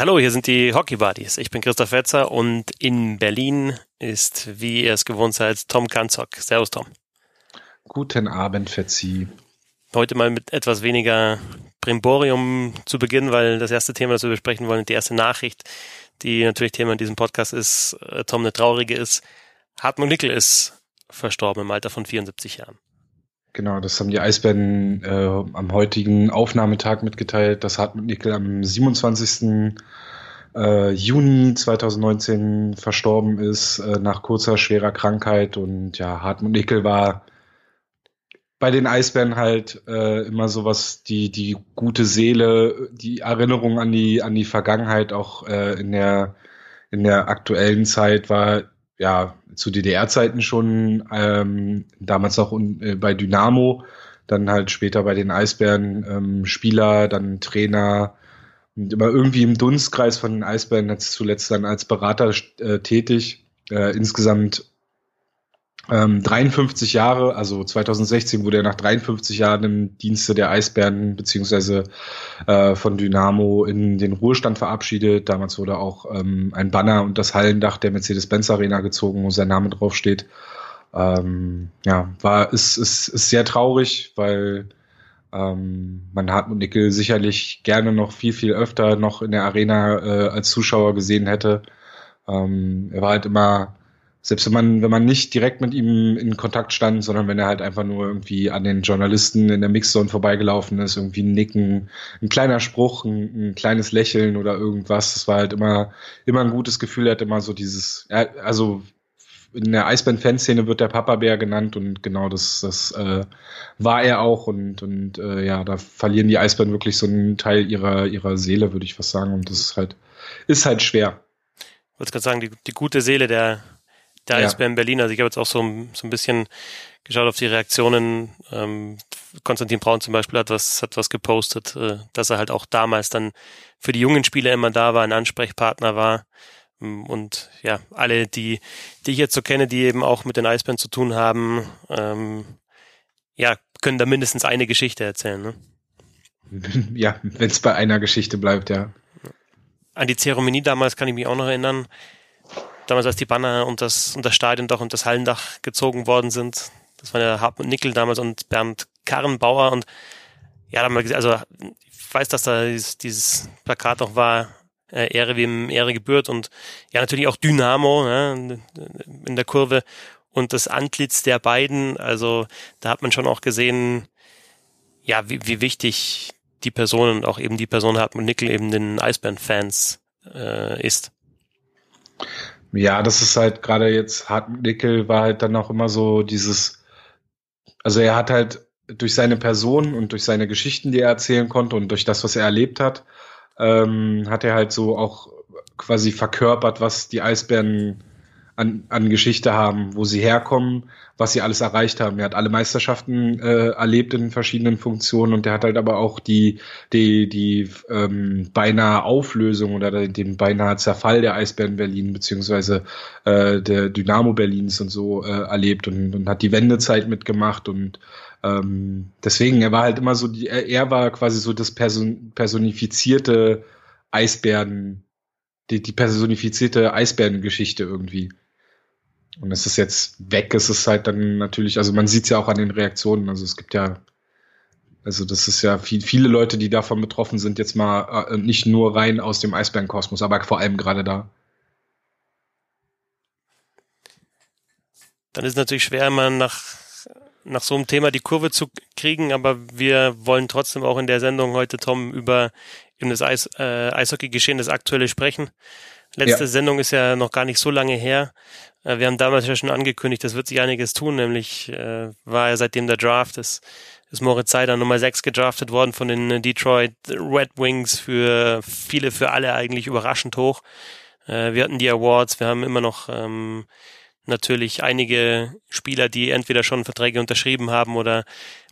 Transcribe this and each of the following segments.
Hallo, hier sind die Hockey Buddies. Ich bin Christoph Wetzer und in Berlin ist, wie ihr es gewohnt seid, Tom Kanzock. Servus, Tom. Guten Abend, Fetzi. Heute mal mit etwas weniger Brimborium zu beginnen, weil das erste Thema, das wir besprechen wollen, die erste Nachricht, die natürlich Thema in diesem Podcast ist, äh, Tom eine traurige ist. Hartmut Nickel ist verstorben im Alter von 74 Jahren. Genau, das haben die Eisbären äh, am heutigen Aufnahmetag mitgeteilt, dass Hartmut Nickel am 27. Äh, Juni 2019 verstorben ist äh, nach kurzer schwerer Krankheit und ja, Hartmut Nickel war bei den Eisbären halt äh, immer sowas, die, die gute Seele, die Erinnerung an die, an die Vergangenheit, auch äh, in der, in der aktuellen Zeit war, ja, zu DDR-Zeiten schon, ähm, damals auch äh, bei Dynamo, dann halt später bei den Eisbären ähm, Spieler, dann Trainer und immer irgendwie im Dunstkreis von den Eisbären, zuletzt dann als Berater äh, tätig. Äh, insgesamt ähm, 53 Jahre, also 2016 wurde er nach 53 Jahren im Dienste der Eisbären beziehungsweise äh, von Dynamo in den Ruhestand verabschiedet. Damals wurde auch ähm, ein Banner und das Hallendach der Mercedes-Benz Arena gezogen, wo sein Name draufsteht. Ähm, ja, war ist, ist, ist sehr traurig, weil ähm, man Hartmut Nickel sicherlich gerne noch viel, viel öfter noch in der Arena äh, als Zuschauer gesehen hätte. Ähm, er war halt immer selbst wenn man, wenn man nicht direkt mit ihm in Kontakt stand, sondern wenn er halt einfach nur irgendwie an den Journalisten in der Mixzone vorbeigelaufen ist, irgendwie ein Nicken, ein kleiner Spruch, ein, ein kleines Lächeln oder irgendwas, das war halt immer, immer ein gutes Gefühl. Er hat immer so dieses, also in der Eisbären-Fanszene wird der Papa-Bär genannt und genau das, das äh, war er auch und, und äh, ja, da verlieren die Eisbären wirklich so einen Teil ihrer, ihrer Seele, würde ich fast sagen. Und das ist halt, ist halt schwer. Ich wollte gerade sagen, die, die gute Seele der der ja. Eisbär in Berlin. Also ich habe jetzt auch so, so ein bisschen geschaut auf die Reaktionen. Ähm, Konstantin Braun zum Beispiel hat was, hat was gepostet, äh, dass er halt auch damals dann für die jungen Spieler immer da war, ein Ansprechpartner war. Ähm, und ja, alle, die, die ich jetzt so kenne, die eben auch mit den Eisbären zu tun haben, ähm, ja, können da mindestens eine Geschichte erzählen. Ne? Ja, wenn es bei einer Geschichte bleibt, ja. An die Zeremonie damals kann ich mich auch noch erinnern damals als die Banner und das, und das Stadiondach und das Hallendach gezogen worden sind. Das waren ja Hartmut Nickel damals und Bernd Karrenbauer und ja, also ich weiß, dass da dieses, dieses Plakat auch war, äh, Ehre wie im Ehre gebührt und ja, natürlich auch Dynamo ne, in der Kurve und das Antlitz der beiden, also da hat man schon auch gesehen, ja, wie, wie wichtig die Person und auch eben die Person Hartmut Nickel eben den Eisbären-Fans äh, ist. Ja, das ist halt gerade jetzt Hartmut Nickel war halt dann auch immer so dieses, also er hat halt durch seine Person und durch seine Geschichten, die er erzählen konnte und durch das, was er erlebt hat, ähm, hat er halt so auch quasi verkörpert, was die Eisbären an, an Geschichte haben, wo sie herkommen, was sie alles erreicht haben. Er hat alle Meisterschaften äh, erlebt in verschiedenen Funktionen und er hat halt aber auch die, die, die ähm, beinahe Auflösung oder den beinahe Zerfall der Eisbären Berlin beziehungsweise äh, der Dynamo Berlins und so äh, erlebt und, und hat die Wendezeit mitgemacht und ähm, deswegen, er war halt immer so, die, er, er war quasi so das Person, personifizierte Eisbären, die, die personifizierte Eisbärengeschichte irgendwie. Und es ist jetzt weg, es ist halt dann natürlich, also man sieht es ja auch an den Reaktionen, also es gibt ja, also das ist ja viel, viele Leute, die davon betroffen sind, jetzt mal äh, nicht nur rein aus dem Eisbärenkosmos, aber vor allem gerade da. Dann ist es natürlich schwer, immer nach, nach so einem Thema die Kurve zu kriegen, aber wir wollen trotzdem auch in der Sendung heute, Tom, über eben das Eis, äh, Eishockey-Geschehen, das aktuelle sprechen. Letzte ja. Sendung ist ja noch gar nicht so lange her. Äh, wir haben damals ja schon angekündigt, es wird sich einiges tun, nämlich äh, war ja seitdem der Draft ist, ist Moritz Seider Nummer 6 gedraftet worden von den Detroit Red Wings für viele, für alle eigentlich überraschend hoch. Äh, wir hatten die Awards, wir haben immer noch ähm, natürlich einige Spieler, die entweder schon Verträge unterschrieben haben oder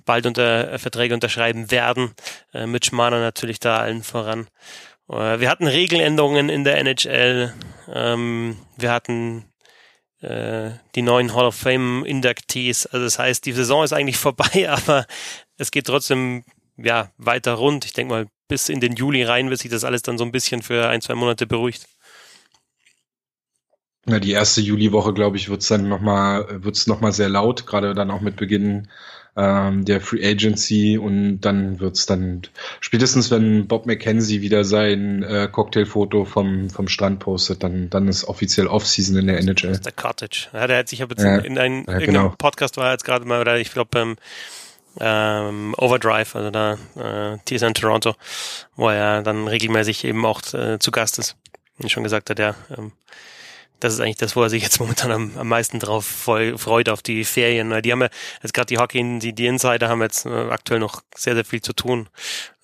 bald unter äh, Verträge unterschreiben werden. Äh, Mitch Marner natürlich da allen voran. Äh, wir hatten Regeländerungen in der NHL. Ähm, wir hatten äh, die neuen Hall of Fame Inductees. Also das heißt, die Saison ist eigentlich vorbei, aber es geht trotzdem ja weiter rund. Ich denke mal, bis in den Juli rein, bis sich das alles dann so ein bisschen für ein, zwei Monate beruhigt. Ja, die erste Juliwoche, glaube ich, wird es dann nochmal, wird es nochmal sehr laut, gerade dann auch mit Beginn ähm, der Free Agency und dann wird's dann spätestens, wenn Bob McKenzie wieder sein äh, Cocktailfoto vom, vom Strand postet, dann, dann ist offiziell Offseason in der NHL. Das ist der Cottage. Ja, der hat sich ja, ja in einem ja, genau. Podcast war er jetzt gerade mal, oder ich glaube beim ähm, Overdrive, also da äh, TSN Toronto, wo er dann regelmäßig eben auch äh, zu Gast ist. Wie schon gesagt hat, ja, ähm, das ist eigentlich das, wo er sich jetzt momentan am, am meisten drauf freut, auf die Ferien. Die haben ja jetzt gerade die Hockey, die, die Insider haben jetzt äh, aktuell noch sehr, sehr viel zu tun.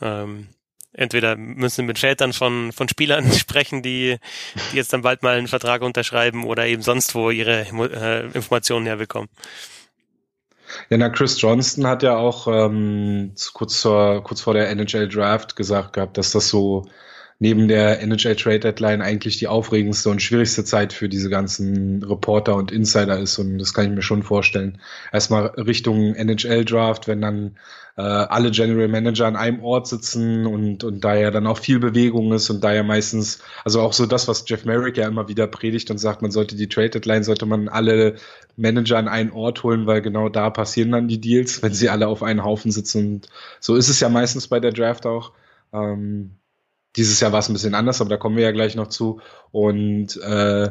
Ähm, entweder müssen sie mit Vätern von, von Spielern sprechen, die, die jetzt dann bald mal einen Vertrag unterschreiben oder eben sonst wo ihre äh, Informationen herbekommen. Ja, na, Chris Johnston hat ja auch ähm, kurz, zur, kurz vor der NHL Draft gesagt gehabt, dass das so neben der NHL Trade Deadline eigentlich die aufregendste und schwierigste Zeit für diese ganzen Reporter und Insider ist. Und das kann ich mir schon vorstellen. Erstmal Richtung NHL Draft, wenn dann äh, alle General Manager an einem Ort sitzen und, und da ja dann auch viel Bewegung ist und da ja meistens, also auch so das, was Jeff Merrick ja immer wieder predigt und sagt, man sollte die Trade Deadline, sollte man alle Manager an einen Ort holen, weil genau da passieren dann die Deals, wenn sie alle auf einen Haufen sitzen. Und so ist es ja meistens bei der Draft auch. Ähm, dieses Jahr war es ein bisschen anders, aber da kommen wir ja gleich noch zu. Und äh,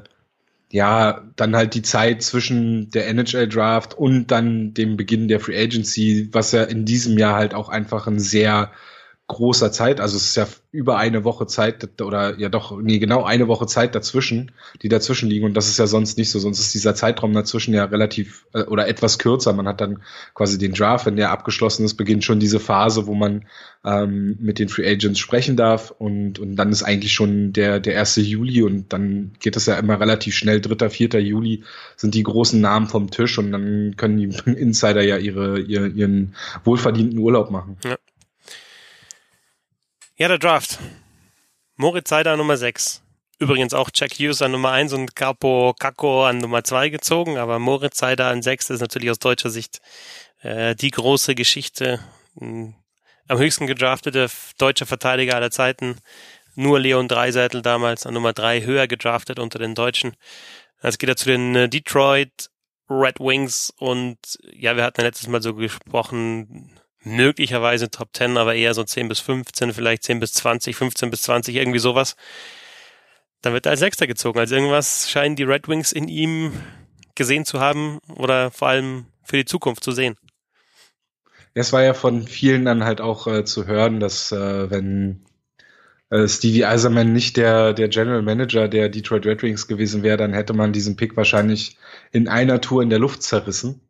ja, dann halt die Zeit zwischen der NHL Draft und dann dem Beginn der Free Agency, was ja in diesem Jahr halt auch einfach ein sehr großer Zeit, also es ist ja über eine Woche Zeit oder ja doch, nee, genau eine Woche Zeit dazwischen, die dazwischen liegen und das ist ja sonst nicht so, sonst ist dieser Zeitraum dazwischen ja relativ äh, oder etwas kürzer. Man hat dann quasi den Draft, wenn der abgeschlossen ist, beginnt schon diese Phase, wo man ähm, mit den Free Agents sprechen darf und, und dann ist eigentlich schon der, der 1. Juli und dann geht es ja immer relativ schnell, 3., 4. Juli sind die großen Namen vom Tisch und dann können die Insider ja ihre, ihre ihren wohlverdienten Urlaub machen. Ja. Ja, der Draft. Moritz Seider Nummer 6. Übrigens auch Jack Hughes an Nummer 1 und Capo Caco an Nummer 2 gezogen, aber Moritz Seider an 6 ist natürlich aus deutscher Sicht äh, die große Geschichte. Am höchsten gedraftete deutsche Verteidiger aller Zeiten. Nur Leon Dreiseitel damals an Nummer 3 höher gedraftet unter den Deutschen. Jetzt geht er zu den äh, Detroit Red Wings und ja, wir hatten letztes Mal so gesprochen, möglicherweise Top 10, aber eher so 10 bis 15, vielleicht 10 bis 20, 15 bis 20, irgendwie sowas. Dann wird er als Sechster gezogen. Also irgendwas scheinen die Red Wings in ihm gesehen zu haben oder vor allem für die Zukunft zu sehen. Es war ja von vielen dann halt auch äh, zu hören, dass äh, wenn äh, Stevie Eiserman nicht der, der General Manager der Detroit Red Wings gewesen wäre, dann hätte man diesen Pick wahrscheinlich in einer Tour in der Luft zerrissen.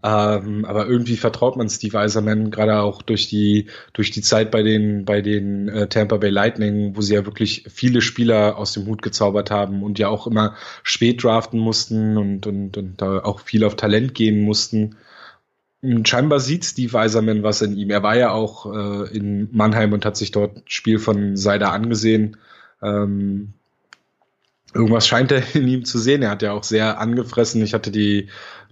Ähm, aber irgendwie vertraut man Steve Eiserman gerade auch durch die durch die Zeit bei den bei den äh, Tampa Bay Lightning, wo sie ja wirklich viele Spieler aus dem Hut gezaubert haben und ja auch immer spät draften mussten und und und da auch viel auf Talent gehen mussten. Und scheinbar sieht Steve Eiserman was in ihm. Er war ja auch äh, in Mannheim und hat sich dort Spiel von Seider angesehen. Ähm, irgendwas scheint er in ihm zu sehen. Er hat ja auch sehr angefressen. Ich hatte die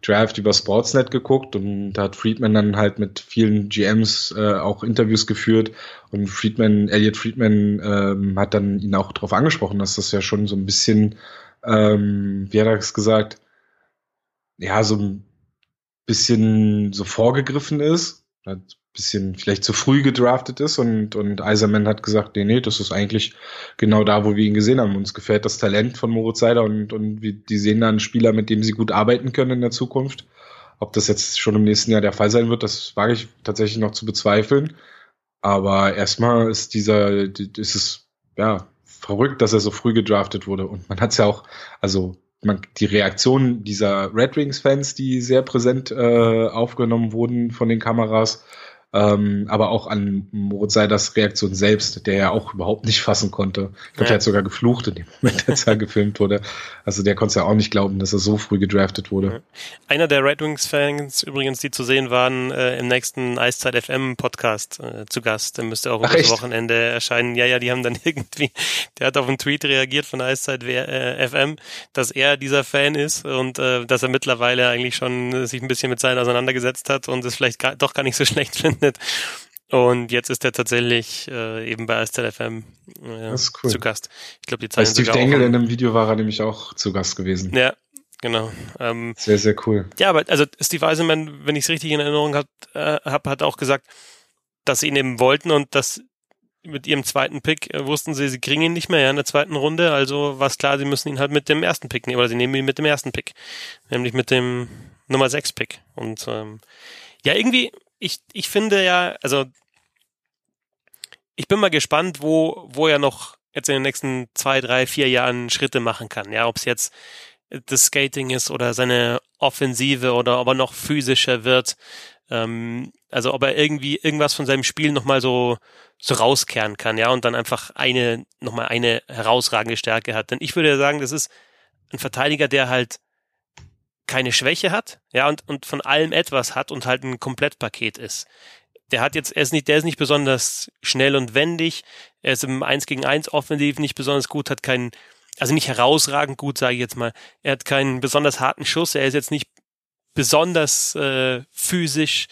Draft über Sportsnet geguckt und da hat Friedman dann halt mit vielen GMs äh, auch Interviews geführt und Friedman, Elliot Friedman ähm, hat dann ihn auch darauf angesprochen, dass das ja schon so ein bisschen, ähm, wie hat er es gesagt, ja, so ein bisschen so vorgegriffen ist, bisschen vielleicht zu früh gedraftet ist und, und Eiserman hat gesagt, nee, nee, das ist eigentlich genau da, wo wir ihn gesehen haben. Uns gefällt das Talent von Moritz Seider und, und wir, die sehen da einen Spieler, mit dem sie gut arbeiten können in der Zukunft. Ob das jetzt schon im nächsten Jahr der Fall sein wird, das wage ich tatsächlich noch zu bezweifeln. Aber erstmal ist dieser, ist es, ja, verrückt, dass er so früh gedraftet wurde. Und man hat es ja auch, also man, die Reaktionen dieser Red Wings-Fans, die sehr präsent äh, aufgenommen wurden von den Kameras, ähm, aber auch an Moritz Seiders Reaktion selbst, der ja auch überhaupt nicht fassen konnte. Ich glaube, ja. der hat sogar geflucht in dem Moment, als er gefilmt wurde. Also der konnte ja auch nicht glauben, dass er so früh gedraftet wurde. Einer der Red Wings-Fans übrigens, die zu sehen waren, äh, im nächsten Eiszeit FM Podcast äh, zu Gast. Der müsste auch das Wochenende erscheinen. Ja, ja, die haben dann irgendwie, der hat auf einen Tweet reagiert von Eiszeit äh, FM, dass er dieser Fan ist und äh, dass er mittlerweile eigentlich schon sich ein bisschen mit seinen auseinandergesetzt hat und es vielleicht gar, doch gar nicht so schlecht findet findet. Und jetzt ist er tatsächlich äh, eben bei Astel FM äh, cool. zu Gast. Ich glaube, die Zeit. Bei Steve Dengel in einem Video war er nämlich auch zu Gast gewesen. Ja, genau. Ähm, sehr, sehr cool. Ja, aber also Steve Eisenman, wenn ich es richtig in Erinnerung habe, äh, hab, hat auch gesagt, dass sie ihn eben wollten und dass mit ihrem zweiten Pick äh, wussten sie, sie kriegen ihn nicht mehr ja, in der zweiten Runde. Also war es klar, sie müssen ihn halt mit dem ersten Pick nehmen oder sie nehmen ihn mit dem ersten Pick, nämlich mit dem Nummer 6 Pick. Und ähm, ja, irgendwie, ich, ich finde ja, also ich bin mal gespannt, wo, wo er noch jetzt in den nächsten zwei, drei, vier Jahren Schritte machen kann. Ja, ob es jetzt das Skating ist oder seine Offensive oder ob er noch physischer wird. Ähm, also ob er irgendwie irgendwas von seinem Spiel nochmal so, so rauskehren kann, ja, und dann einfach eine, nochmal eine herausragende Stärke hat. Denn ich würde sagen, das ist ein Verteidiger, der halt keine Schwäche hat, ja, und, und von allem etwas hat und halt ein Komplettpaket ist. Der hat jetzt, er ist nicht, der ist nicht besonders schnell und wendig, er ist im 1 gegen 1 offensiv nicht besonders gut, hat keinen, also nicht herausragend gut, sage ich jetzt mal. Er hat keinen besonders harten Schuss, er ist jetzt nicht besonders äh, physisch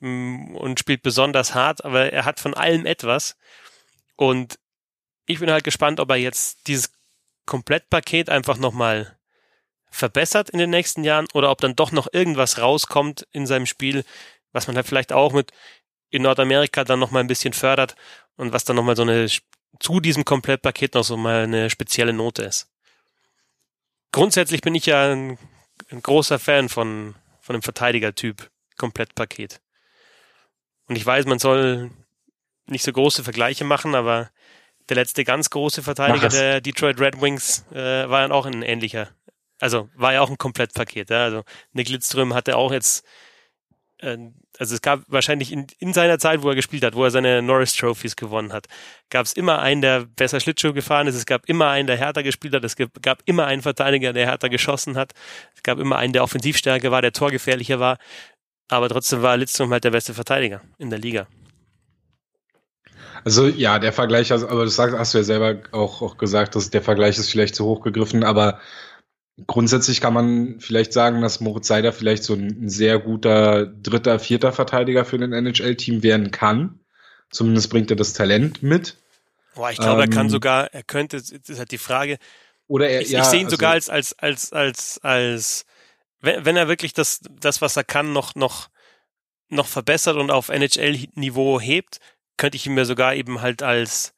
mh, mm, und spielt besonders hart, aber er hat von allem etwas. Und ich bin halt gespannt, ob er jetzt dieses Komplettpaket einfach nochmal verbessert in den nächsten Jahren oder ob dann doch noch irgendwas rauskommt in seinem Spiel, was man halt vielleicht auch mit in Nordamerika dann nochmal ein bisschen fördert und was dann nochmal so eine zu diesem Komplettpaket noch so mal eine spezielle Note ist. Grundsätzlich bin ich ja ein, ein großer Fan von, von einem Verteidigertyp Komplettpaket. Und ich weiß, man soll nicht so große Vergleiche machen, aber der letzte ganz große Verteidiger der Detroit Red Wings äh, war dann auch ein ähnlicher also war ja auch ein Komplettpaket. Ja? Also Nick Lidström hatte auch jetzt, äh, also es gab wahrscheinlich in, in seiner Zeit, wo er gespielt hat, wo er seine Norris Trophies gewonnen hat, gab es immer einen, der besser Schlittschuh gefahren ist. Es gab immer einen, der härter gespielt hat. Es gab immer einen Verteidiger, der härter geschossen hat. Es gab immer einen, der offensivstärker war, der torgefährlicher war. Aber trotzdem war Lidström halt der beste Verteidiger in der Liga. Also ja, der Vergleich, also, aber das hast du ja selber auch, auch gesagt, dass der Vergleich ist vielleicht zu hoch gegriffen, aber Grundsätzlich kann man vielleicht sagen, dass Moritz Seider vielleicht so ein sehr guter dritter, vierter Verteidiger für ein NHL-Team werden kann. Zumindest bringt er das Talent mit. Boah, ich glaube, ähm, er kann ähm, sogar, er könnte, das ist halt die Frage. Oder er, ich, ja, ich sehe ihn also, sogar als, als, als, als, als, wenn, wenn er wirklich das, das, was er kann, noch, noch, noch verbessert und auf NHL-Niveau hebt, könnte ich ihn mir sogar eben halt als,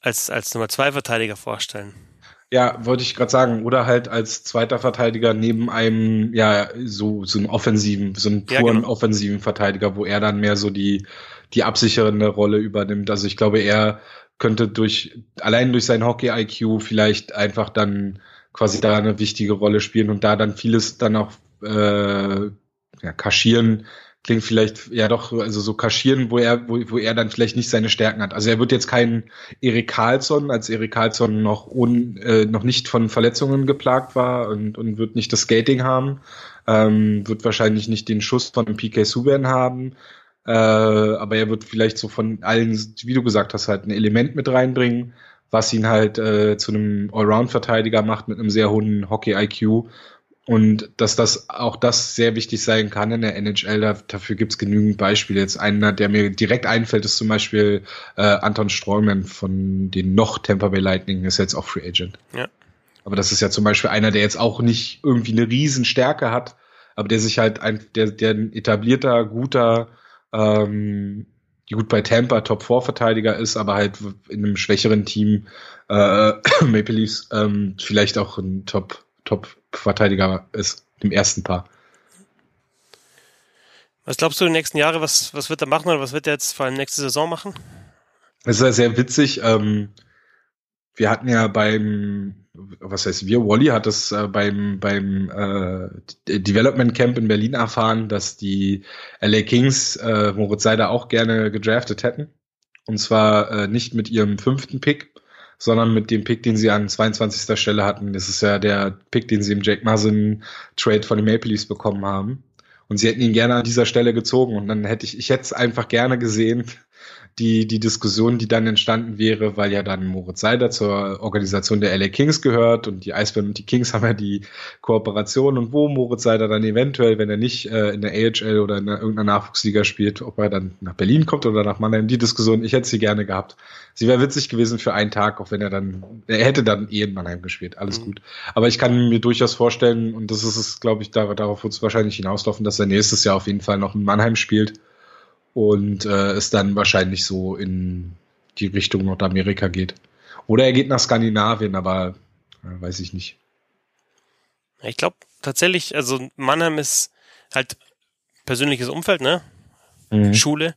als, als Nummer zwei Verteidiger vorstellen. Ja, wollte ich gerade sagen. Oder halt als zweiter Verteidiger neben einem, ja, so, so einen offensiven, so einen puren ja, genau. offensiven Verteidiger, wo er dann mehr so die, die absichernde Rolle übernimmt. Also ich glaube, er könnte durch, allein durch sein Hockey-IQ vielleicht einfach dann quasi da eine wichtige Rolle spielen und da dann vieles dann auch äh, ja, kaschieren, klingt vielleicht ja doch, also so kaschieren, wo er, wo, wo er dann vielleicht nicht seine Stärken hat. Also er wird jetzt kein Erik Karlsson, als Erik Karlsson noch, un, äh, noch nicht von Verletzungen geplagt war und, und wird nicht das Skating haben, ähm, wird wahrscheinlich nicht den Schuss von PK Subban haben, äh, aber er wird vielleicht so von allen, wie du gesagt hast, halt ein Element mit reinbringen, was ihn halt äh, zu einem Allround-Verteidiger macht mit einem sehr hohen Hockey-IQ und dass das auch das sehr wichtig sein kann in der NHL, dafür gibt es genügend Beispiele. Jetzt einer, der mir direkt einfällt, ist zum Beispiel äh, Anton Strongman von den noch Tampa Bay Lightning, ist jetzt auch Free Agent. Ja. Aber das ist ja zum Beispiel einer, der jetzt auch nicht irgendwie eine Riesenstärke hat, aber der sich halt ein, der, der ein etablierter, guter, ähm, die gut bei Tampa Top 4 Verteidiger ist, aber halt in einem schwächeren Team äh, Maple Leafs ähm, vielleicht auch ein Top Top-Verteidiger ist im ersten Paar. Was glaubst du in den nächsten Jahren, was, was wird er machen oder was wird er jetzt vor allem nächste Saison machen? Es ist ja sehr witzig. Ähm, wir hatten ja beim, was heißt wir, Wally hat es äh, beim, beim äh, Development Camp in Berlin erfahren, dass die LA Kings äh, Moritz Seider auch gerne gedraftet hätten. Und zwar äh, nicht mit ihrem fünften Pick, sondern mit dem Pick, den sie an 22. Stelle hatten. Das ist ja der Pick, den sie im Jake Muzzin Trade von den Maple Leafs bekommen haben. Und sie hätten ihn gerne an dieser Stelle gezogen und dann hätte ich, ich hätte es einfach gerne gesehen, die, die Diskussion, die dann entstanden wäre, weil ja dann Moritz Seider zur Organisation der LA Kings gehört und die Eisbären und die Kings haben ja die Kooperation und wo Moritz Seider dann eventuell, wenn er nicht äh, in der AHL oder in irgendeiner Nachwuchsliga spielt, ob er dann nach Berlin kommt oder nach Mannheim, die Diskussion, ich hätte sie gerne gehabt. Sie wäre witzig gewesen für einen Tag, auch wenn er dann, er hätte dann eh in Mannheim gespielt, alles mhm. gut. Aber ich kann mir durchaus vorstellen, und das ist es, glaube ich, da, darauf wird es wahrscheinlich hinauslaufen, dass er nächstes Jahr auf jeden Fall noch in Mannheim spielt und äh, es dann wahrscheinlich so in die Richtung Nordamerika geht. Oder er geht nach Skandinavien, aber äh, weiß ich nicht. Ich glaube tatsächlich, also Mannheim ist halt persönliches Umfeld, ne? Mhm. Schule,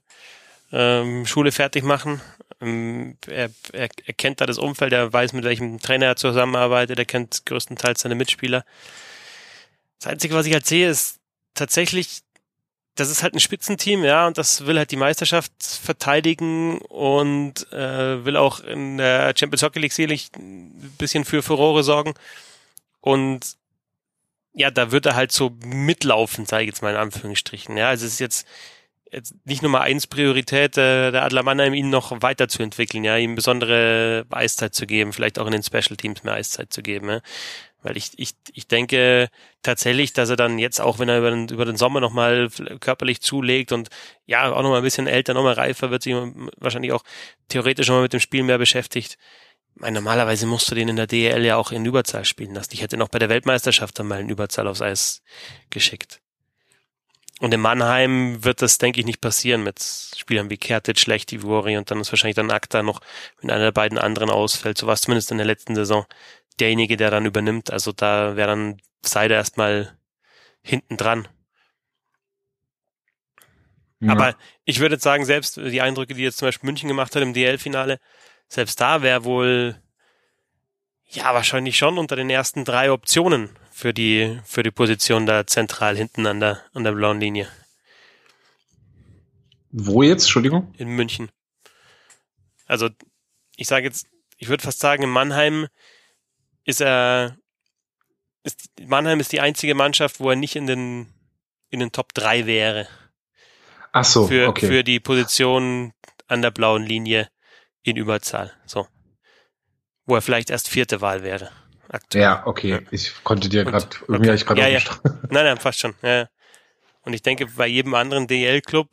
ähm, Schule fertig machen. Ähm, er, er, er kennt da das Umfeld, er weiß, mit welchem Trainer er zusammenarbeitet, er kennt größtenteils seine Mitspieler. Das Einzige, was ich halt sehe, ist tatsächlich das ist halt ein Spitzenteam, ja, und das will halt die Meisterschaft verteidigen und äh, will auch in der Champions Hockey League sicherlich ein bisschen für Furore sorgen. Und ja, da wird er halt so mitlaufen, sage ich jetzt mal in Anführungsstrichen. Ja, also es ist jetzt, jetzt nicht Nummer eins Priorität äh, der Adler Mannheim, ihn noch weiterzuentwickeln, ja, ihm besondere Eiszeit zu geben, vielleicht auch in den Special Teams mehr Eiszeit zu geben. Ja. Weil ich, ich, ich denke tatsächlich, dass er dann jetzt auch, wenn er über den, über den Sommer nochmal körperlich zulegt und ja, auch nochmal ein bisschen älter, nochmal reifer, wird sich wahrscheinlich auch theoretisch nochmal mit dem Spiel mehr beschäftigt. meine, normalerweise musst du den in der DEL ja auch in Überzahl spielen lassen. Ich hätte noch bei der Weltmeisterschaft dann mal in Überzahl aufs Eis geschickt. Und in Mannheim wird das, denke ich, nicht passieren mit Spielern wie Kertic, Schlecht, Ivori und dann ist wahrscheinlich dann Akta noch, wenn einer der beiden anderen ausfällt. So war es zumindest in der letzten Saison derjenige, der dann übernimmt. Also da wäre dann Seide erstmal hinten dran. Ja. Aber ich würde jetzt sagen, selbst die Eindrücke, die jetzt zum Beispiel München gemacht hat im DL-Finale, selbst da wäre wohl ja wahrscheinlich schon unter den ersten drei Optionen für die für die Position da zentral hinten an der an der blauen Linie. Wo jetzt? Entschuldigung? In München. Also ich sage jetzt, ich würde fast sagen, in Mannheim ist er, ist, Mannheim ist die einzige Mannschaft, wo er nicht in den, in den Top 3 wäre. Ach so, für, okay. Für die Position an der blauen Linie in Überzahl. So. Wo er vielleicht erst vierte Wahl wäre. Aktuell. Ja, okay. Ja. Ich konnte dir gerade, irgendwie okay. ich gerade ja, ja. Nein, nein, fast schon. Ja. Und ich denke, bei jedem anderen DL-Club,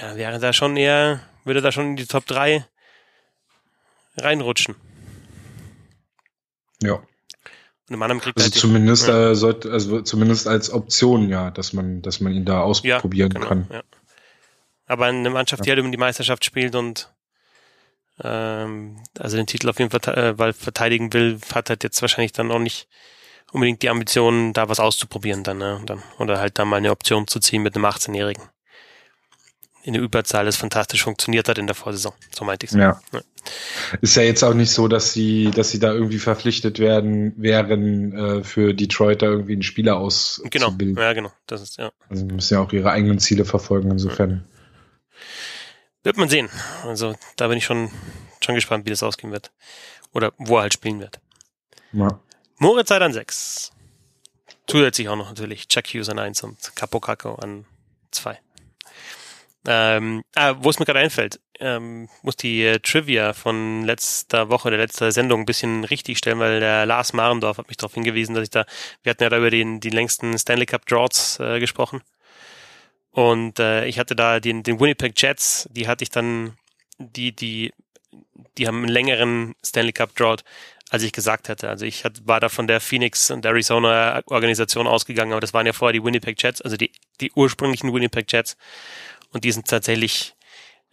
ja, wäre da schon eher, würde da schon in die Top 3 reinrutschen. Ja. Und im anderen kriegt also halt zumindest ja. äh, sollte, also zumindest als Option, ja, dass man, dass man ihn da ausprobieren ja, genau, kann. Ja. Aber eine Mannschaft, die halt um die Meisterschaft spielt und ähm, also den Titel auf jeden Fall äh, weil verteidigen will, hat halt jetzt wahrscheinlich dann auch nicht unbedingt die Ambition, da was auszuprobieren dann, ne? dann oder halt da mal eine Option zu ziehen mit einem 18-Jährigen in der Überzahl das fantastisch funktioniert hat in der Vorsaison. So meinte ich es. Ja. ja. Ist ja jetzt auch nicht so, dass sie, dass sie da irgendwie verpflichtet werden, wären äh, für Detroit da irgendwie einen Spieler auszubilden. Genau, ja, genau. Das ist, ja. Also müssen ja auch ihre eigenen Ziele verfolgen, insofern. Wird man sehen. Also da bin ich schon, schon gespannt, wie das ausgehen wird. Oder wo er halt spielen wird. Ja. Moritz Zeit an 6. Zusätzlich auch noch natürlich Chuck Hughes an 1 und Capo Caco an 2. Ähm, ah, wo es mir gerade einfällt, ähm, muss die äh, Trivia von letzter Woche, der letzter Sendung ein bisschen richtig stellen, weil der Lars Marendorf hat mich darauf hingewiesen, dass ich da, wir hatten ja da über den, die längsten Stanley Cup Droughts äh, gesprochen. Und äh, ich hatte da den, den Winnipeg Jets, die hatte ich dann, die, die, die haben einen längeren Stanley Cup Drought, als ich gesagt hätte. Also ich hat, war da von der Phoenix und Arizona Organisation ausgegangen, aber das waren ja vorher die Winnipeg Jets, also die, die ursprünglichen Winnipeg Jets und die sind tatsächlich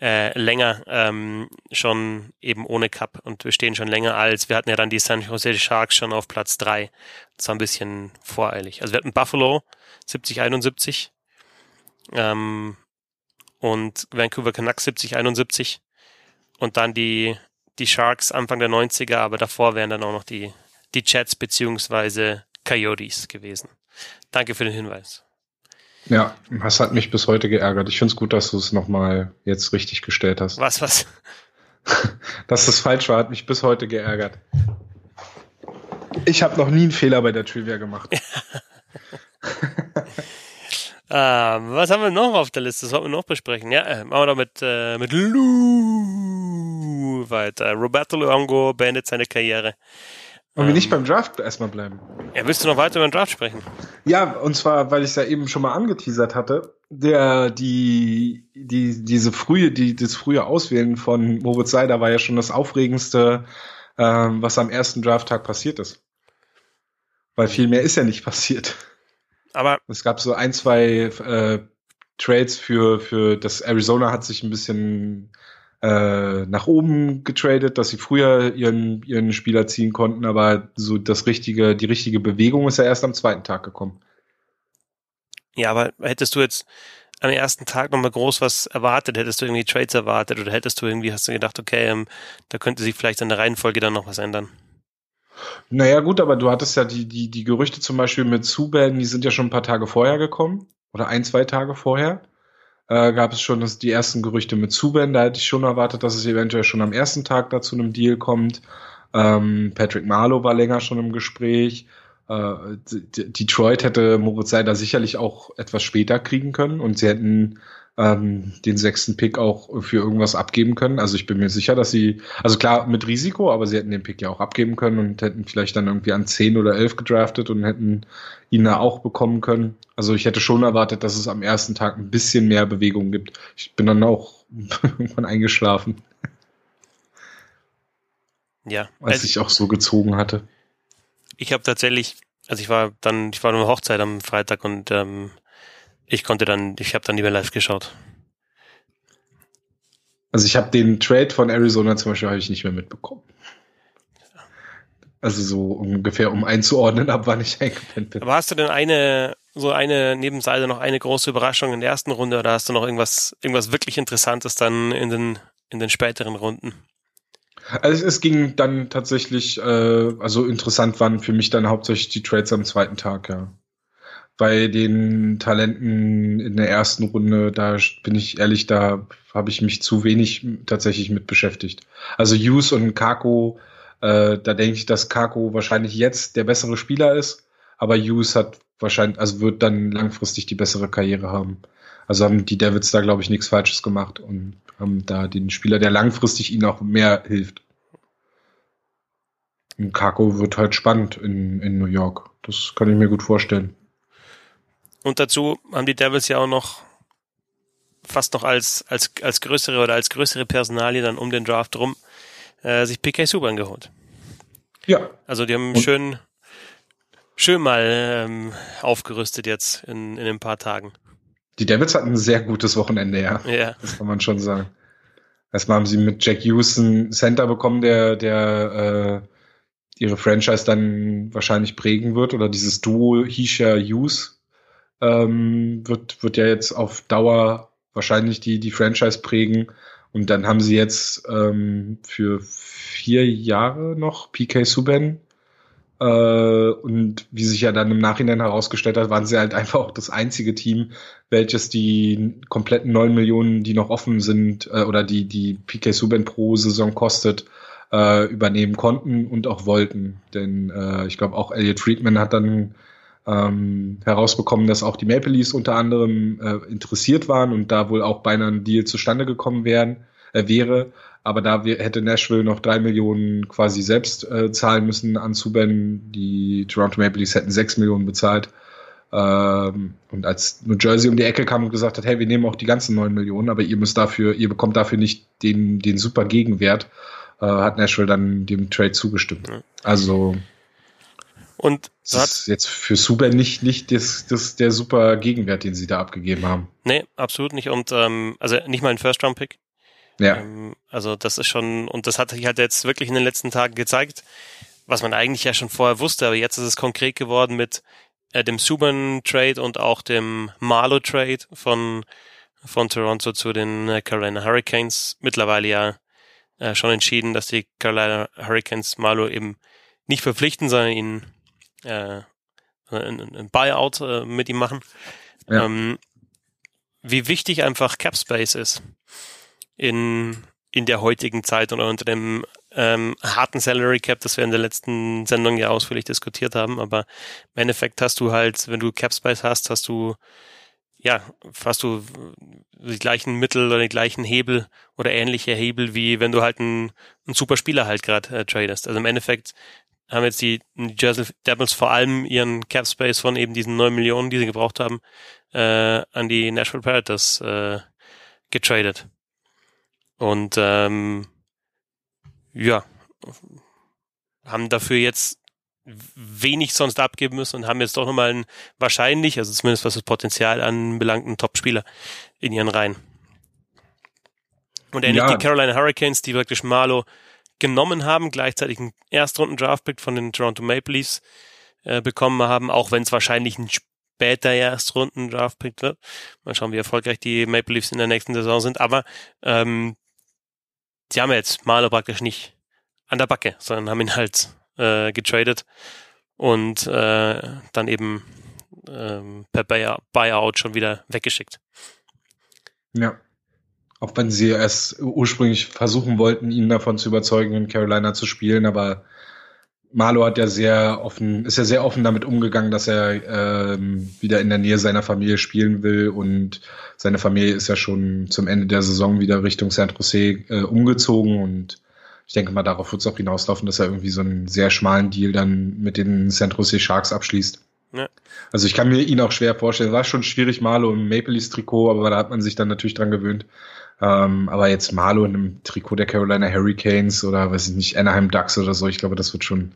äh, länger ähm, schon eben ohne Cup und wir stehen schon länger als, wir hatten ja dann die San Jose Sharks schon auf Platz drei. Das war ein bisschen voreilig. Also wir hatten Buffalo 70-71 ähm, und Vancouver Canucks 70-71 und dann die, die Sharks Anfang der 90er, aber davor wären dann auch noch die, die Jets beziehungsweise Coyotes gewesen. Danke für den Hinweis. Ja, das hat mich bis heute geärgert. Ich finde es gut, dass du es nochmal jetzt richtig gestellt hast. Was, was? dass das falsch war, hat mich bis heute geärgert. Ich habe noch nie einen Fehler bei der Trivia gemacht. Ähm, was haben wir noch auf der Liste? Das sollten wir noch besprechen. Ja, äh, machen wir doch mit, äh, mit Lou weiter. Roberto Luongo beendet seine Karriere. Wollen wir nicht beim Draft erstmal bleiben? Ja, willst du noch weiter über den Draft sprechen? Ja, und zwar, weil ich es ja eben schon mal angeteasert hatte, der, die, die, diese frühe, die, das frühe Auswählen von Moritz Seider war ja schon das Aufregendste, ähm, was am ersten Drafttag passiert ist. Weil viel mehr ist ja nicht passiert. Aber es gab so ein, zwei äh, Trades für, für das Arizona hat sich ein bisschen äh, nach oben getradet, dass sie früher ihren, ihren Spieler ziehen konnten, aber so das richtige, die richtige Bewegung ist ja erst am zweiten Tag gekommen. Ja, aber hättest du jetzt am ersten Tag nochmal groß was erwartet? Hättest du irgendwie Trades erwartet oder hättest du irgendwie, hast du gedacht, okay, ähm, da könnte sich vielleicht an der Reihenfolge dann noch was ändern? Naja, gut, aber du hattest ja die, die, die Gerüchte zum Beispiel mit Subban, die sind ja schon ein paar Tage vorher gekommen. Oder ein, zwei Tage vorher. Äh, gab es schon das, die ersten Gerüchte mit Subban. Da hätte ich schon erwartet, dass es eventuell schon am ersten Tag da zu einem Deal kommt. Ähm, Patrick Marlow war länger schon im Gespräch. Äh, Detroit hätte Moritz Seider sicherlich auch etwas später kriegen können und sie hätten ähm, den sechsten Pick auch für irgendwas abgeben können. Also ich bin mir sicher, dass sie, also klar mit Risiko, aber sie hätten den Pick ja auch abgeben können und hätten vielleicht dann irgendwie an 10 oder 11 gedraftet und hätten ihn da auch bekommen können. Also ich hätte schon erwartet, dass es am ersten Tag ein bisschen mehr Bewegung gibt. Ich bin dann auch irgendwann eingeschlafen. Ja. Als also, ich auch so gezogen hatte. Ich habe tatsächlich, also ich war dann, ich war eine Hochzeit am Freitag und ähm, ich konnte dann, ich habe dann lieber live geschaut. Also ich habe den Trade von Arizona zum Beispiel habe ich nicht mehr mitbekommen. Also so ungefähr um einzuordnen, ab wann ich eingepennt bin. Aber hast du denn eine, so eine, neben Seite noch eine große Überraschung in der ersten Runde oder hast du noch irgendwas, irgendwas wirklich Interessantes dann in den, in den späteren Runden? Also es ging dann tatsächlich, äh, also interessant waren für mich dann hauptsächlich die Trades am zweiten Tag, ja bei den Talenten in der ersten Runde, da bin ich ehrlich, da habe ich mich zu wenig tatsächlich mit beschäftigt. Also Hughes und Kako, äh, da denke ich, dass Kako wahrscheinlich jetzt der bessere Spieler ist, aber Hughes hat wahrscheinlich, also wird dann langfristig die bessere Karriere haben. Also haben die Davids da, glaube ich, nichts Falsches gemacht und haben da den Spieler, der langfristig ihnen auch mehr hilft. Und Kako wird halt spannend in, in New York. Das kann ich mir gut vorstellen. Und dazu haben die Devils ja auch noch fast noch als, als, als größere oder als größere Personalie dann um den Draft rum äh, sich PK Subban geholt. Ja. Also die haben schön, schön mal ähm, aufgerüstet jetzt in, in ein paar Tagen. Die Devils hatten ein sehr gutes Wochenende, ja. Ja. Das kann man schon sagen. Erstmal haben sie mit Jack Houston Center bekommen, der, der äh, ihre Franchise dann wahrscheinlich prägen wird, oder dieses Duo Hisha Hughes ähm, wird, wird ja jetzt auf Dauer wahrscheinlich die, die Franchise prägen. Und dann haben sie jetzt ähm, für vier Jahre noch PK Subban. Äh, und wie sich ja dann im Nachhinein herausgestellt hat, waren sie halt einfach auch das einzige Team, welches die kompletten neun Millionen, die noch offen sind, äh, oder die, die PK Subban pro Saison kostet, äh, übernehmen konnten und auch wollten. Denn äh, ich glaube auch Elliot Friedman hat dann ähm, herausbekommen, dass auch die Maple Leafs unter anderem äh, interessiert waren und da wohl auch beinahe ein Deal zustande gekommen wären, äh, wäre. Aber da hätte Nashville noch drei Millionen quasi selbst äh, zahlen müssen an Subban. Die Toronto Maple Leafs hätten sechs Millionen bezahlt. Ähm, und als New Jersey um die Ecke kam und gesagt hat, hey, wir nehmen auch die ganzen neun Millionen, aber ihr müsst dafür, ihr bekommt dafür nicht den, den super Gegenwert, äh, hat Nashville dann dem Trade zugestimmt. Also und das ist jetzt für Super nicht, nicht das, das der super Gegenwert, den sie da abgegeben haben. Nee, absolut nicht. Und ähm, also nicht mal ein First-Round-Pick. Ja. Ähm, also das ist schon, und das hat sich halt jetzt wirklich in den letzten Tagen gezeigt, was man eigentlich ja schon vorher wusste, aber jetzt ist es konkret geworden mit äh, dem Subban-Trade und auch dem Marlow-Trade von, von Toronto zu den äh, Carolina Hurricanes. Mittlerweile ja äh, schon entschieden, dass die Carolina Hurricanes Marlow eben nicht verpflichten, sondern ihn äh, ein, ein Buyout äh, mit ihm machen. Ja. Ähm, wie wichtig einfach Cap Space ist in, in der heutigen Zeit oder unter dem ähm, harten Salary Cap, das wir in der letzten Sendung ja ausführlich diskutiert haben. Aber im Endeffekt hast du halt, wenn du Cap Space hast, hast du ja, hast du die gleichen Mittel oder die gleichen Hebel oder ähnliche Hebel, wie wenn du halt einen, einen super Spieler halt gerade äh, tradest. Also im Endeffekt haben jetzt die New Jersey Devils vor allem ihren Cap Space von eben diesen neun Millionen, die sie gebraucht haben, äh, an die Nashville Predators äh, getradet. Und ähm, ja, haben dafür jetzt wenig sonst abgeben müssen und haben jetzt doch nochmal einen wahrscheinlich, also zumindest was das Potenzial anbelangt, einen Top-Spieler in ihren Reihen. Und ähnlich ja. die Carolina Hurricanes, die praktisch Marlo genommen haben, gleichzeitig einen Erstrunden-Draftpick von den Toronto Maple Leafs äh, bekommen haben, auch wenn es wahrscheinlich ein später Erstrunden-Draftpick wird. Mal schauen, wie erfolgreich die Maple Leafs in der nächsten Saison sind. Aber ähm, die haben jetzt Marlo praktisch nicht an der Backe, sondern haben ihn halt äh, getradet und äh, dann eben ähm, per Buyout schon wieder weggeschickt. Ja. Auch wenn sie erst ursprünglich versuchen wollten, ihn davon zu überzeugen, in Carolina zu spielen, aber Marlo hat ja sehr offen, ist ja sehr offen damit umgegangen, dass er ähm, wieder in der Nähe seiner Familie spielen will und seine Familie ist ja schon zum Ende der Saison wieder Richtung San Jose äh, umgezogen und ich denke mal, darauf wird es auch hinauslaufen, dass er irgendwie so einen sehr schmalen Deal dann mit den San Jose Sharks abschließt. Ja. Also ich kann mir ihn auch schwer vorstellen. War schon schwierig, Marlo im Maple Leafs Trikot, aber da hat man sich dann natürlich dran gewöhnt. Ähm, aber jetzt Marlo in einem Trikot der Carolina Hurricanes oder weiß ich nicht, Anaheim Ducks oder so, ich glaube, das wird schon,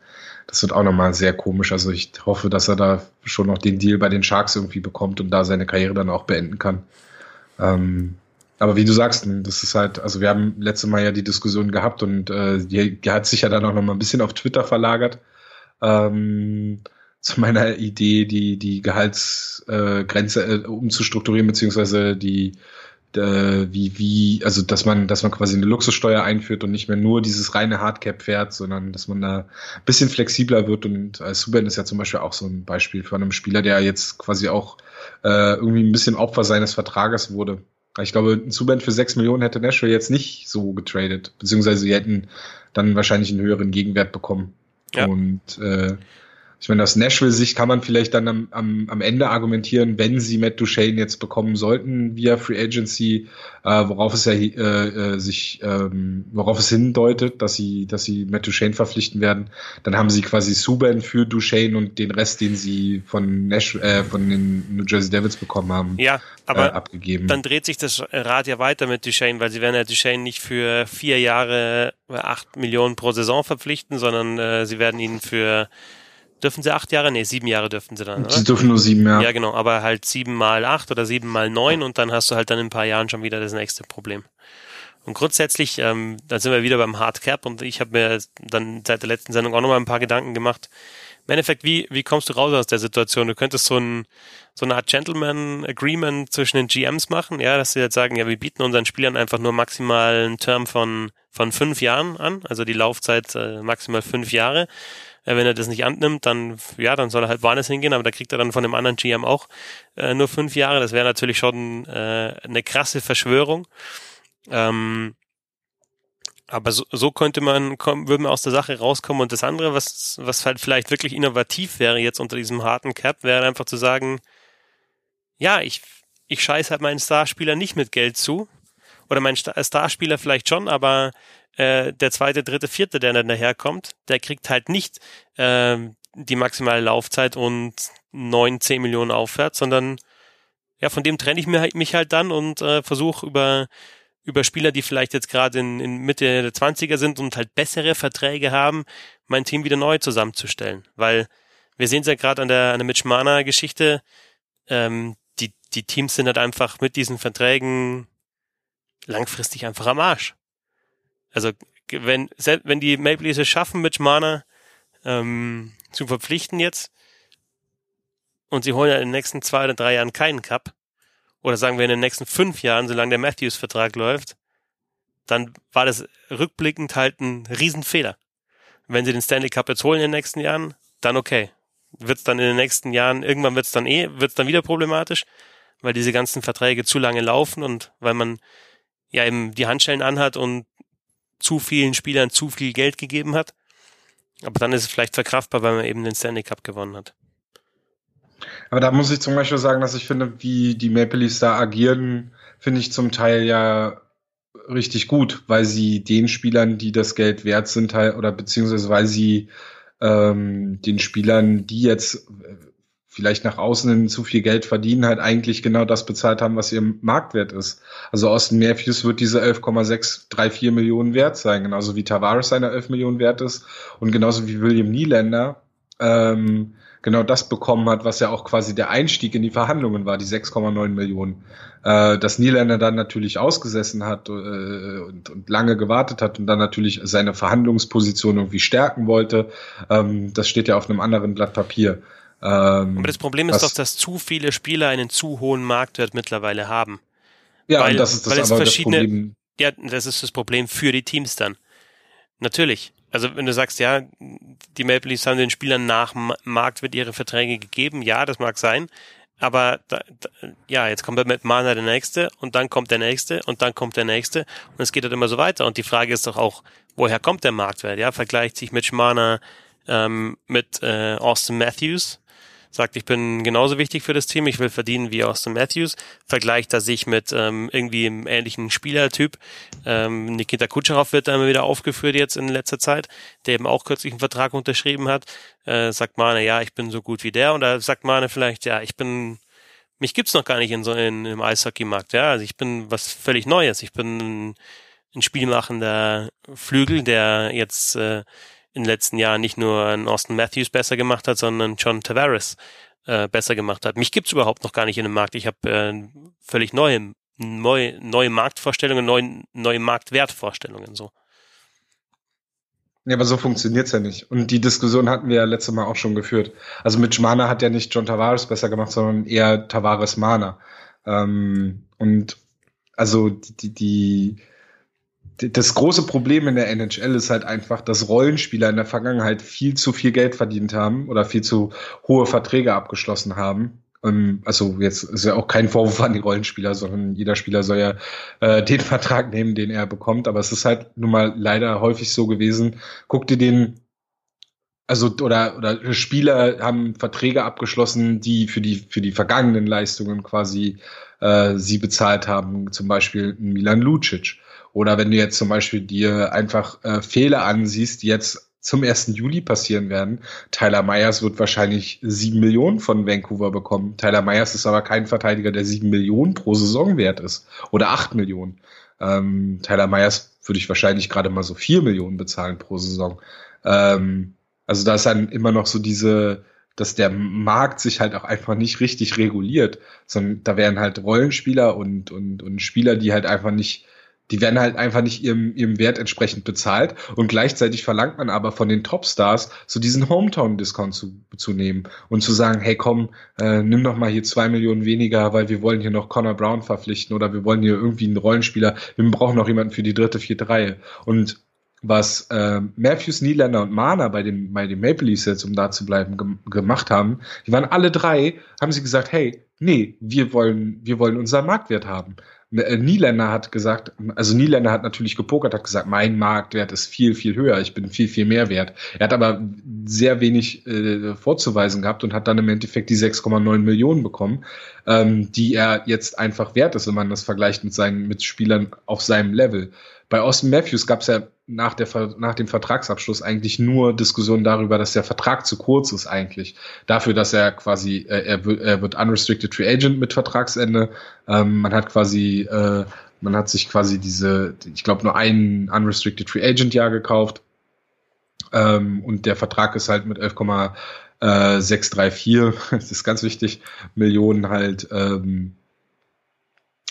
das wird auch nochmal sehr komisch. Also ich hoffe, dass er da schon noch den Deal bei den Sharks irgendwie bekommt und da seine Karriere dann auch beenden kann. Ähm, aber wie du sagst, das ist halt, also wir haben letzte Mal ja die Diskussion gehabt und äh, die, die hat sich ja dann auch noch mal ein bisschen auf Twitter verlagert. Ähm, zu meiner Idee, die, die Gehaltsgrenze äh, äh, umzustrukturieren, beziehungsweise die, wie, wie, also dass man, dass man quasi eine Luxussteuer einführt und nicht mehr nur dieses reine Hardcap fährt, sondern dass man da ein bisschen flexibler wird. Und äh, Subban ist ja zum Beispiel auch so ein Beispiel von einem Spieler, der jetzt quasi auch äh, irgendwie ein bisschen Opfer seines Vertrages wurde. Ich glaube, ein Subban für 6 Millionen hätte Nashville jetzt nicht so getradet, beziehungsweise sie hätten dann wahrscheinlich einen höheren Gegenwert bekommen. Ja. Und äh, ich meine, aus Nashville-Sicht kann man vielleicht dann am, am, am Ende argumentieren, wenn sie Matt Duchesne jetzt bekommen sollten via Free Agency, äh, worauf es ja äh, äh, sich, ähm, worauf es hindeutet, dass sie, dass sie Matt Duchesne verpflichten werden, dann haben sie quasi Subban für Duchesne und den Rest, den sie von Nash, äh, von den New Jersey Devils bekommen haben, ja, aber äh, abgegeben. Dann dreht sich das Rad ja weiter mit Duchesne, weil sie werden ja Duchesne nicht für vier Jahre acht Millionen pro Saison verpflichten, sondern äh, sie werden ihn für Dürfen sie acht Jahre? Nee, sieben Jahre dürfen sie dann, oder? Sie dürfen nur sieben, ja. Ja, genau, aber halt sieben mal acht oder sieben mal neun und dann hast du halt dann in ein paar Jahren schon wieder das nächste Problem. Und grundsätzlich, ähm, dann sind wir wieder beim Hard Cap und ich habe mir dann seit der letzten Sendung auch nochmal ein paar Gedanken gemacht. Im Endeffekt, wie, wie kommst du raus aus der Situation? Du könntest so, ein, so eine Art Gentleman Agreement zwischen den GMs machen, ja, dass sie jetzt sagen, ja, wir bieten unseren Spielern einfach nur maximal einen Term von, von fünf Jahren an, also die Laufzeit äh, maximal fünf Jahre. Äh, wenn er das nicht annimmt, dann ja, dann soll er halt woanders hingehen, aber da kriegt er dann von dem anderen GM auch äh, nur fünf Jahre. Das wäre natürlich schon äh, eine krasse Verschwörung. Ähm, aber so, so könnte man, komm, würde man aus der Sache rauskommen. Und das andere, was, was halt vielleicht wirklich innovativ wäre jetzt unter diesem harten Cap, wäre einfach zu sagen, ja, ich, ich scheiß halt meinen Starspieler nicht mit Geld zu. Oder mein Starspieler vielleicht schon, aber äh, der zweite, dritte, vierte, der dann daherkommt, der kriegt halt nicht äh, die maximale Laufzeit und neun, zehn Millionen aufwärts, sondern ja, von dem trenne ich mich halt, mich halt dann und äh, versuche über über Spieler, die vielleicht jetzt gerade in, in Mitte der Zwanziger sind und halt bessere Verträge haben, mein Team wieder neu zusammenzustellen. Weil wir sehen es ja gerade an der, an der Mitch Mana Geschichte, ähm, die, die Teams sind halt einfach mit diesen Verträgen langfristig einfach am Arsch. Also wenn, wenn die Maple Leafs es schaffen, Mitch Marner ähm, zu verpflichten jetzt und sie holen ja in den nächsten zwei oder drei Jahren keinen Cup, oder sagen wir in den nächsten fünf Jahren, solange der Matthews-Vertrag läuft, dann war das rückblickend halt ein Riesenfehler. Wenn sie den Stanley Cup jetzt holen in den nächsten Jahren, dann okay. Wird's dann in den nächsten Jahren, irgendwann wird's dann eh, wird's dann wieder problematisch, weil diese ganzen Verträge zu lange laufen und weil man ja eben die Handschellen anhat und zu vielen Spielern zu viel Geld gegeben hat. Aber dann ist es vielleicht verkraftbar, weil man eben den Stanley Cup gewonnen hat. Aber da muss ich zum Beispiel sagen, dass ich finde, wie die Maple Leafs da agieren, finde ich zum Teil ja richtig gut, weil sie den Spielern, die das Geld wert sind, halt, oder beziehungsweise weil sie ähm, den Spielern, die jetzt vielleicht nach außen hin zu viel Geld verdienen, halt eigentlich genau das bezahlt haben, was ihr Marktwert ist. Also Austin Matthews wird diese 11,634 Millionen wert sein, genauso wie Tavares seine 11 Millionen wert ist und genauso wie William Nylander ähm, genau das bekommen hat, was ja auch quasi der Einstieg in die Verhandlungen war, die 6,9 Millionen. Äh, dass Nylander dann natürlich ausgesessen hat äh, und, und lange gewartet hat und dann natürlich seine Verhandlungsposition irgendwie stärken wollte, ähm, das steht ja auf einem anderen Blatt Papier. Ähm, Aber das Problem ist doch, dass zu viele Spieler einen zu hohen Marktwert mittlerweile haben. Ja, weil, und das ist das, aber das Problem. Ja, das ist das Problem für die Teams dann. Natürlich. Also wenn du sagst, ja, die Maple Leafs haben den Spielern nach Marktwert ihre Verträge gegeben, ja, das mag sein. Aber da, da, ja, jetzt kommt mit Mana der nächste und dann kommt der nächste und dann kommt der nächste und es geht halt immer so weiter. Und die Frage ist doch auch, woher kommt der Marktwert? Ja, vergleicht sich mit Mana ähm, mit äh, Austin Matthews sagt, ich bin genauso wichtig für das Team, ich will verdienen wie Austin Matthews, vergleicht er sich mit ähm, irgendwie einem ähnlichen Spielertyp. Ähm, Nikita Kutscherow wird immer wieder aufgeführt jetzt in letzter Zeit, der eben auch kürzlich einen Vertrag unterschrieben hat. Äh, sagt Mane, ja, ich bin so gut wie der. Oder sagt Mane vielleicht, ja, ich bin mich gibt's noch gar nicht in so in, im Eishockeymarkt. Ja, also ich bin was völlig Neues. Ich bin ein, ein spielmachender Flügel, der jetzt äh, in den letzten Jahren nicht nur einen Austin Matthews besser gemacht hat, sondern John Tavares äh, besser gemacht hat. Mich gibt's überhaupt noch gar nicht in dem Markt. Ich habe äh, völlig neue, neue, neue Marktvorstellungen, neue, neue Marktwertvorstellungen so. Ja, aber so funktioniert's ja nicht. Und die Diskussion hatten wir ja letztes Mal auch schon geführt. Also mit Mana hat ja nicht John Tavares besser gemacht, sondern eher Tavares Mana. Ähm, und also die, die, das große Problem in der NHL ist halt einfach, dass Rollenspieler in der Vergangenheit viel zu viel Geld verdient haben oder viel zu hohe Verträge abgeschlossen haben. Ähm, also jetzt ist ja auch kein Vorwurf an die Rollenspieler, sondern jeder Spieler soll ja äh, den Vertrag nehmen, den er bekommt. Aber es ist halt nun mal leider häufig so gewesen. Guck dir den also oder oder Spieler haben Verträge abgeschlossen, die für die für die vergangenen Leistungen quasi äh, sie bezahlt haben, zum Beispiel Milan Lucic. Oder wenn du jetzt zum Beispiel dir einfach äh, Fehler ansiehst, die jetzt zum 1. Juli passieren werden. Tyler Myers wird wahrscheinlich sieben Millionen von Vancouver bekommen. Tyler Myers ist aber kein Verteidiger, der sieben Millionen pro Saison wert ist. Oder acht Millionen. Ähm, Tyler Myers würde ich wahrscheinlich gerade mal so vier Millionen bezahlen pro Saison. Ähm, also da ist dann immer noch so diese, dass der Markt sich halt auch einfach nicht richtig reguliert, sondern da wären halt Rollenspieler und, und, und Spieler, die halt einfach nicht die werden halt einfach nicht ihrem, ihrem Wert entsprechend bezahlt und gleichzeitig verlangt man aber von den Topstars so diesen Hometown-Discount zu, zu nehmen und zu sagen, hey komm, äh, nimm doch mal hier zwei Millionen weniger, weil wir wollen hier noch Connor Brown verpflichten oder wir wollen hier irgendwie einen Rollenspieler, wir brauchen noch jemanden für die dritte, vierte Reihe. Und was äh, Matthews, Niederländer und Mana bei dem, bei dem Maple Leafs jetzt, um da zu bleiben, ge gemacht haben, die waren alle drei, haben sie gesagt, hey, nee, wir wollen, wir wollen unseren Marktwert haben. Äh, Nieländer hat gesagt, also Nieländer hat natürlich gepokert, hat gesagt, mein Marktwert ist viel, viel höher, ich bin viel, viel mehr wert. Er hat aber sehr wenig äh, vorzuweisen gehabt und hat dann im Endeffekt die 6,9 Millionen bekommen, ähm, die er jetzt einfach wert ist, wenn man das vergleicht mit seinen Mitspielern auf seinem Level. Bei Austin Matthews gab es ja nach, der, nach dem Vertragsabschluss eigentlich nur Diskussionen darüber, dass der Vertrag zu kurz ist eigentlich. Dafür, dass er quasi, äh, er, wird, er wird unrestricted free agent mit Vertragsende. Ähm, man hat quasi, äh, man hat sich quasi diese, ich glaube nur ein unrestricted free agent Jahr gekauft. Ähm, und der Vertrag ist halt mit 11,634, das ist ganz wichtig, Millionen halt ähm,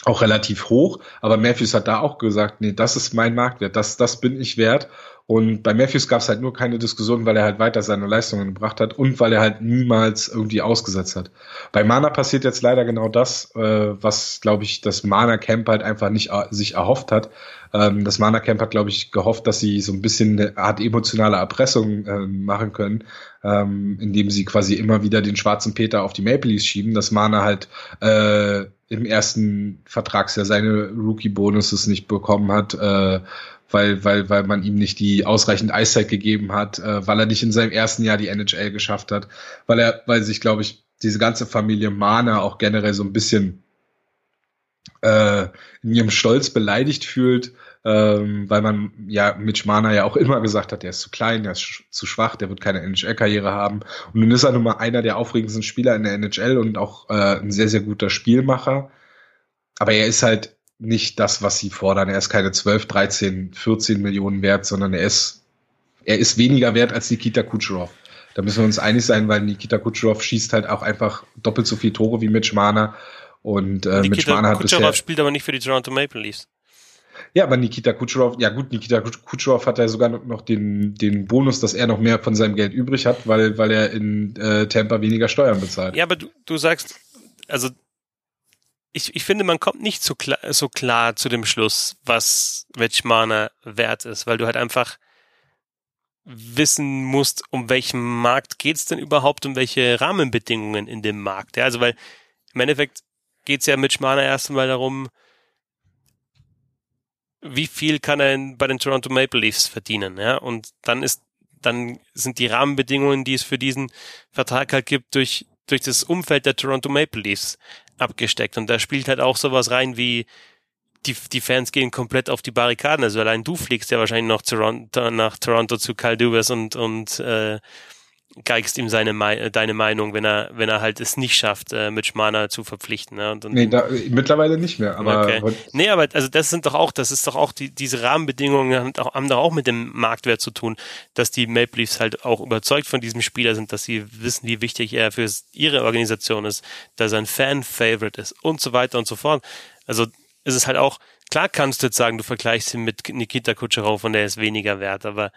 auch relativ hoch, aber Matthews hat da auch gesagt, nee, das ist mein Marktwert, das, das bin ich wert. Und bei Matthews gab es halt nur keine Diskussion, weil er halt weiter seine Leistungen gebracht hat und weil er halt niemals irgendwie ausgesetzt hat. Bei Mana passiert jetzt leider genau das, äh, was, glaube ich, das Mana Camp halt einfach nicht äh, sich erhofft hat. Ähm, das Mana Camp hat, glaube ich, gehofft, dass sie so ein bisschen eine Art emotionale Erpressung äh, machen können, ähm, indem sie quasi immer wieder den schwarzen Peter auf die Maple Leafs schieben, dass Mana halt äh, im ersten Vertragsjahr seine Rookie-Bonuses nicht bekommen hat, äh, weil, weil, weil man ihm nicht die ausreichend Eiszeit gegeben hat, äh, weil er nicht in seinem ersten Jahr die NHL geschafft hat, weil er, weil sich, glaube ich, diese ganze Familie Mana auch generell so ein bisschen äh, in ihrem Stolz beleidigt fühlt, ähm, weil man ja Mitch Mana ja auch immer gesagt hat, der ist zu klein, der ist sch zu schwach, der wird keine NHL-Karriere haben. Und nun ist er nun mal einer der aufregendsten Spieler in der NHL und auch äh, ein sehr, sehr guter Spielmacher. Aber er ist halt nicht das, was sie fordern. Er ist keine 12, 13, 14 Millionen wert, sondern er ist, er ist weniger wert als Nikita Kucherov. Da müssen wir uns einig sein, weil Nikita Kucherov schießt halt auch einfach doppelt so viele Tore wie Mitch Marner. Und äh, Nikita Mitch Marner hat Kucherov bisher, spielt aber nicht für die Toronto Maple Leafs. Ja, aber Nikita Kucherov, ja gut, Nikita Kucherov hat ja sogar noch den, den Bonus, dass er noch mehr von seinem Geld übrig hat, weil, weil er in äh, Tampa weniger Steuern bezahlt. Ja, aber du, du sagst, also ich, ich finde, man kommt nicht so klar, so klar zu dem Schluss, was Wetschmaner wert ist, weil du halt einfach wissen musst, um welchen Markt geht's denn überhaupt, um welche Rahmenbedingungen in dem Markt. Ja, also weil im Endeffekt geht's ja mit Schmaner erstmal darum, wie viel kann er bei den Toronto Maple Leafs verdienen, ja, und dann ist, dann sind die Rahmenbedingungen, die es für diesen Vertrag halt gibt, durch, durch das Umfeld der Toronto Maple Leafs abgesteckt. Und da spielt halt auch sowas rein wie, die, die Fans gehen komplett auf die Barrikaden. Also allein du fliegst ja wahrscheinlich noch Toronto, nach Toronto zu Kyle Dubas und, und äh, geigst ihm seine deine Meinung, wenn er wenn er halt es nicht schafft, äh, mit Schmana zu verpflichten. Ne? Und, und, nee, da, mittlerweile nicht mehr. Aber okay. nee, aber also das sind doch auch, das ist doch auch die, diese Rahmenbedingungen haben, auch, haben doch auch mit dem Marktwert zu tun, dass die Maple Leafs halt auch überzeugt von diesem Spieler sind, dass sie wissen, wie wichtig er für ihre Organisation ist, dass er ein Fan-Favorite ist und so weiter und so fort. Also ist es halt auch klar kannst du jetzt sagen, du vergleichst ihn mit Nikita Kutscherow und der ist weniger wert, aber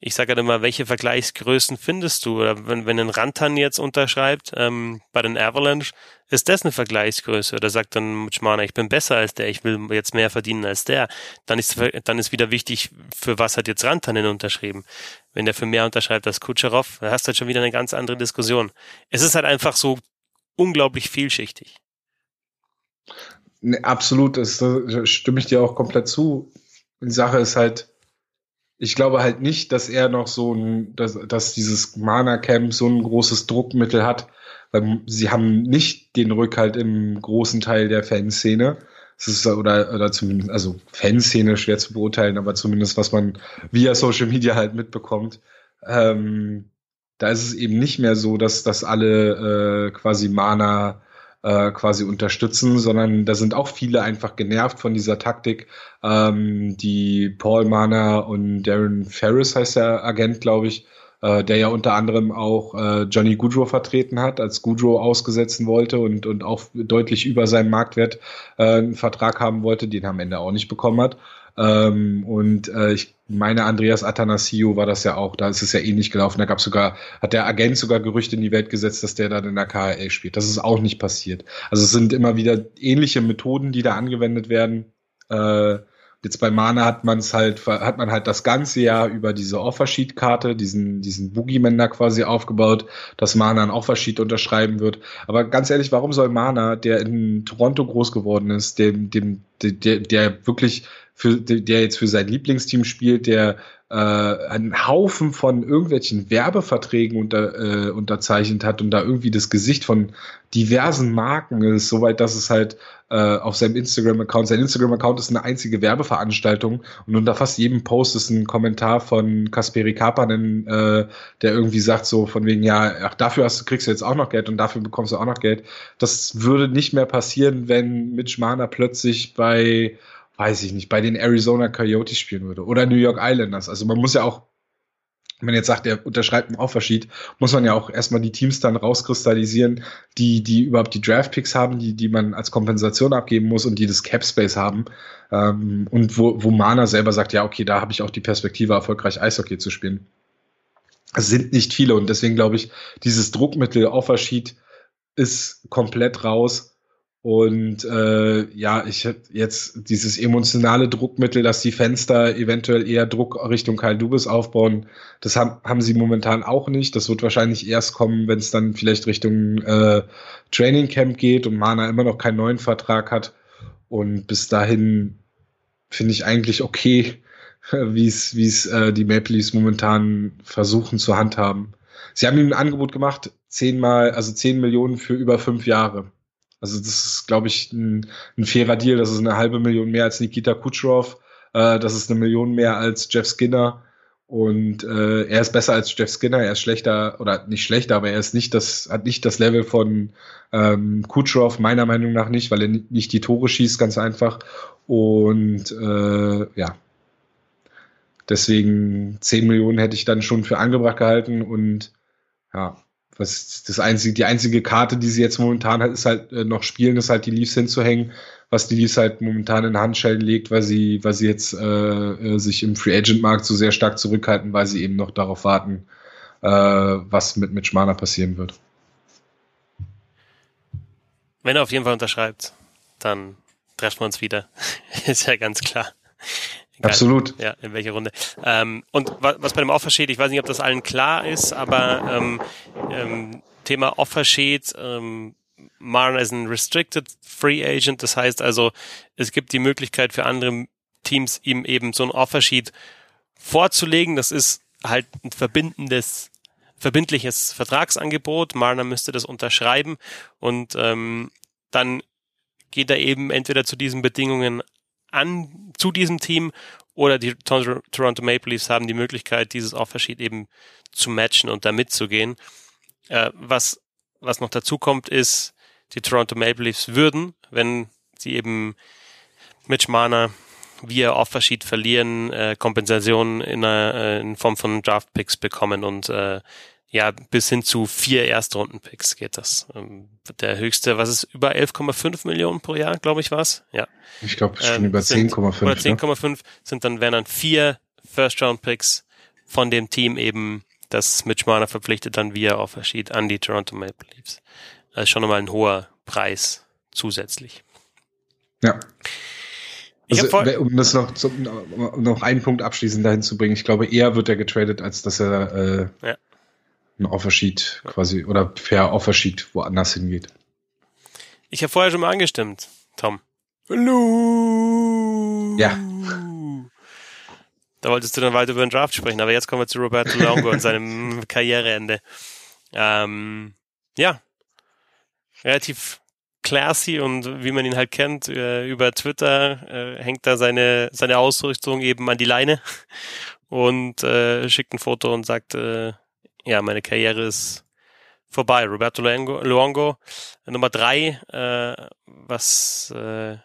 ich sage halt immer, welche Vergleichsgrößen findest du? Oder wenn, wenn ein Rantan jetzt unterschreibt ähm, bei den Avalanche, ist das eine Vergleichsgröße? Oder sagt dann Mutschmana, ich bin besser als der, ich will jetzt mehr verdienen als der? Dann ist, dann ist wieder wichtig, für was hat jetzt Rantanen unterschrieben? Wenn der für mehr unterschreibt als Kutscherow, dann hast du halt schon wieder eine ganz andere Diskussion. Es ist halt einfach so unglaublich vielschichtig. Nee, absolut, das, da stimme ich dir auch komplett zu. Die Sache ist halt, ich glaube halt nicht, dass er noch so ein, dass, dass dieses Mana Camp so ein großes Druckmittel hat, weil sie haben nicht den Rückhalt im großen Teil der Fanszene. Es ist oder oder zumindest also Fanszene schwer zu beurteilen, aber zumindest was man via Social Media halt mitbekommt. Ähm, da ist es eben nicht mehr so, dass dass alle äh, quasi Mana äh, quasi unterstützen, sondern da sind auch viele einfach genervt von dieser Taktik. Ähm, die Paul Mahner und Darren Ferris heißt der Agent, glaube ich, äh, der ja unter anderem auch äh, Johnny Goodrow vertreten hat, als Goodrow ausgesetzen wollte und, und auch deutlich über seinen Marktwert äh, einen Vertrag haben wollte, den er am Ende auch nicht bekommen hat. Ähm, und äh, ich meine, Andreas Athanasiou war das ja auch, da ist es ja ähnlich gelaufen. Da gab sogar, hat der Agent sogar Gerüchte in die Welt gesetzt, dass der dann in der KHL spielt. Das ist auch nicht passiert. Also es sind immer wieder ähnliche Methoden, die da angewendet werden. Äh, Jetzt bei Mana hat man es halt, hat man halt das ganze Jahr über diese Offersheet-Karte, diesen, diesen Boogeyman da quasi aufgebaut, dass Mana ein Offersheet unterschreiben wird. Aber ganz ehrlich, warum soll Mana, der in Toronto groß geworden ist, dem, dem, der, der wirklich für, der jetzt für sein Lieblingsteam spielt, der äh, einen Haufen von irgendwelchen Werbeverträgen unter, äh, unterzeichnet hat und da irgendwie das Gesicht von diversen Marken ist, soweit, dass es halt äh, auf seinem Instagram-Account, sein Instagram-Account ist eine einzige Werbeveranstaltung und unter fast jedem Post ist ein Kommentar von Kasperi Kapanen, äh, der irgendwie sagt so von wegen, ja, ach, dafür hast, kriegst du jetzt auch noch Geld und dafür bekommst du auch noch Geld. Das würde nicht mehr passieren, wenn Mitch Marner plötzlich bei weiß ich nicht, bei den Arizona Coyotes spielen würde oder New York Islanders. Also man muss ja auch, wenn man jetzt sagt, er unterschreibt einen Offersheet, muss man ja auch erstmal die Teams dann rauskristallisieren, die, die überhaupt die Draftpicks haben, die, die man als Kompensation abgeben muss und die das Cap Space haben. Ähm, und wo, wo Mana selber sagt, ja, okay, da habe ich auch die Perspektive, erfolgreich Eishockey zu spielen. Es sind nicht viele und deswegen glaube ich, dieses Druckmittel Offersheet ist komplett raus und äh, ja, ich hätte jetzt dieses emotionale Druckmittel, dass die Fenster eventuell eher Druck Richtung Kyle Dubes aufbauen, das haben, haben sie momentan auch nicht. Das wird wahrscheinlich erst kommen, wenn es dann vielleicht Richtung äh, Training Camp geht und Mana immer noch keinen neuen Vertrag hat. Und bis dahin finde ich eigentlich okay, wie es äh, die Maple Leafs momentan versuchen zu handhaben. Sie haben ihm ein Angebot gemacht, zehnmal, also zehn Millionen für über fünf Jahre. Also das ist, glaube ich, ein, ein, fairer Deal. Das ist eine halbe Million mehr als Nikita Kucherov. Äh, das ist eine Million mehr als Jeff Skinner. Und äh, er ist besser als Jeff Skinner, er ist schlechter, oder nicht schlechter, aber er ist nicht das, hat nicht das Level von ähm, Kucherov, meiner Meinung nach nicht, weil er nicht die Tore schießt, ganz einfach. Und äh, ja, deswegen 10 Millionen hätte ich dann schon für angebracht gehalten und ja, was das einzige, die einzige Karte, die sie jetzt momentan hat, ist halt äh, noch spielen, ist halt die Leafs hinzuhängen, was die Leafs halt momentan in Handschellen legt, weil sie, weil sie jetzt äh, äh, sich im Free Agent Markt so sehr stark zurückhalten, weil sie eben noch darauf warten, äh, was mit Mitch Marner passieren wird. Wenn er auf jeden Fall unterschreibt, dann treffen wir uns wieder. ist ja ganz klar. Egal, Absolut. Ja, in welcher Runde. Ähm, und was bei dem Offersheet, ich weiß nicht, ob das allen klar ist, aber ähm, ähm, Thema Offersheet, ähm, Marn ist ein Restricted Free Agent, das heißt also, es gibt die Möglichkeit für andere Teams, ihm eben so ein Offersheet vorzulegen. Das ist halt ein verbindendes, verbindliches Vertragsangebot. Marner müsste das unterschreiben und ähm, dann geht er eben entweder zu diesen Bedingungen an zu diesem Team oder die Toronto Maple Leafs haben die Möglichkeit, dieses Offersheet eben zu matchen und da mitzugehen. Äh, was, was noch dazu kommt, ist, die Toronto Maple Leafs würden, wenn sie eben Mitch Marner via Offersheet verlieren, äh, Kompensation in, einer, äh, in Form von Draft Picks bekommen und äh, ja, bis hin zu vier Erstrunden-Picks geht das. Ähm, der höchste, was ist, über 11,5 Millionen pro Jahr, glaube ich, war's. Ja. Ich glaube, schon ähm, über 10,5. Oder 10,5 ne? sind dann, wären dann vier First-Round-Picks von dem Team eben, das Mitch Marner verpflichtet dann via Offersheet an die Toronto Maple Leafs. Das ist schon nochmal ein hoher Preis zusätzlich. Ja. Also, um das noch, um noch einen Punkt abschließend dahin zu bringen, ich glaube, eher wird er getradet, als dass er äh, ja ein Offersheet quasi oder per Offersheet woanders hingeht. Ich habe vorher schon mal angestimmt, Tom. Hallo. Ja. Da wolltest du dann weiter über den Draft sprechen, aber jetzt kommen wir zu Roberto Longo und seinem Karriereende. Ähm, ja, relativ classy und wie man ihn halt kennt, äh, über Twitter äh, hängt da seine, seine Ausrüstung eben an die Leine und äh, schickt ein Foto und sagt, äh, ja, meine Karriere ist vorbei. Roberto Luongo, Nummer drei, äh, was äh,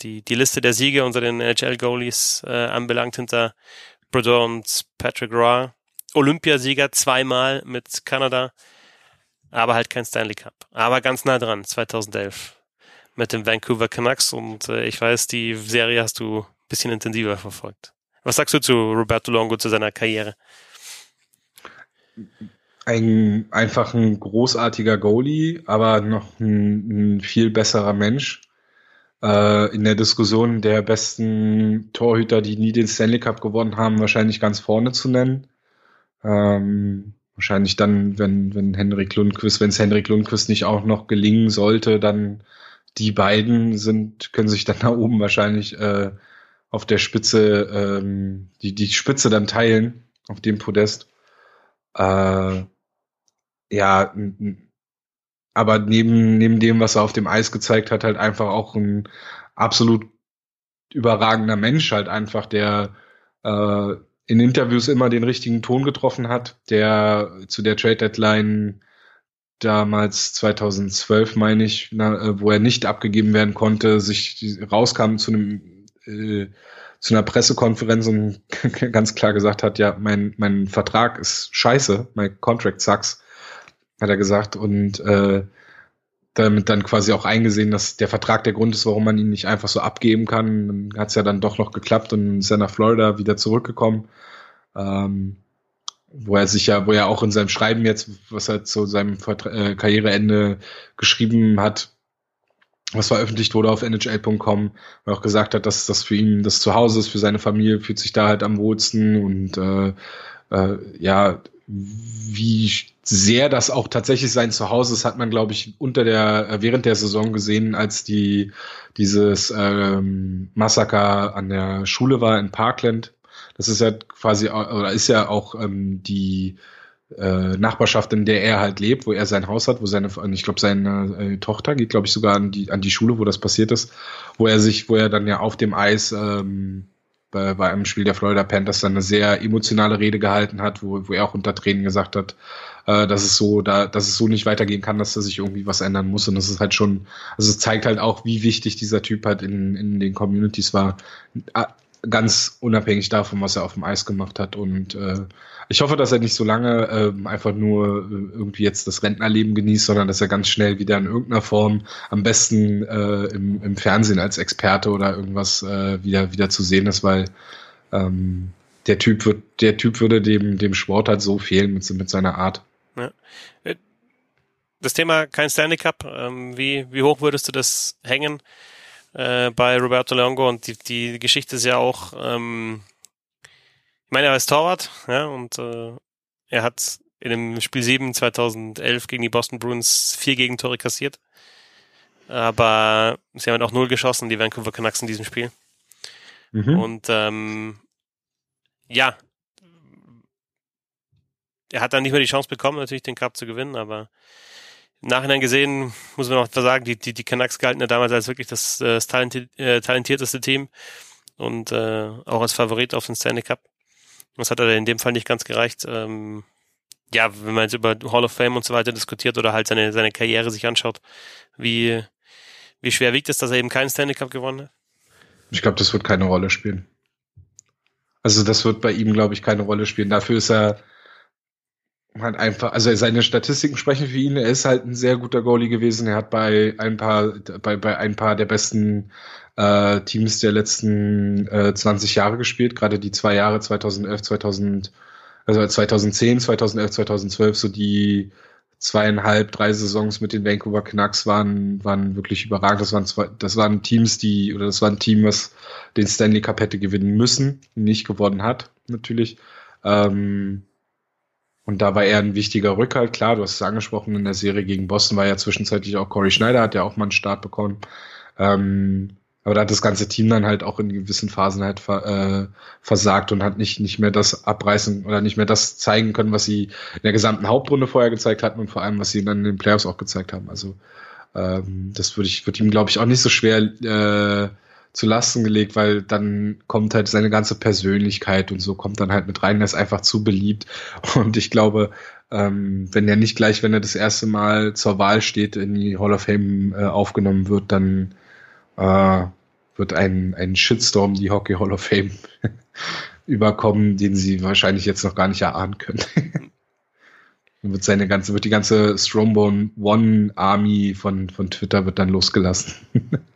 die, die Liste der Siege unter den NHL-Goalies äh, anbelangt, hinter Brodeur und Patrick Roy. Olympiasieger zweimal mit Kanada, aber halt kein Stanley Cup. Aber ganz nah dran, 2011 mit den Vancouver Canucks und äh, ich weiß, die Serie hast du ein bisschen intensiver verfolgt. Was sagst du zu Roberto Longo, zu seiner Karriere? Ein einfach ein großartiger Goalie, aber noch ein, ein viel besserer Mensch. Äh, in der Diskussion der besten Torhüter, die nie den Stanley Cup gewonnen haben, wahrscheinlich ganz vorne zu nennen. Ähm, wahrscheinlich dann, wenn, wenn Henrik Lundqvist, wenn es Henrik Lundqvist nicht auch noch gelingen sollte, dann die beiden sind, können sich dann da oben wahrscheinlich äh, auf der Spitze, ähm, die, die Spitze dann teilen, auf dem Podest. Äh, ja, aber neben, neben dem, was er auf dem Eis gezeigt hat, halt einfach auch ein absolut überragender Mensch, halt einfach, der äh, in Interviews immer den richtigen Ton getroffen hat, der zu der Trade Deadline damals 2012, meine ich, na, äh, wo er nicht abgegeben werden konnte, sich rauskam zu einem äh, zu einer Pressekonferenz und ganz klar gesagt hat, ja, mein, mein Vertrag ist scheiße, mein Contract sucks, hat er gesagt und äh, damit dann quasi auch eingesehen, dass der Vertrag der Grund ist, warum man ihn nicht einfach so abgeben kann. Dann hat es ja dann doch noch geklappt und ist ja nach Florida wieder zurückgekommen. Ähm, wo er sich ja, wo er auch in seinem Schreiben jetzt, was er zu seinem Vertra äh, Karriereende geschrieben hat, was veröffentlicht wurde auf NHL.com, wo er auch gesagt hat, dass das für ihn das Zuhause ist, für seine Familie, fühlt sich da halt am wohlsten und äh, äh, ja, wie sehr das auch tatsächlich sein Zuhause ist, hat man, glaube ich, unter der, äh, während der Saison gesehen, als die dieses ähm, Massaker an der Schule war in Parkland. Das ist ja quasi, oder ist ja auch ähm, die äh, Nachbarschaft, in der er halt lebt, wo er sein Haus hat, wo seine, ich glaube, seine äh, Tochter geht, glaube ich, sogar an die, an die Schule, wo das passiert ist, wo er sich, wo er dann ja auf dem Eis ähm, bei, bei einem Spiel der Florida Panthers dann eine sehr emotionale Rede gehalten hat, wo, wo er auch unter Tränen gesagt hat, äh, dass es so, da, dass es so nicht weitergehen kann, dass da sich irgendwie was ändern muss. Und das ist halt schon, also es zeigt halt auch, wie wichtig dieser Typ halt in, in den Communities war ganz unabhängig davon, was er auf dem Eis gemacht hat. Und äh, ich hoffe, dass er nicht so lange äh, einfach nur äh, irgendwie jetzt das Rentnerleben genießt, sondern dass er ganz schnell wieder in irgendeiner Form, am besten äh, im, im Fernsehen als Experte oder irgendwas äh, wieder wieder zu sehen ist, weil ähm, der Typ wird, der Typ würde dem dem Sport halt so fehlen mit, mit seiner Art. Ja. Äh, das Thema kein Stanley Cup, ähm, wie wie hoch würdest du das hängen? Äh, bei Roberto Leongo und die, die Geschichte ist ja auch, ähm, ich meine, er ist Torwart, ja, und äh, er hat in dem Spiel 7 2011 gegen die Boston Bruins vier Gegentore kassiert. Aber sie haben auch null geschossen, die Vancouver Canucks in diesem Spiel. Mhm. Und ähm, ja, er hat dann nicht mehr die Chance bekommen, natürlich den Cup zu gewinnen, aber Nachhinein gesehen muss man noch sagen, die, die, die Canucks galten ja damals als wirklich das, äh, das talenti äh, talentierteste Team und äh, auch als Favorit auf den Stanley Cup. Das hat er in dem Fall nicht ganz gereicht. Ähm, ja, wenn man jetzt über Hall of Fame und so weiter diskutiert oder halt seine, seine Karriere sich anschaut, wie, wie schwer wiegt es, dass er eben keinen Stanley Cup gewonnen hat? Ich glaube, das wird keine Rolle spielen. Also das wird bei ihm, glaube ich, keine Rolle spielen. Dafür ist er halt einfach, also seine Statistiken sprechen für ihn. Er ist halt ein sehr guter Goalie gewesen. Er hat bei ein paar, bei, bei ein paar der besten äh, Teams der letzten äh, 20 Jahre gespielt. Gerade die zwei Jahre 2011, 2000, also 2010, 2011, 2012, so die zweieinhalb, drei Saisons mit den Vancouver Canucks waren, waren wirklich überragend. Das waren zwei, das waren Teams, die, oder das war ein Team, was den Stanley Cup hätte gewinnen müssen, nicht gewonnen hat, natürlich. Ähm, und da war er ein wichtiger Rückhalt. Klar, du hast es angesprochen, in der Serie gegen Boston war ja zwischenzeitlich auch Corey Schneider, hat ja auch mal einen Start bekommen. Ähm, aber da hat das ganze Team dann halt auch in gewissen Phasen halt ver, äh, versagt und hat nicht, nicht mehr das abreißen oder nicht mehr das zeigen können, was sie in der gesamten Hauptrunde vorher gezeigt hatten und vor allem, was sie dann in den Playoffs auch gezeigt haben. Also ähm, das würde ich, würde ihm, glaube ich, auch nicht so schwer äh, zu Lasten gelegt, weil dann kommt halt seine ganze Persönlichkeit und so kommt dann halt mit rein. Er ist einfach zu beliebt. Und ich glaube, ähm, wenn er nicht gleich, wenn er das erste Mal zur Wahl steht, in die Hall of Fame äh, aufgenommen wird, dann äh, wird ein, ein Shitstorm die Hockey Hall of Fame überkommen, den sie wahrscheinlich jetzt noch gar nicht erahnen können. dann wird seine ganze, wird die ganze Strombone One Army von, von Twitter wird dann losgelassen.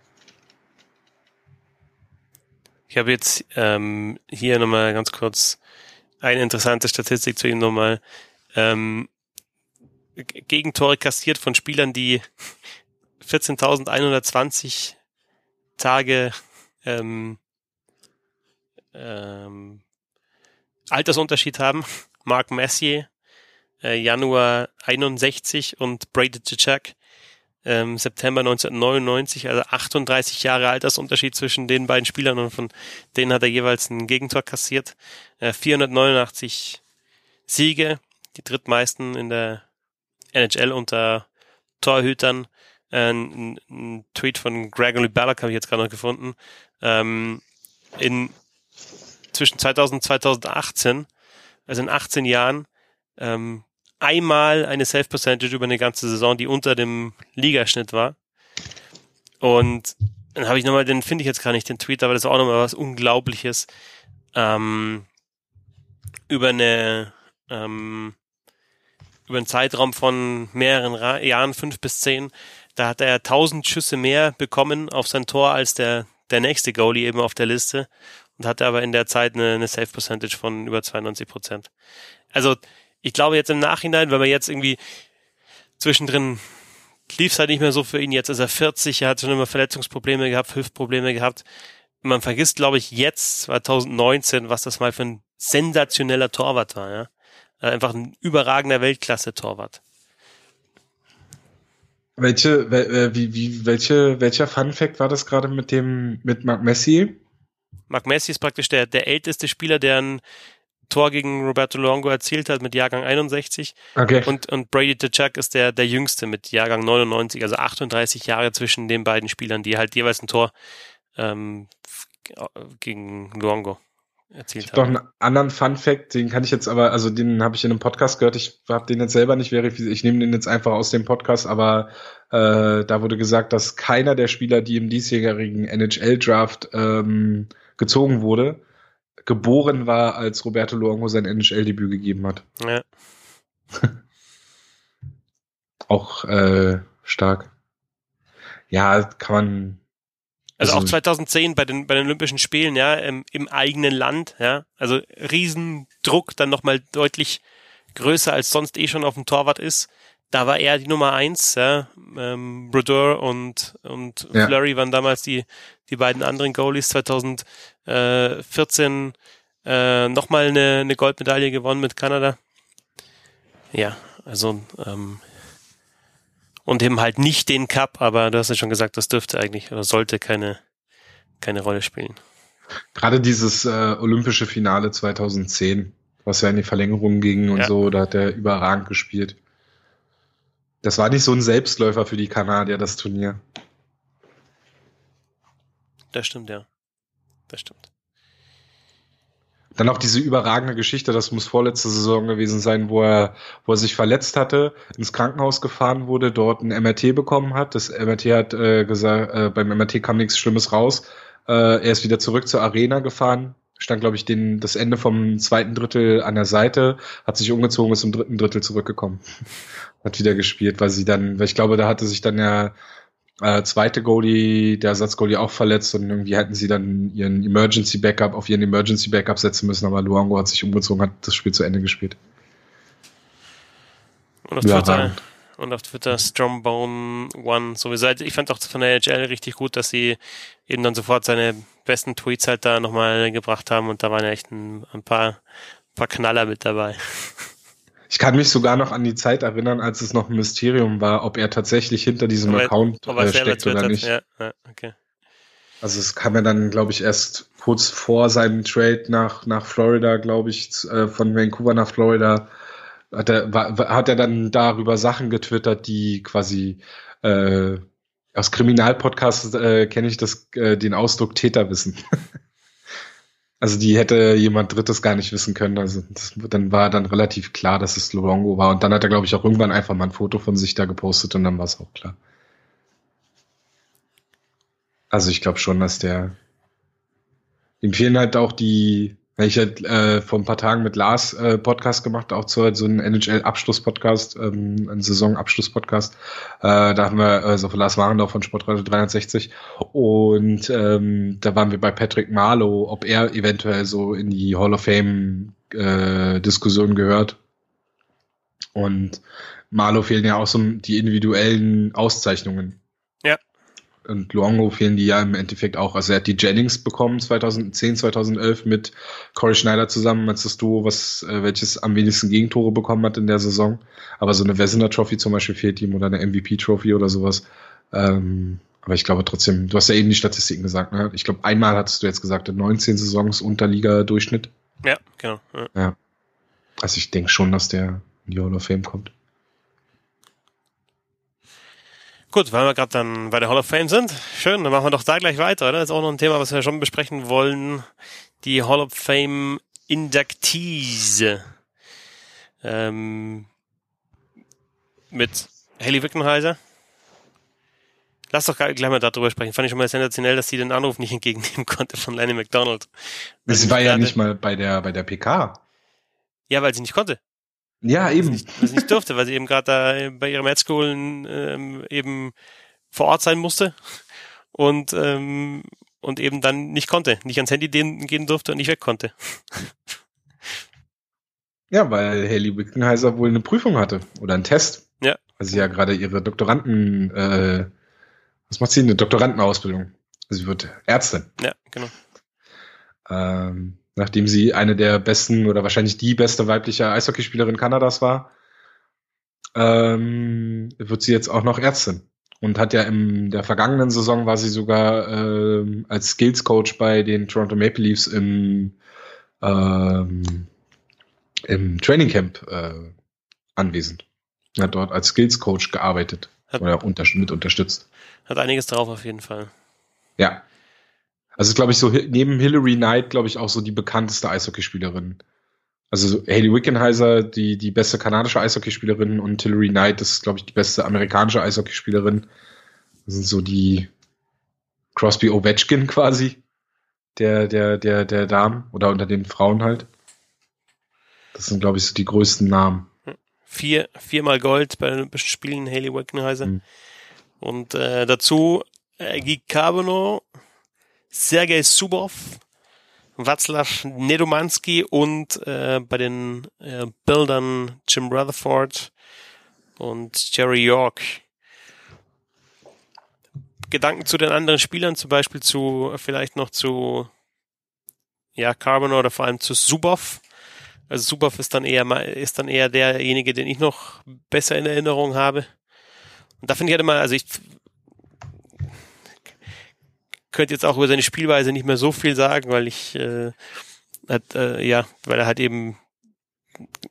Ich habe jetzt ähm, hier nochmal ganz kurz eine interessante Statistik zu ihm nochmal. Ähm, Gegentore kassiert von Spielern, die 14.120 Tage ähm, ähm, Altersunterschied haben. Mark Messier, äh, Januar 61 und Brady Tchak ähm, September 1999, also 38 Jahre Altersunterschied zwischen den beiden Spielern und von denen hat er jeweils ein Gegentor kassiert. Äh, 489 Siege, die drittmeisten in der NHL unter Torhütern. Äh, ein, ein, Tweet von Gregory Ballack habe ich jetzt gerade noch gefunden. Ähm, in zwischen 2000 und 2018, also in 18 Jahren, ähm, einmal eine Save Percentage über eine ganze Saison, die unter dem Ligaschnitt war. Und dann habe ich nochmal, den finde ich jetzt gar nicht den Tweet, aber das ist auch nochmal was Unglaubliches. Ähm, über eine ähm, über einen Zeitraum von mehreren Ra Jahren, fünf bis zehn, da hat er tausend Schüsse mehr bekommen auf sein Tor als der, der nächste Goalie eben auf der Liste und hatte aber in der Zeit eine, eine Save Percentage von über 92 Prozent. Also ich glaube jetzt im Nachhinein, wenn man jetzt irgendwie zwischendrin lief es halt nicht mehr so für ihn. Jetzt ist er 40, er hat schon immer Verletzungsprobleme gehabt, Hüftprobleme gehabt. Man vergisst, glaube ich, jetzt 2019, was das mal für ein sensationeller Torwart war. Ja? Äh, einfach ein überragender Weltklasse-Torwart. Welche, äh, wie, wie, welche, welcher Fun Fact war das gerade mit dem, mit Mark Messi? Mark Messi ist praktisch der, der älteste Spieler, der ein Tor gegen Roberto Luongo erzielt hat mit Jahrgang 61. Okay. Und, und Brady DeChuck ist der, der jüngste mit Jahrgang 99, also 38 Jahre zwischen den beiden Spielern, die halt jeweils ein Tor ähm, gegen Luongo erzielt ich habe. Noch einen anderen Fun Fact, den kann ich jetzt aber, also den habe ich in einem Podcast gehört. Ich habe den jetzt selber nicht verifiziert. Ich nehme den jetzt einfach aus dem Podcast, aber äh, da wurde gesagt, dass keiner der Spieler, die im diesjährigen NHL-Draft ähm, gezogen wurde, geboren war, als Roberto Luongo sein NHL-Debüt gegeben hat. Ja. Auch äh, stark. Ja, kann man also, also auch 2010 bei den, bei den Olympischen Spielen, ja, im, im eigenen Land, ja. Also Riesendruck, dann nochmal deutlich größer als sonst eh schon auf dem Torwart ist. Da war er die Nummer eins, ja. Ähm, Brodeur und, und ja. Flurry waren damals die, die beiden anderen Goalies. 2014 äh, nochmal eine, eine Goldmedaille gewonnen mit Kanada. Ja, also ähm, und eben halt nicht den Cup, aber du hast ja schon gesagt, das dürfte eigentlich oder sollte keine, keine Rolle spielen. Gerade dieses äh, olympische Finale 2010, was ja in die Verlängerung ging und ja. so, da hat er überragend gespielt. Das war nicht so ein Selbstläufer für die Kanadier, das Turnier. Das stimmt, ja. Das stimmt. Dann auch diese überragende Geschichte, das muss vorletzte Saison gewesen sein, wo er, wo er sich verletzt hatte, ins Krankenhaus gefahren wurde, dort ein MRT bekommen hat. Das MRT hat äh, gesagt, äh, beim MRT kam nichts Schlimmes raus. Äh, er ist wieder zurück zur Arena gefahren, stand, glaube ich, den, das Ende vom zweiten Drittel an der Seite, hat sich umgezogen, ist im dritten Drittel zurückgekommen. hat wieder gespielt, weil sie dann, weil ich glaube, da hatte sich dann ja äh, zweite Goalie, der Ersatzgoalie auch verletzt und irgendwie hätten sie dann ihren Emergency Backup auf ihren Emergency Backup setzen müssen, aber Luango hat sich umgezogen, hat das Spiel zu Ende gespielt. Und auf ja, und auf Twitter Strombone One sowieso. Also ich fand auch von der NHL richtig gut, dass sie eben dann sofort seine besten Tweets halt da nochmal gebracht haben und da waren ja echt ein, ein paar, paar Knaller mit dabei. Ich kann mich sogar noch an die Zeit erinnern, als es noch ein Mysterium war, ob er tatsächlich hinter diesem aber, Account äh, steckt oder nicht. Ja, ja, okay. Also es kam ja dann, glaube ich, erst kurz vor seinem Trade nach, nach Florida, glaube ich, äh, von Vancouver nach Florida, hat er, war, hat er dann darüber Sachen getwittert, die quasi äh, aus Kriminalpodcasts äh, kenne ich das, äh, den Ausdruck Täterwissen. Also die hätte jemand Drittes gar nicht wissen können. Also das, dann war dann relativ klar, dass es Luongo war. Und dann hat er, glaube ich, auch irgendwann einfach mal ein Foto von sich da gepostet und dann war es auch klar. Also ich glaube schon, dass der ihm fehlen halt auch die ich halt äh, vor ein paar Tagen mit Lars äh, Podcast gemacht, auch zu so einem NHL-Abschluss-Podcast, ähm, ein Saison-Abschluss-Podcast. Äh, da haben wir also von Lars Warendorf von Sportradio 360 und ähm, da waren wir bei Patrick Marlow, ob er eventuell so in die Hall of Fame-Diskussion äh, gehört. Und Marlow fehlen ja auch so die individuellen Auszeichnungen. Und Luongo fehlen die ja im Endeffekt auch. Also er hat die Jennings bekommen 2010, 2011 mit Corey Schneider zusammen als das Duo, was äh, welches am wenigsten Gegentore bekommen hat in der Saison. Aber so eine Wessener Trophy zum Beispiel fehlt ihm oder eine MVP Trophy oder sowas. Ähm, aber ich glaube trotzdem, du hast ja eben die Statistiken gesagt, ne? Ich glaube, einmal hattest du jetzt gesagt, in 19 Saisons Unterliga-Durchschnitt. Ja, genau. Ja. ja. Also ich denke schon, dass der in die Hall of Fame kommt. Gut, weil wir gerade dann bei der Hall of Fame sind, schön, dann machen wir doch da gleich weiter, oder? Das ist auch noch ein Thema, was wir schon besprechen wollen. Die Hall of Fame Inductees. Ähm, mit Haley Wickenheiser. Lass doch gleich mal darüber sprechen. Fand ich schon mal sensationell, dass sie den Anruf nicht entgegennehmen konnte von Lenny McDonald. Sie war ja nicht mal bei der, bei der PK. Ja, weil sie nicht konnte. Ja, eben. Weil sie nicht, durfte, weil sie eben gerade da bei ihrem Med School ähm, eben vor Ort sein musste und ähm, und eben dann nicht konnte, nicht ans Handy gehen durfte und nicht weg konnte. Ja, weil Haley Wickenheiser wohl eine Prüfung hatte oder einen Test. Ja. Weil sie ja gerade ihre Doktoranden, äh, was macht sie? Eine Doktorandenausbildung. Also sie wird Ärztin. Ja, genau. Ähm, nachdem sie eine der besten oder wahrscheinlich die beste weibliche Eishockeyspielerin Kanadas war, ähm, wird sie jetzt auch noch Ärztin. Und hat ja in der vergangenen Saison war sie sogar ähm, als Skills Coach bei den Toronto Maple Leafs im ähm, im Training Camp äh, anwesend. Hat dort als Skills Coach gearbeitet hat, oder unter, mit unterstützt. Hat einiges drauf auf jeden Fall. Ja. Also glaube ich so neben Hillary Knight glaube ich auch so die bekannteste Eishockeyspielerin. Also Haley Wickenheiser, die die beste kanadische Eishockeyspielerin und Hillary Knight ist glaube ich die beste amerikanische Eishockeyspielerin. Das sind so die Crosby Ovechkin quasi der der der der Damen oder unter den Frauen halt. Das sind glaube ich so die größten Namen. Vier viermal Gold bei den Spielen Haley Wickenheiser. Mhm. Und äh, dazu äh, Guy Carbonneau, Sergei Subov, Václav Nedomanski und äh, bei den äh, Bildern Jim Rutherford und Jerry York. Gedanken zu den anderen Spielern, zum Beispiel zu, vielleicht noch zu, ja, Carbon oder vor allem zu Subov. Also Subov ist dann eher, ist dann eher derjenige, den ich noch besser in Erinnerung habe. Und da finde ich halt immer, also ich könnte jetzt auch über seine Spielweise nicht mehr so viel sagen, weil ich äh, hat, äh, ja, weil er halt eben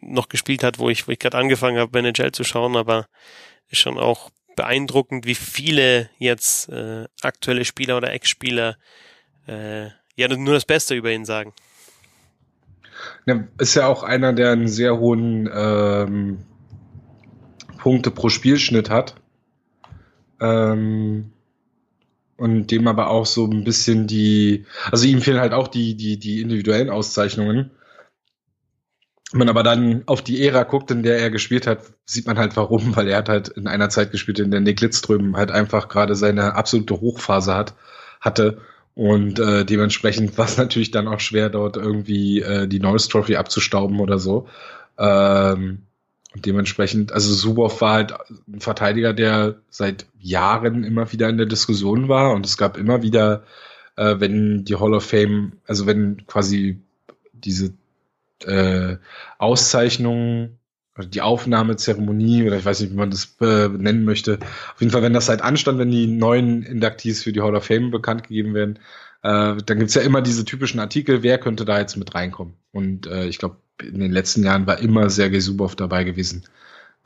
noch gespielt hat, wo ich, wo ich gerade angefangen habe, NHL zu schauen, aber ist schon auch beeindruckend, wie viele jetzt äh, aktuelle Spieler oder Ex-Spieler äh, ja nur das Beste über ihn sagen. Ja, ist ja auch einer, der einen sehr hohen ähm, Punkte pro Spielschnitt hat. Ähm, und dem aber auch so ein bisschen die, also ihm fehlen halt auch die, die, die individuellen Auszeichnungen. Wenn man aber dann auf die Ära guckt, in der er gespielt hat, sieht man halt warum, weil er hat halt in einer Zeit gespielt, in der Nick Lidström halt einfach gerade seine absolute Hochphase hat, hatte und äh, dementsprechend war es natürlich dann auch schwer, dort irgendwie äh, die Norris Trophy abzustauben oder so. Ähm, und dementsprechend, also Subov war halt ein Verteidiger, der seit Jahren immer wieder in der Diskussion war und es gab immer wieder, äh, wenn die Hall of Fame, also wenn quasi diese äh, Auszeichnung die Aufnahmezeremonie oder ich weiß nicht, wie man das äh, nennen möchte. Auf jeden Fall, wenn das halt anstand, wenn die neuen Inductees für die Hall of Fame bekannt gegeben werden, äh, dann gibt's ja immer diese typischen Artikel, wer könnte da jetzt mit reinkommen. Und äh, ich glaube, in den letzten Jahren war immer Sergei Subov dabei gewesen.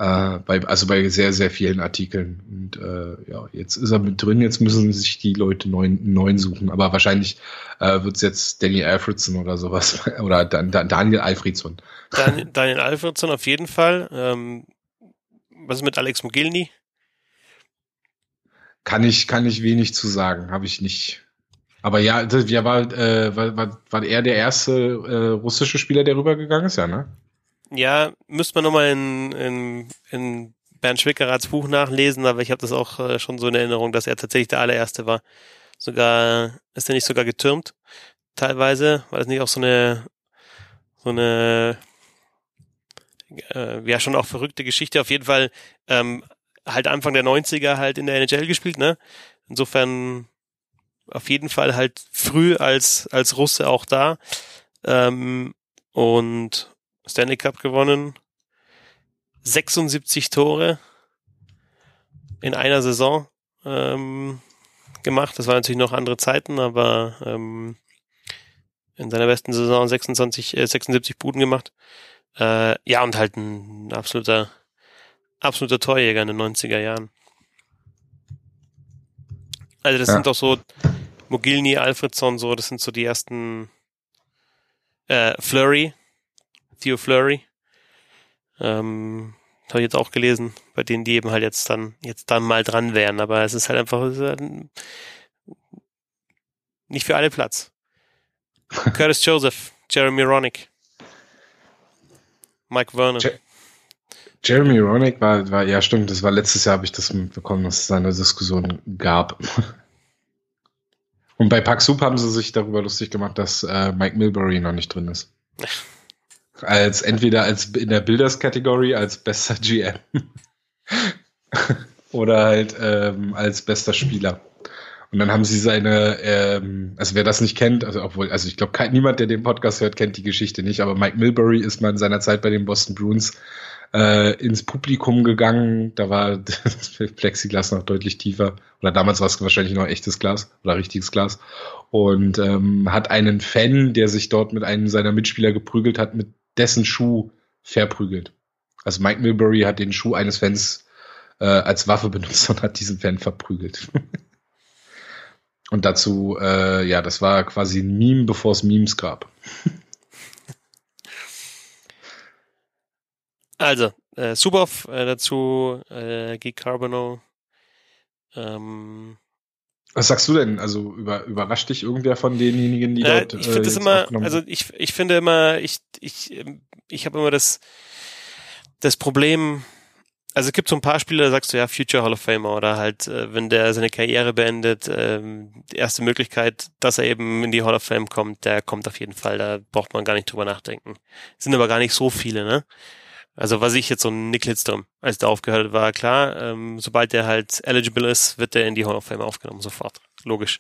Äh, bei, also bei sehr, sehr vielen Artikeln. Und äh, ja, jetzt ist er mit drin, jetzt müssen sich die Leute neuen, neuen suchen. Aber wahrscheinlich äh, wird es jetzt Danny Alfredson oder sowas. oder Dan, Dan, Daniel Alfredson. Dan, Daniel Alfredson auf jeden Fall. Ähm, was ist mit Alex Mogilny? Kann ich, kann ich wenig zu sagen. Habe ich nicht aber ja, das, ja war, äh, war, war, war er der erste äh, russische Spieler, der rübergegangen ist, ja, ne? Ja, müsste man nochmal in, in, in Bernd Schwickeraths Buch nachlesen, aber ich habe das auch äh, schon so in Erinnerung, dass er tatsächlich der allererste war. Sogar, ist er nicht sogar getürmt? Teilweise, war das nicht auch so eine, so eine, äh, ja, schon auch verrückte Geschichte. Auf jeden Fall, ähm, halt Anfang der 90er halt in der NHL gespielt, ne? Insofern auf jeden Fall halt früh als, als Russe auch da. Ähm, und Stanley Cup gewonnen. 76 Tore in einer Saison ähm, gemacht. Das waren natürlich noch andere Zeiten, aber ähm, in seiner besten Saison 26, äh, 76 Buden gemacht. Äh, ja, und halt ein absoluter, absoluter Torjäger in den 90er Jahren. Also das ja. sind doch so Mogilny, Alfredson, so, das sind so die ersten äh, Flurry, Theo Flurry. Ähm, habe ich jetzt auch gelesen, bei denen die eben halt jetzt dann, jetzt dann mal dran wären, aber es ist halt einfach ist halt nicht für alle Platz. Curtis Joseph, Jeremy Ronick, Mike Vernon. Je Jeremy Ronick war, war, ja stimmt, das war letztes Jahr, habe ich das mitbekommen, dass es eine Diskussion gab. Und bei Paxup haben sie sich darüber lustig gemacht, dass äh, Mike Milbury noch nicht drin ist. Als entweder als in der Builders-Kategorie als bester GM oder halt ähm, als bester Spieler. Und dann haben sie seine, ähm, also wer das nicht kennt, also obwohl, also ich glaube, niemand, der den Podcast hört, kennt die Geschichte nicht, aber Mike Milbury ist mal in seiner Zeit bei den Boston Bruins äh, ins Publikum gegangen. Da war das Plexiglas noch deutlich tiefer. Oder damals war es wahrscheinlich noch echtes Glas oder richtiges Glas. Und ähm, hat einen Fan, der sich dort mit einem seiner Mitspieler geprügelt hat, mit dessen Schuh verprügelt. Also Mike Milbury hat den Schuh eines Fans äh, als Waffe benutzt und hat diesen Fan verprügelt. und dazu, äh, ja, das war quasi ein Meme, bevor es Memes gab. Also, äh, Subov äh, dazu, äh, Geek Carbono. Ähm, Was sagst du denn? Also über, überrascht dich irgendwer von denjenigen, die äh, dort? Ich finde äh, das immer, also ich, ich finde immer, ich, ich, ähm, ich habe immer das, das Problem, also es gibt so ein paar Spieler, da sagst du ja Future Hall of Famer oder halt, äh, wenn der seine Karriere beendet, ähm, die erste Möglichkeit, dass er eben in die Hall of Fame kommt, der kommt auf jeden Fall, da braucht man gar nicht drüber nachdenken. Sind aber gar nicht so viele, ne? Also was ich jetzt so ein Nick Lidstrom, als der aufgehört war klar, ähm, sobald der halt eligible ist, wird der in die Hall of Fame aufgenommen, sofort. Logisch.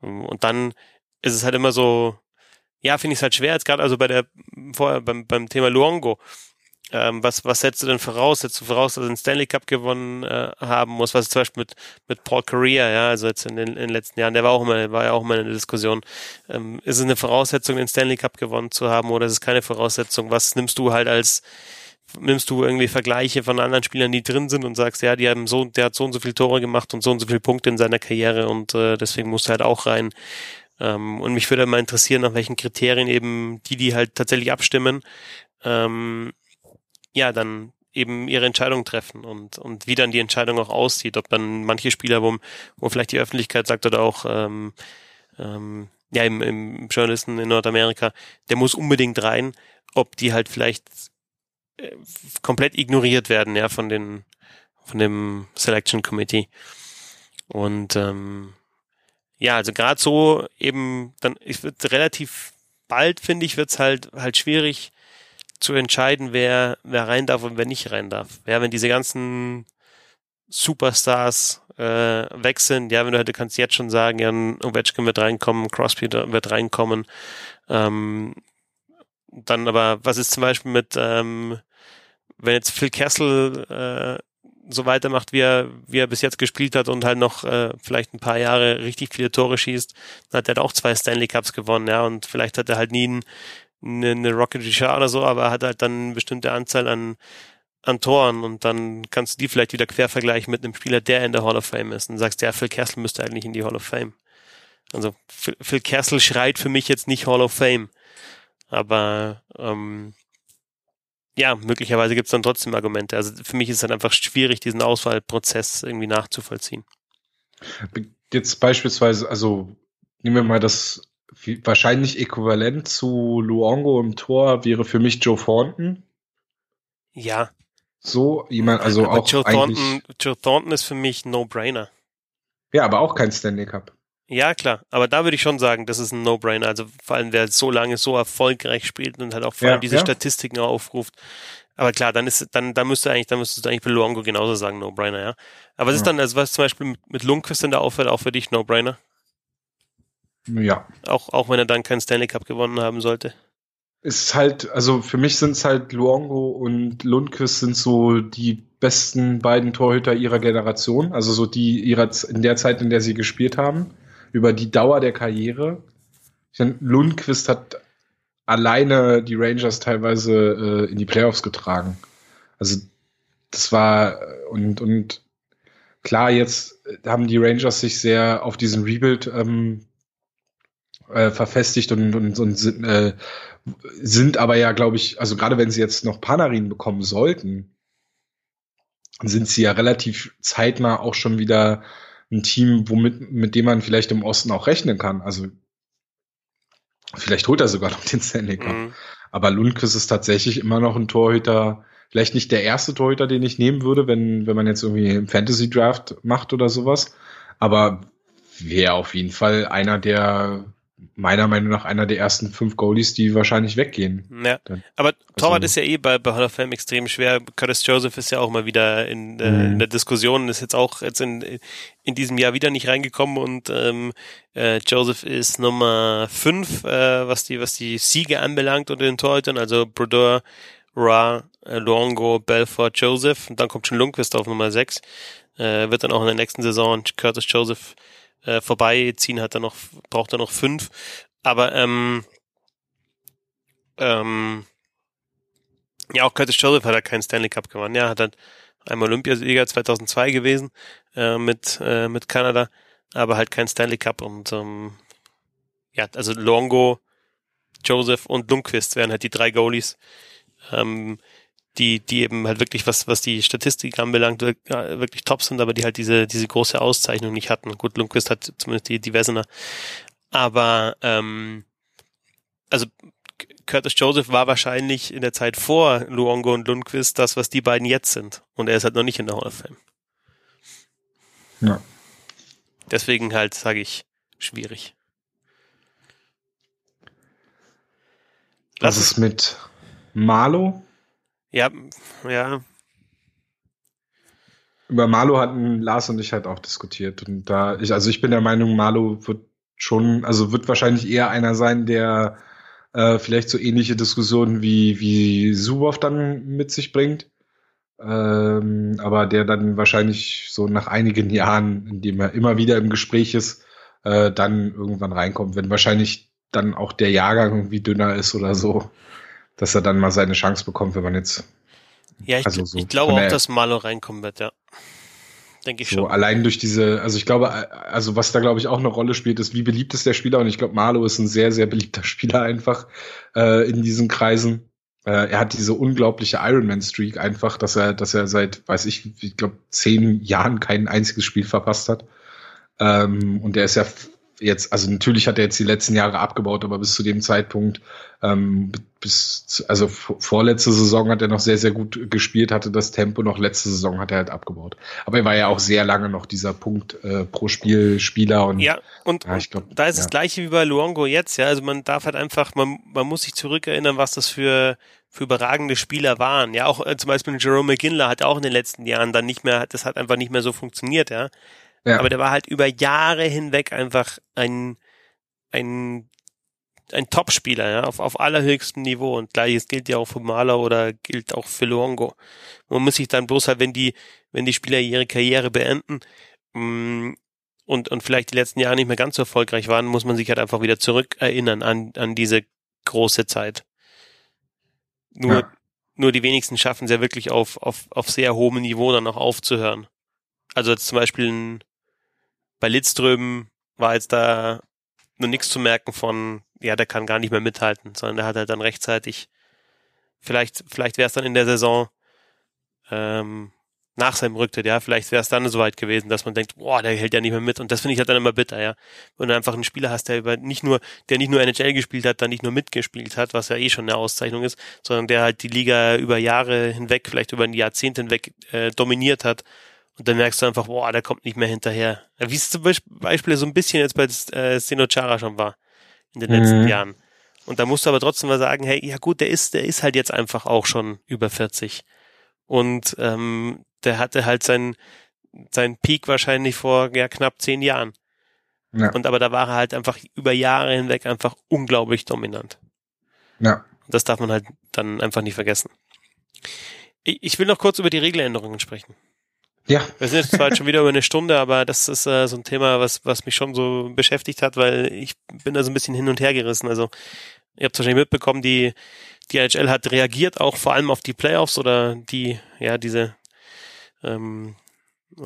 Und dann ist es halt immer so, ja, finde ich es halt schwer, jetzt gerade also bei der, vorher beim, beim Thema Luongo, ähm, was, was setzt du denn voraus? Setzt du voraus, dass er den Stanley Cup gewonnen äh, haben muss? Was ist zum Beispiel mit, mit Paul Correa, ja, also jetzt in den, in den letzten Jahren, der war auch immer, war ja auch immer in der Diskussion. Ähm, ist es eine Voraussetzung, den Stanley Cup gewonnen zu haben oder ist es keine Voraussetzung? Was nimmst du halt als, nimmst du irgendwie Vergleiche von anderen Spielern, die drin sind und sagst, ja, die haben so, der hat so und so viele Tore gemacht und so und so viele Punkte in seiner Karriere und äh, deswegen muss er halt auch rein. Ähm, und mich würde mal interessieren, nach welchen Kriterien eben die, die halt tatsächlich abstimmen, ähm, ja, dann eben ihre Entscheidung treffen und, und wie dann die Entscheidung auch aussieht, ob dann manche Spieler, wo, wo vielleicht die Öffentlichkeit sagt oder auch ähm, ähm, ja im, im Journalisten in Nordamerika, der muss unbedingt rein, ob die halt vielleicht äh, komplett ignoriert werden, ja, von den von dem Selection Committee. Und ähm, ja, also gerade so eben dann, ich würde relativ bald, finde ich, wird's halt halt schwierig, zu entscheiden, wer, wer rein darf und wer nicht rein darf. Ja, wenn diese ganzen Superstars äh, weg sind, ja, wenn du, du kannst jetzt schon sagen, ja, Ovechkin wird reinkommen, Crosby wird reinkommen, ähm, dann aber, was ist zum Beispiel mit, ähm, wenn jetzt Phil Kessel äh, so weitermacht, wie er, wie er bis jetzt gespielt hat und halt noch äh, vielleicht ein paar Jahre richtig viele Tore schießt, dann hat er auch zwei Stanley Cups gewonnen, ja, und vielleicht hat er halt nie einen, eine, eine Rocket Richard oder so, aber er hat halt dann eine bestimmte Anzahl an, an Toren und dann kannst du die vielleicht wieder quer vergleichen mit einem Spieler, der in der Hall of Fame ist und sagst, ja, Phil Kessel müsste eigentlich in die Hall of Fame. Also Phil, Phil Kessel schreit für mich jetzt nicht Hall of Fame, aber ähm, ja, möglicherweise gibt es dann trotzdem Argumente. Also für mich ist es dann einfach schwierig, diesen Auswahlprozess irgendwie nachzuvollziehen. Jetzt beispielsweise, also nehmen wir mal das wahrscheinlich äquivalent zu Luongo im Tor wäre für mich Joe Thornton. Ja. So jemand, also aber auch Joe Thornton, Joe Thornton ist für mich No-Brainer. Ja, aber auch kein Stanley Cup. Ja, klar. Aber da würde ich schon sagen, das ist ein No-Brainer. Also vor allem, wer so lange so erfolgreich spielt und halt auch vor allem diese ja. Statistiken aufruft. Aber klar, dann ist, dann, da müsste eigentlich, dann müsstest du eigentlich bei Luongo genauso sagen, No-Brainer, ja. Aber was ja. ist dann, also was zum Beispiel mit Lundqvist in der auffällt, auch für dich No-Brainer? Ja. Auch, auch wenn er dann keinen Stanley Cup gewonnen haben sollte. Ist halt, also für mich sind es halt Luongo und Lundqvist sind so die besten beiden Torhüter ihrer Generation, also so die ihrer in der Zeit, in der sie gespielt haben, über die Dauer der Karriere. Ich meine, Lundqvist hat alleine die Rangers teilweise äh, in die Playoffs getragen. Also das war und und klar, jetzt haben die Rangers sich sehr auf diesen Rebuild ähm, äh, verfestigt und, und, und sind, äh, sind aber ja, glaube ich, also gerade wenn sie jetzt noch Panarin bekommen sollten, sind sie ja relativ zeitnah auch schon wieder ein Team, womit, mit dem man vielleicht im Osten auch rechnen kann. Also vielleicht holt er sogar noch den Stanley Cup. Mhm. Aber Lundqvist ist tatsächlich immer noch ein Torhüter, vielleicht nicht der erste Torhüter, den ich nehmen würde, wenn, wenn man jetzt irgendwie im Fantasy Draft macht oder sowas. Aber wäre auf jeden Fall einer der meiner Meinung nach einer der ersten fünf Goalies, die wahrscheinlich weggehen. Ja, Dann, aber Torwart also, ist ja eh bei, bei Hall of Fame extrem schwer. Curtis Joseph ist ja auch mal wieder in, äh, in mhm. der Diskussion, ist jetzt auch jetzt in, in diesem Jahr wieder nicht reingekommen und ähm, äh, Joseph ist Nummer fünf, äh, was die was die Siege anbelangt unter den Torhütern, also Brodeur, Ra, äh, Luongo, Belfort, Joseph und dann kommt schon Lundqvist auf Nummer sechs. Äh, wird dann auch in der nächsten Saison Curtis Joseph äh, vorbeiziehen, hat er noch, braucht er noch fünf. Aber ähm, ähm, Ja, auch Curtis Joseph hat er keinen Stanley Cup gewonnen. Ja, hat halt einmal Olympiasieger 2002 gewesen äh, mit äh, mit Kanada, aber halt kein Stanley Cup und ähm, ja, also Longo, Joseph und Lundqvist wären halt die drei Goalies, ähm, die die eben halt wirklich was was die Statistik anbelangt wirklich top sind, aber die halt diese diese große Auszeichnung nicht hatten. Gut, Lundqvist hat zumindest die die Wesener, aber ähm, also Curtis Joseph war wahrscheinlich in der Zeit vor Luongo und Lundqvist das, was die beiden jetzt sind. Und er ist halt noch nicht in der Hall of Fame. Ja. Deswegen halt, sage ich, schwierig. Was ist mit Marlo? Ja, ja. Über Marlo hatten Lars und ich halt auch diskutiert. Und da, ich, also ich bin der Meinung, Marlo wird schon, also wird wahrscheinlich eher einer sein, der äh, vielleicht so ähnliche Diskussionen wie, wie Suboff dann mit sich bringt. Ähm, aber der dann wahrscheinlich so nach einigen Jahren, in dem er immer wieder im Gespräch ist, äh, dann irgendwann reinkommt, wenn wahrscheinlich dann auch der Jahrgang irgendwie dünner ist oder so, dass er dann mal seine Chance bekommt, wenn man jetzt. Ja, ich, also so ich glaube auch, dass Malo reinkommen wird, ja denke ich so, schon. Allein durch diese, also ich glaube, also was da glaube ich auch eine Rolle spielt, ist, wie beliebt ist der Spieler und ich glaube, Marlo ist ein sehr, sehr beliebter Spieler einfach äh, in diesen Kreisen. Äh, er hat diese unglaubliche Ironman-Streak einfach, dass er, dass er seit, weiß ich, ich glaube, zehn Jahren kein einziges Spiel verpasst hat. Ähm, und er ist ja jetzt, also natürlich hat er jetzt die letzten Jahre abgebaut, aber bis zu dem Zeitpunkt, ähm, bis, also vorletzte Saison hat er noch sehr, sehr gut gespielt, hatte das Tempo, noch letzte Saison hat er halt abgebaut. Aber er war ja auch sehr lange noch dieser Punkt äh, pro Spiel Spieler und ja, und, ja, ich glaub, da ist ja. das gleiche wie bei Luongo jetzt, ja, also man darf halt einfach, man, man muss sich zurückerinnern, was das für für überragende Spieler waren. Ja, auch äh, zum Beispiel Jerome McGinley hat auch in den letzten Jahren dann nicht mehr, das hat einfach nicht mehr so funktioniert, ja. Ja. Aber der war halt über Jahre hinweg einfach ein, ein, ein Top-Spieler, ja, auf, auf allerhöchstem Niveau. Und gleiches gilt ja auch für Maler oder gilt auch für Luongo. Man muss sich dann bloß halt, wenn die, wenn die Spieler ihre Karriere beenden, mh, mm, und, und vielleicht die letzten Jahre nicht mehr ganz so erfolgreich waren, muss man sich halt einfach wieder zurückerinnern an, an diese große Zeit. Nur, ja. nur die wenigsten schaffen es ja wirklich auf, auf, auf sehr hohem Niveau dann auch aufzuhören. Also jetzt zum Beispiel ein, bei Lidström war jetzt da nur nichts zu merken von, ja, der kann gar nicht mehr mithalten, sondern der hat halt dann rechtzeitig, vielleicht, vielleicht wäre es dann in der Saison ähm, nach seinem Rücktritt, ja, vielleicht wäre es dann so weit gewesen, dass man denkt, boah, der hält ja nicht mehr mit und das finde ich halt dann immer bitter, ja. Wenn du einfach einen Spieler hast, der über nicht nur, der nicht nur NHL gespielt hat, dann nicht nur mitgespielt hat, was ja eh schon eine Auszeichnung ist, sondern der halt die Liga über Jahre hinweg, vielleicht über ein Jahrzehnt hinweg äh, dominiert hat und dann merkst du einfach, boah, der kommt nicht mehr hinterher. Wie es zum Beispiel so ein bisschen jetzt bei äh, Sino Chara schon war in den mhm. letzten Jahren. Und da musst du aber trotzdem mal sagen, hey, ja gut, der ist, der ist halt jetzt einfach auch schon über 40. Und ähm, der hatte halt seinen sein Peak wahrscheinlich vor ja, knapp zehn Jahren. Ja. Und aber da war er halt einfach über Jahre hinweg einfach unglaublich dominant. Ja. Und das darf man halt dann einfach nicht vergessen. Ich, ich will noch kurz über die Regeländerungen sprechen. Ja. Wir sind jetzt zwar schon wieder über eine Stunde, aber das ist äh, so ein Thema, was, was mich schon so beschäftigt hat, weil ich bin da so ein bisschen hin und her gerissen. Also, ihr habt wahrscheinlich mitbekommen, die, die NHL hat reagiert auch vor allem auf die Playoffs oder die, ja, diese ähm,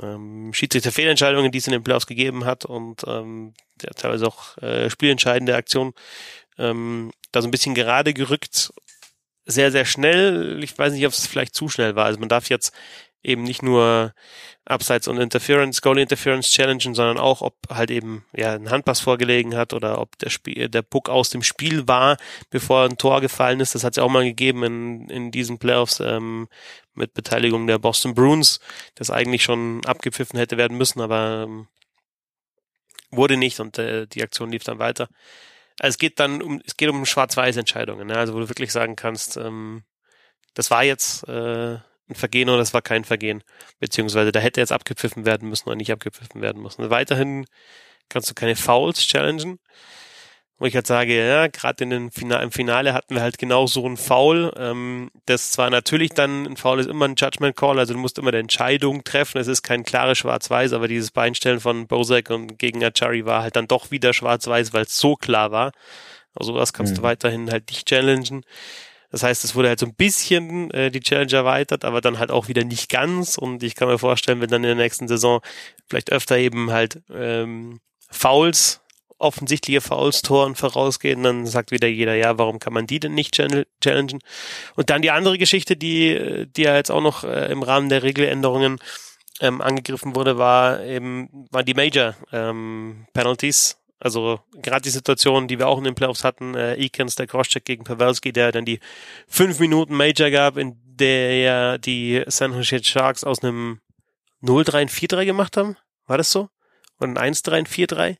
ähm, Schiedsrichter-Fehlentscheidungen, die es in den Playoffs gegeben hat und ähm, ja, teilweise auch äh, spielentscheidende Aktionen ähm, da so ein bisschen gerade gerückt. Sehr, sehr schnell. Ich weiß nicht, ob es vielleicht zu schnell war. Also man darf jetzt eben nicht nur Abseits und Interference, Goal Interference challengen, sondern auch, ob halt eben ja ein Handpass vorgelegen hat oder ob der Spiel, der Puck aus dem Spiel war, bevor ein Tor gefallen ist. Das hat es ja auch mal gegeben in, in diesen Playoffs ähm, mit Beteiligung der Boston Bruins, das eigentlich schon abgepfiffen hätte werden müssen, aber ähm, wurde nicht und äh, die Aktion lief dann weiter. Also es geht dann um, es geht um Schwarz-Weiß-Entscheidungen, ne? also wo du wirklich sagen kannst, ähm, das war jetzt äh, ein Vergehen oder das war kein Vergehen. Beziehungsweise da hätte jetzt abgepfiffen werden müssen oder nicht abgepfiffen werden müssen. Weiterhin kannst du keine Fouls challengen. Wo ich halt sage, ja, gerade in den Finale, im Finale hatten wir halt genau so ein Foul. Ähm, das zwar natürlich dann, ein Foul ist immer ein Judgment Call, also du musst immer eine Entscheidung treffen. Es ist kein klares Schwarz-Weiß, aber dieses Beinstellen von Bozek und gegen Achari war halt dann doch wieder Schwarz-Weiß, weil es so klar war. Also das kannst mhm. du weiterhin halt nicht challengen. Das heißt, es wurde halt so ein bisschen äh, die Challenge erweitert, aber dann halt auch wieder nicht ganz. Und ich kann mir vorstellen, wenn dann in der nächsten Saison vielleicht öfter eben halt ähm, Fouls, offensichtliche Fouls, Toren vorausgehen, dann sagt wieder jeder, ja, warum kann man die denn nicht challengen? Und dann die andere Geschichte, die, die ja jetzt auch noch äh, im Rahmen der Regeländerungen ähm, angegriffen wurde, war eben, war die Major ähm, Penalties also gerade die Situation, die wir auch in den Playoffs hatten, äh, Eakins, der Crosscheck gegen Pavelski, der dann die fünf Minuten Major gab, in der ja die San Jose Sharks aus einem 0-3 4-3 gemacht haben. War das so? Oder ein 1-3 4-3?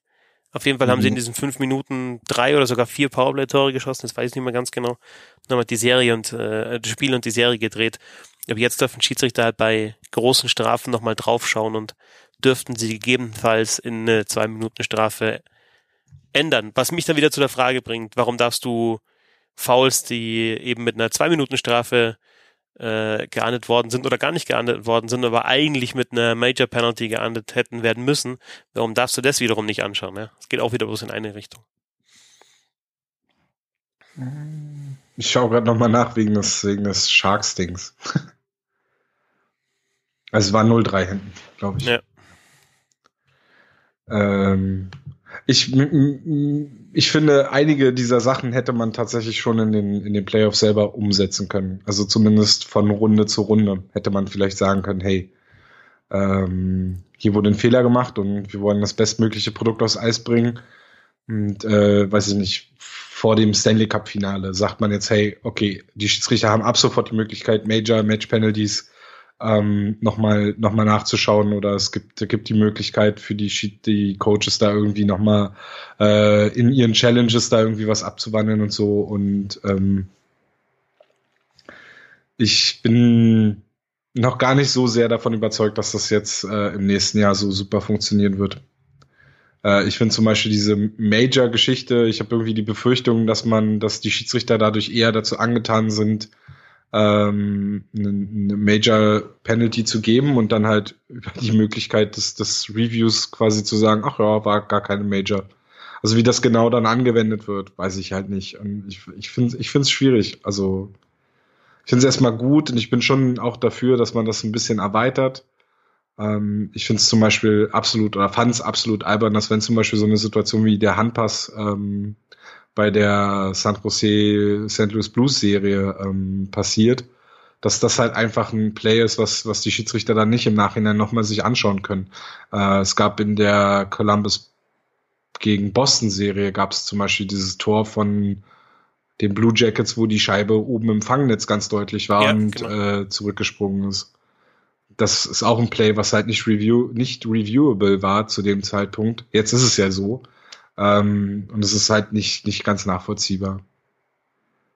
Auf jeden Fall mhm. haben sie in mhm. diesen fünf Minuten drei oder sogar vier Powerplay-Tore geschossen, das weiß ich nicht mehr ganz genau. Nochmal die Serie und äh, das Spiel und die Serie gedreht. Aber jetzt dürfen Schiedsrichter halt bei großen Strafen nochmal draufschauen und dürften sie gegebenenfalls in eine zwei Minuten Strafe ändern. Was mich dann wieder zu der Frage bringt, warum darfst du Fouls, die eben mit einer Zwei-Minuten-Strafe äh, geahndet worden sind oder gar nicht geahndet worden sind, aber eigentlich mit einer Major Penalty geahndet hätten werden müssen, warum darfst du das wiederum nicht anschauen? Ja? Es geht auch wieder bloß in eine Richtung. Ich schaue gerade nochmal nach wegen des, wegen des Sharks-Dings. also es war 0-3 hinten, glaube ich. Ja. Ähm, ich, ich finde, einige dieser Sachen hätte man tatsächlich schon in den, in den Playoffs selber umsetzen können. Also zumindest von Runde zu Runde hätte man vielleicht sagen können, hey, ähm, hier wurde ein Fehler gemacht und wir wollen das bestmögliche Produkt aufs Eis bringen. Und äh, weiß ich nicht, vor dem Stanley Cup Finale sagt man jetzt, hey, okay, die Schiedsrichter haben ab sofort die Möglichkeit, Major Match Penalties ähm, nochmal noch mal nachzuschauen oder es gibt, gibt die Möglichkeit für die, die Coaches da irgendwie nochmal äh, in ihren Challenges da irgendwie was abzuwandeln und so und ähm, ich bin noch gar nicht so sehr davon überzeugt, dass das jetzt äh, im nächsten Jahr so super funktionieren wird. Äh, ich finde zum Beispiel diese Major-Geschichte, ich habe irgendwie die Befürchtung, dass man, dass die Schiedsrichter dadurch eher dazu angetan sind, ähm, eine, Major Penalty zu geben und dann halt über die Möglichkeit des, des Reviews quasi zu sagen, ach ja, war gar keine Major. Also wie das genau dann angewendet wird, weiß ich halt nicht. Und ich, ich finde ich finde es schwierig. Also ich finde es erstmal gut und ich bin schon auch dafür, dass man das ein bisschen erweitert. Ähm, ich finde es zum Beispiel absolut oder fand es absolut albern, dass wenn zum Beispiel so eine Situation wie der Handpass ähm, bei der San Jose St. Louis Blues Serie ähm, passiert, dass das halt einfach ein Play ist, was, was die Schiedsrichter dann nicht im Nachhinein nochmal sich anschauen können. Äh, es gab in der Columbus gegen Boston Serie gab es zum Beispiel dieses Tor von den Blue Jackets, wo die Scheibe oben im Fangnetz ganz deutlich war ja, und genau. äh, zurückgesprungen ist. Das ist auch ein Play, was halt nicht review, nicht reviewable war zu dem Zeitpunkt. Jetzt ist es ja so. Ähm, und es ist halt nicht, nicht ganz nachvollziehbar.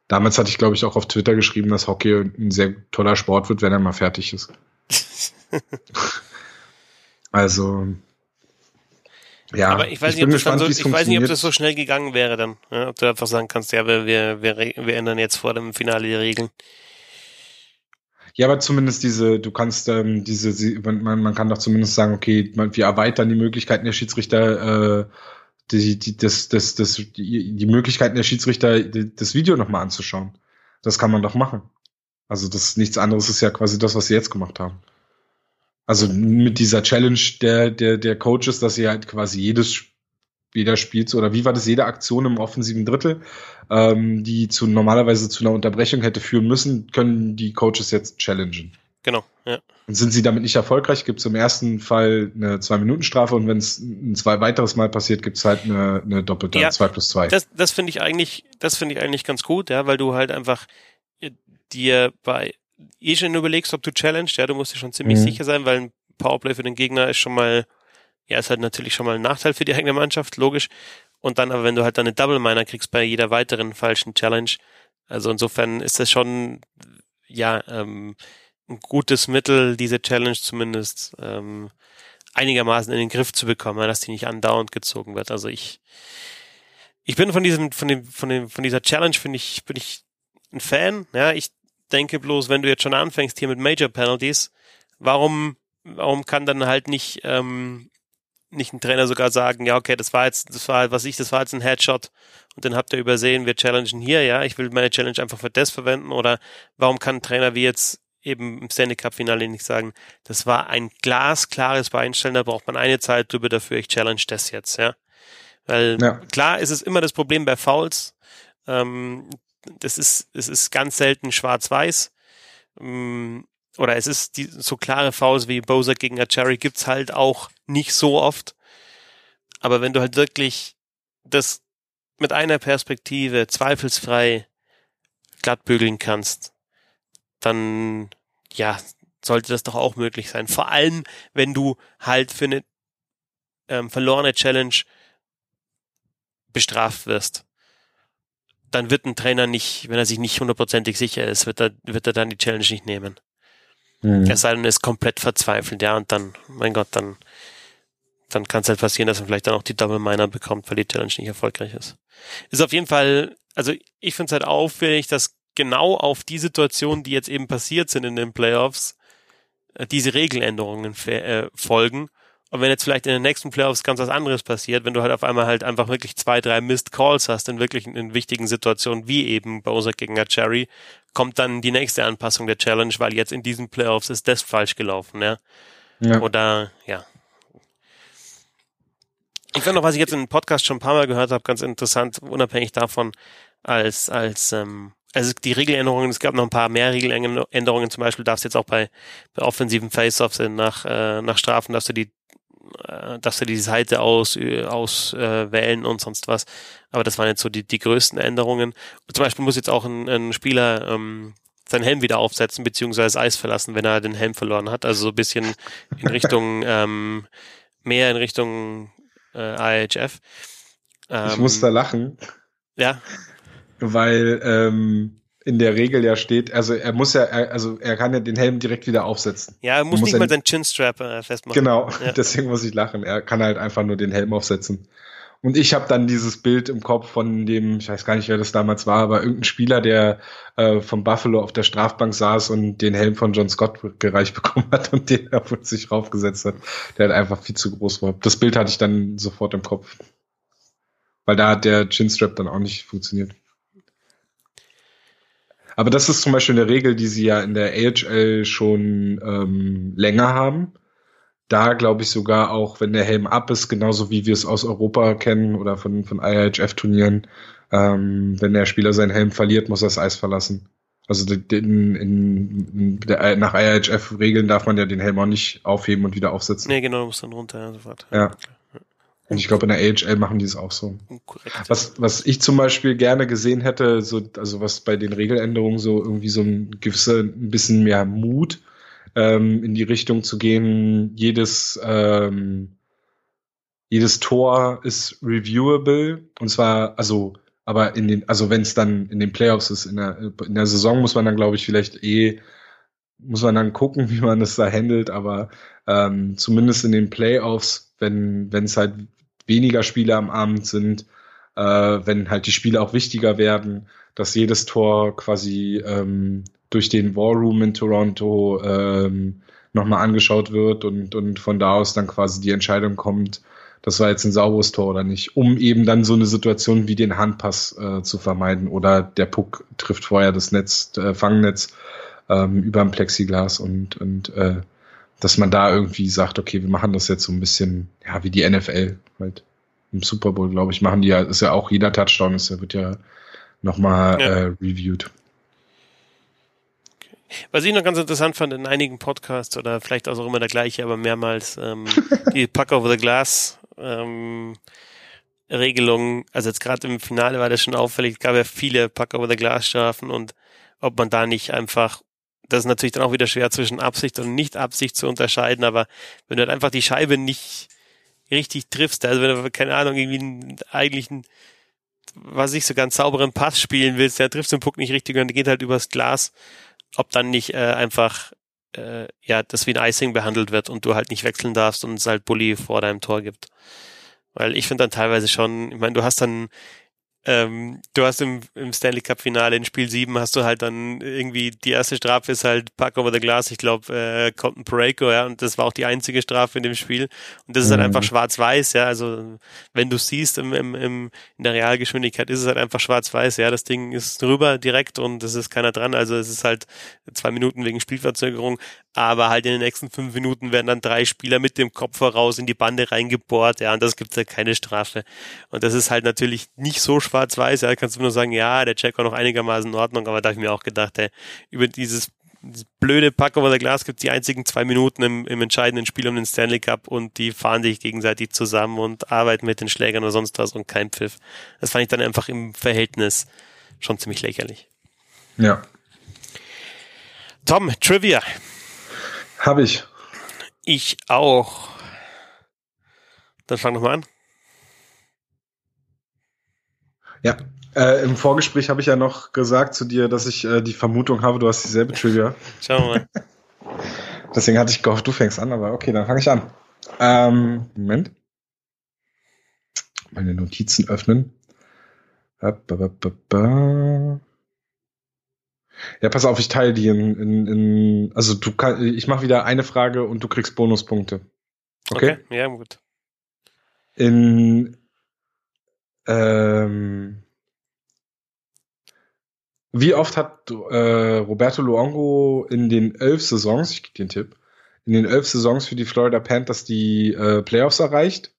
Damals hatte ich, glaube ich, auch auf Twitter geschrieben, dass Hockey ein sehr toller Sport wird, wenn er mal fertig ist. also, ja. Aber ich weiß, nicht, ob das gespannt, so, ich weiß nicht, ob das so schnell gegangen wäre dann. Ja, ob du einfach sagen kannst, ja, wir, wir, wir, wir ändern jetzt vor dem Finale die Regeln. Ja, aber zumindest diese, du kannst ähm, diese, man, man kann doch zumindest sagen, okay, wir erweitern die Möglichkeiten der Schiedsrichter, äh, die, die, das, das, das, die, die Möglichkeiten der Schiedsrichter, das Video nochmal anzuschauen. Das kann man doch machen. Also das nichts anderes ist ja quasi das, was sie jetzt gemacht haben. Also mit dieser Challenge der, der, der Coaches, dass sie halt quasi jedes jeder spielt oder wie war das jede Aktion im offensiven Drittel, ähm, die zu normalerweise zu einer Unterbrechung hätte führen müssen, können die Coaches jetzt challengen. Genau, ja. Und sind sie damit nicht erfolgreich, gibt es im ersten Fall eine Zwei-Minuten-Strafe und wenn es ein zwei weiteres Mal passiert, gibt es halt eine, eine doppelte ja, 2 plus 2. Das, das finde ich eigentlich, das finde ich eigentlich ganz gut, ja, weil du halt einfach äh, dir bei eh schon überlegst, ob du challenged, ja, du musst dir schon ziemlich mhm. sicher sein, weil ein Powerplay für den Gegner ist schon mal, ja, ist halt natürlich schon mal ein Nachteil für die eigene Mannschaft, logisch. Und dann aber, wenn du halt dann eine Double Miner kriegst bei jeder weiteren falschen Challenge, also insofern ist das schon, ja, ähm, ein gutes Mittel, diese Challenge zumindest ähm, einigermaßen in den Griff zu bekommen, dass die nicht andauernd gezogen wird. Also ich, ich bin von diesem, von dem, von dem, von dieser Challenge finde ich, bin ich ein Fan. Ja, ich denke bloß, wenn du jetzt schon anfängst hier mit Major Penalties, warum, warum kann dann halt nicht ähm, nicht ein Trainer sogar sagen, ja, okay, das war jetzt, das war halt, was ich, das war jetzt ein Headshot und den habt ihr übersehen, wir challengen hier, ja, ich will meine Challenge einfach für das verwenden oder warum kann ein Trainer wie jetzt eben im Stanley Cup Finale nicht sagen, das war ein glasklares Beinstellen, da braucht man eine Zeit drüber dafür, ich challenge das jetzt, ja. Weil ja. klar ist es immer das Problem bei Fouls, ähm, das ist, es ist ganz selten schwarz-weiß, ähm, oder es ist die, so klare Fouls wie Bowser gegen Achari gibt's halt auch nicht so oft. Aber wenn du halt wirklich das mit einer Perspektive zweifelsfrei glattbügeln kannst, dann ja, sollte das doch auch möglich sein. Vor allem, wenn du halt für eine ähm, verlorene Challenge bestraft wirst. Dann wird ein Trainer nicht, wenn er sich nicht hundertprozentig sicher ist, wird er, wird er dann die Challenge nicht nehmen. Mhm. Es sei denn, ist komplett verzweifelt, ja, und dann, mein Gott, dann, dann kann es halt passieren, dass man vielleicht dann auch die Double Miner bekommt, weil die Challenge nicht erfolgreich ist. Ist auf jeden Fall, also ich finde es halt auffällig, dass genau auf die Situationen, die jetzt eben passiert sind in den Playoffs, äh, diese Regeländerungen äh, folgen und wenn jetzt vielleicht in den nächsten Playoffs ganz was anderes passiert, wenn du halt auf einmal halt einfach wirklich zwei, drei Missed Calls hast in wirklich in wichtigen Situationen, wie eben Bowser gegen Cherry, kommt dann die nächste Anpassung der Challenge, weil jetzt in diesen Playoffs ist das falsch gelaufen, ja. ja. Oder, ja. Ich finde noch, was ich jetzt in dem Podcast schon ein paar Mal gehört habe, ganz interessant, unabhängig davon, als, als, ähm, also die Regeländerungen, es gab noch ein paar mehr Regeländerungen, zum Beispiel darfst du jetzt auch bei, bei offensiven Face-Offs nach, äh, nach Strafen, dass du die äh, dass sie die Seite aus, äh, auswählen äh, und sonst was. Aber das waren jetzt so die, die größten Änderungen. Zum Beispiel muss jetzt auch ein, ein Spieler ähm, seinen Helm wieder aufsetzen, beziehungsweise Eis verlassen, wenn er den Helm verloren hat. Also so ein bisschen in Richtung, ähm, mehr in Richtung äh, IHF. Ähm, ich muss da lachen. Ja. Weil ähm, in der Regel ja steht, also er muss ja, also er kann ja den Helm direkt wieder aufsetzen. Ja, er muss, muss nicht mal seinen Chinstrap äh, festmachen. Genau, ja. deswegen muss ich lachen. Er kann halt einfach nur den Helm aufsetzen. Und ich habe dann dieses Bild im Kopf von dem, ich weiß gar nicht, wer das damals war, aber irgendein Spieler, der äh, vom Buffalo auf der Strafbank saß und den Helm von John Scott gereicht bekommen hat und den er von sich raufgesetzt hat, der halt einfach viel zu groß war. Das Bild hatte ich dann sofort im Kopf. Weil da hat der Chinstrap dann auch nicht funktioniert. Aber das ist zum Beispiel eine Regel, die sie ja in der AHL schon ähm, länger haben. Da glaube ich sogar auch, wenn der Helm ab ist, genauso wie wir es aus Europa kennen oder von, von IHF-Turnieren, ähm, wenn der Spieler seinen Helm verliert, muss er das Eis verlassen. Also in, in, in nach IHF-Regeln darf man ja den Helm auch nicht aufheben und wieder aufsetzen. Nee, genau, du musst dann runter, sofort. Ja. ja. Und ich glaube, in der AHL machen die es auch so. Was, was ich zum Beispiel gerne gesehen hätte, so, also was bei den Regeländerungen so irgendwie so ein gewisser, ein bisschen mehr Mut ähm, in die Richtung zu gehen, jedes, ähm, jedes Tor ist reviewable. Und zwar, also, aber in den, also wenn es dann in den Playoffs ist, in der, in der Saison muss man dann, glaube ich, vielleicht eh, muss man dann gucken, wie man das da handelt, aber ähm, zumindest in den Playoffs, wenn wenn es halt weniger Spiele am Abend sind, äh, wenn halt die Spiele auch wichtiger werden, dass jedes Tor quasi ähm, durch den War Room in Toronto ähm, nochmal angeschaut wird und, und von da aus dann quasi die Entscheidung kommt, das war jetzt ein sauberes Tor oder nicht, um eben dann so eine Situation wie den Handpass äh, zu vermeiden oder der Puck trifft vorher das Netz, äh, Fangnetz ähm, über dem Plexiglas und, und äh, dass man da irgendwie sagt, okay, wir machen das jetzt so ein bisschen, ja, wie die NFL halt. Im Super Bowl, glaube ich, machen die ja, ist ja auch jeder Touchdown, ist ja, wird ja nochmal ja. äh, reviewed. Was ich noch ganz interessant fand in einigen Podcasts oder vielleicht auch immer der gleiche, aber mehrmals ähm, die Puck over the Glass ähm, Regelung. Also jetzt gerade im Finale war das schon auffällig. Es gab ja viele Puck over the Glass Strafen und ob man da nicht einfach das ist natürlich dann auch wieder schwer zwischen Absicht und Nicht-Absicht zu unterscheiden, aber wenn du halt einfach die Scheibe nicht richtig triffst, also wenn du, keine Ahnung, irgendwie einen, eigentlich einen, was ich so ganz sauberen Pass spielen willst, der triffst den Puck nicht richtig und geht halt übers Glas, ob dann nicht äh, einfach äh, ja das wie ein Icing behandelt wird und du halt nicht wechseln darfst und es halt Bully vor deinem Tor gibt. Weil ich finde dann teilweise schon, ich meine, du hast dann ähm, du hast im, im Stanley Cup Finale in Spiel 7 hast du halt dann irgendwie die erste Strafe ist halt Puck over the Glass, ich glaube äh, Colton Pareko, ja, und das war auch die einzige Strafe in dem Spiel. Und das ist halt mhm. einfach schwarz-weiß, ja, also wenn du siehst im, im, im, in der Realgeschwindigkeit ist es halt einfach schwarz-weiß, ja, das Ding ist drüber direkt und es ist keiner dran, also es ist halt zwei Minuten wegen Spielverzögerung, aber halt in den nächsten fünf Minuten werden dann drei Spieler mit dem Kopf voraus in die Bande reingebohrt, ja, und das gibt halt keine Strafe. Und das ist halt natürlich nicht so schwarz schwarz-weiß, ja, kannst du nur sagen, ja, der Check war noch einigermaßen in Ordnung, aber da habe ich mir auch gedacht, ey, über dieses, dieses blöde Pack over the Glass gibt die einzigen zwei Minuten im, im entscheidenden Spiel um den Stanley Cup und die fahren sich gegenseitig zusammen und arbeiten mit den Schlägern oder sonst was und kein Pfiff. Das fand ich dann einfach im Verhältnis schon ziemlich lächerlich. Ja. Tom, Trivia. Habe ich. Ich auch. Dann fang nochmal an. Ja, äh, im Vorgespräch habe ich ja noch gesagt zu dir, dass ich äh, die Vermutung habe, du hast dieselbe Trivia. Schauen wir mal. Deswegen hatte ich gehofft, du fängst an, aber okay, dann fange ich an. Ähm, Moment. Meine Notizen öffnen. Ja, pass auf, ich teile die in, in, in also du kann, ich mache wieder eine Frage und du kriegst Bonuspunkte. Okay? okay ja, gut. In ähm, wie oft hat äh, Roberto Luongo in den elf Saisons, ich gebe dir einen Tipp, in den elf Saisons für die Florida Panthers die äh, Playoffs erreicht?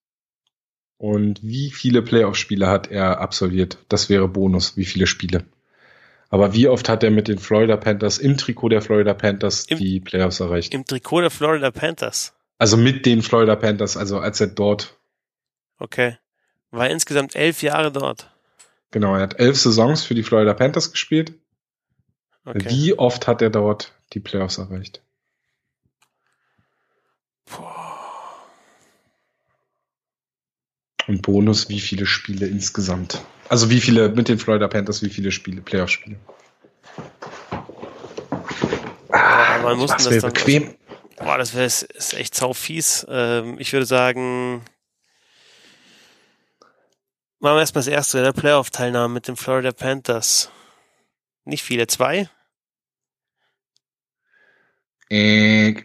Und wie viele Playoff-Spiele hat er absolviert? Das wäre Bonus, wie viele Spiele. Aber wie oft hat er mit den Florida Panthers im Trikot der Florida Panthers Im, die Playoffs erreicht? Im Trikot der Florida Panthers? Also mit den Florida Panthers, also als er dort. Okay. War insgesamt elf Jahre dort. Genau, er hat elf Saisons für die Florida Panthers gespielt. Okay. Wie oft hat er dort die Playoffs erreicht? Und Bonus, wie viele Spiele insgesamt? Also wie viele mit den Florida Panthers, wie viele Spiele, Playoff-Spiele? Ah, man muss das, das bequem. Boah, das wäre echt sau fies. Ähm, ich würde sagen Machen wir erstmal das erste, der Playoff-Teilnahme mit den Florida Panthers. Nicht viele, zwei? Äh,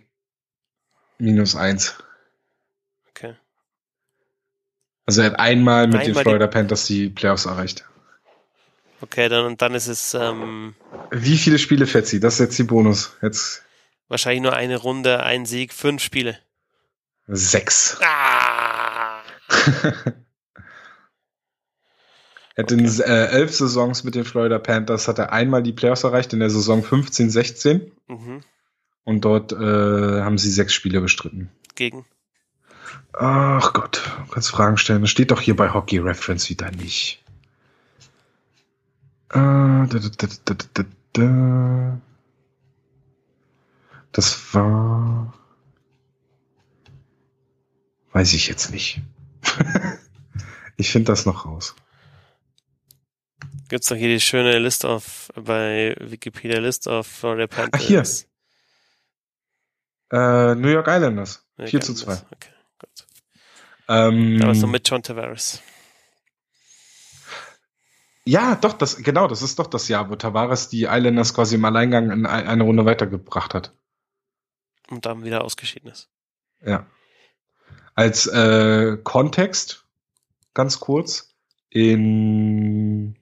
minus eins. Okay. Also er hat einmal mit einmal den Florida die... Panthers die Playoffs erreicht. Okay, dann, dann ist es. Ähm, Wie viele Spiele fährt sie? Das ist jetzt die Bonus. Jetzt. Wahrscheinlich nur eine Runde, ein Sieg, fünf Spiele. Sechs. Ah! Hat okay. in äh, elf Saisons mit den Florida Panthers hat er einmal die Playoffs erreicht in der Saison 15, 16. Mhm. Und dort äh, haben sie sechs Spiele bestritten. Gegen? Ach Gott, du kannst Fragen stellen. Das steht doch hier bei Hockey Reference wieder nicht. Äh, da, da, da, das war. Weiß ich jetzt nicht. ich finde das noch raus. Gibt's doch hier die schöne List of, bei Wikipedia List of Florida Panthers. Ach, hier. Äh, New York Islanders. New 4 zu 2. Okay, gut. Ähm, da warst du mit John Tavares. Ja, doch, das, genau, das ist doch das Jahr, wo Tavares die Islanders quasi im Alleingang in eine Runde weitergebracht hat. Und dann wieder ausgeschieden ist. Ja. Als äh, Kontext, ganz kurz, in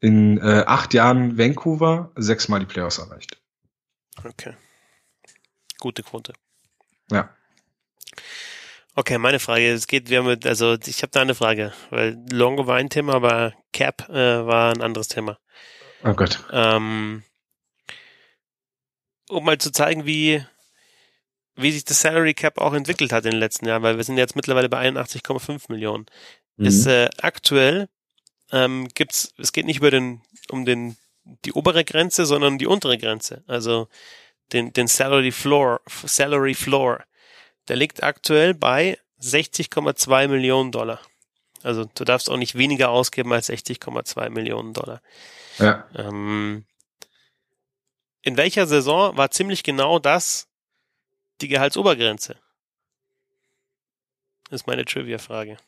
in äh, acht Jahren Vancouver sechsmal die Playoffs erreicht. Okay. Gute Quote. Ja. Okay, meine Frage, es geht, wir haben, also ich habe da eine Frage, weil Longo war ein Thema, aber Cap äh, war ein anderes Thema. Oh Gott. Ähm, um mal zu zeigen, wie, wie sich das Salary Cap auch entwickelt hat in den letzten Jahren, weil wir sind jetzt mittlerweile bei 81,5 Millionen. Mhm. Ist äh, aktuell ähm, gibt's, es geht nicht über den, um den, die obere Grenze, sondern die untere Grenze. Also den, den Salary Floor, Salary Floor. Der liegt aktuell bei 60,2 Millionen Dollar. Also du darfst auch nicht weniger ausgeben als 60,2 Millionen Dollar. Ja. Ähm, in welcher Saison war ziemlich genau das die Gehaltsobergrenze? Das ist meine Trivia-Frage.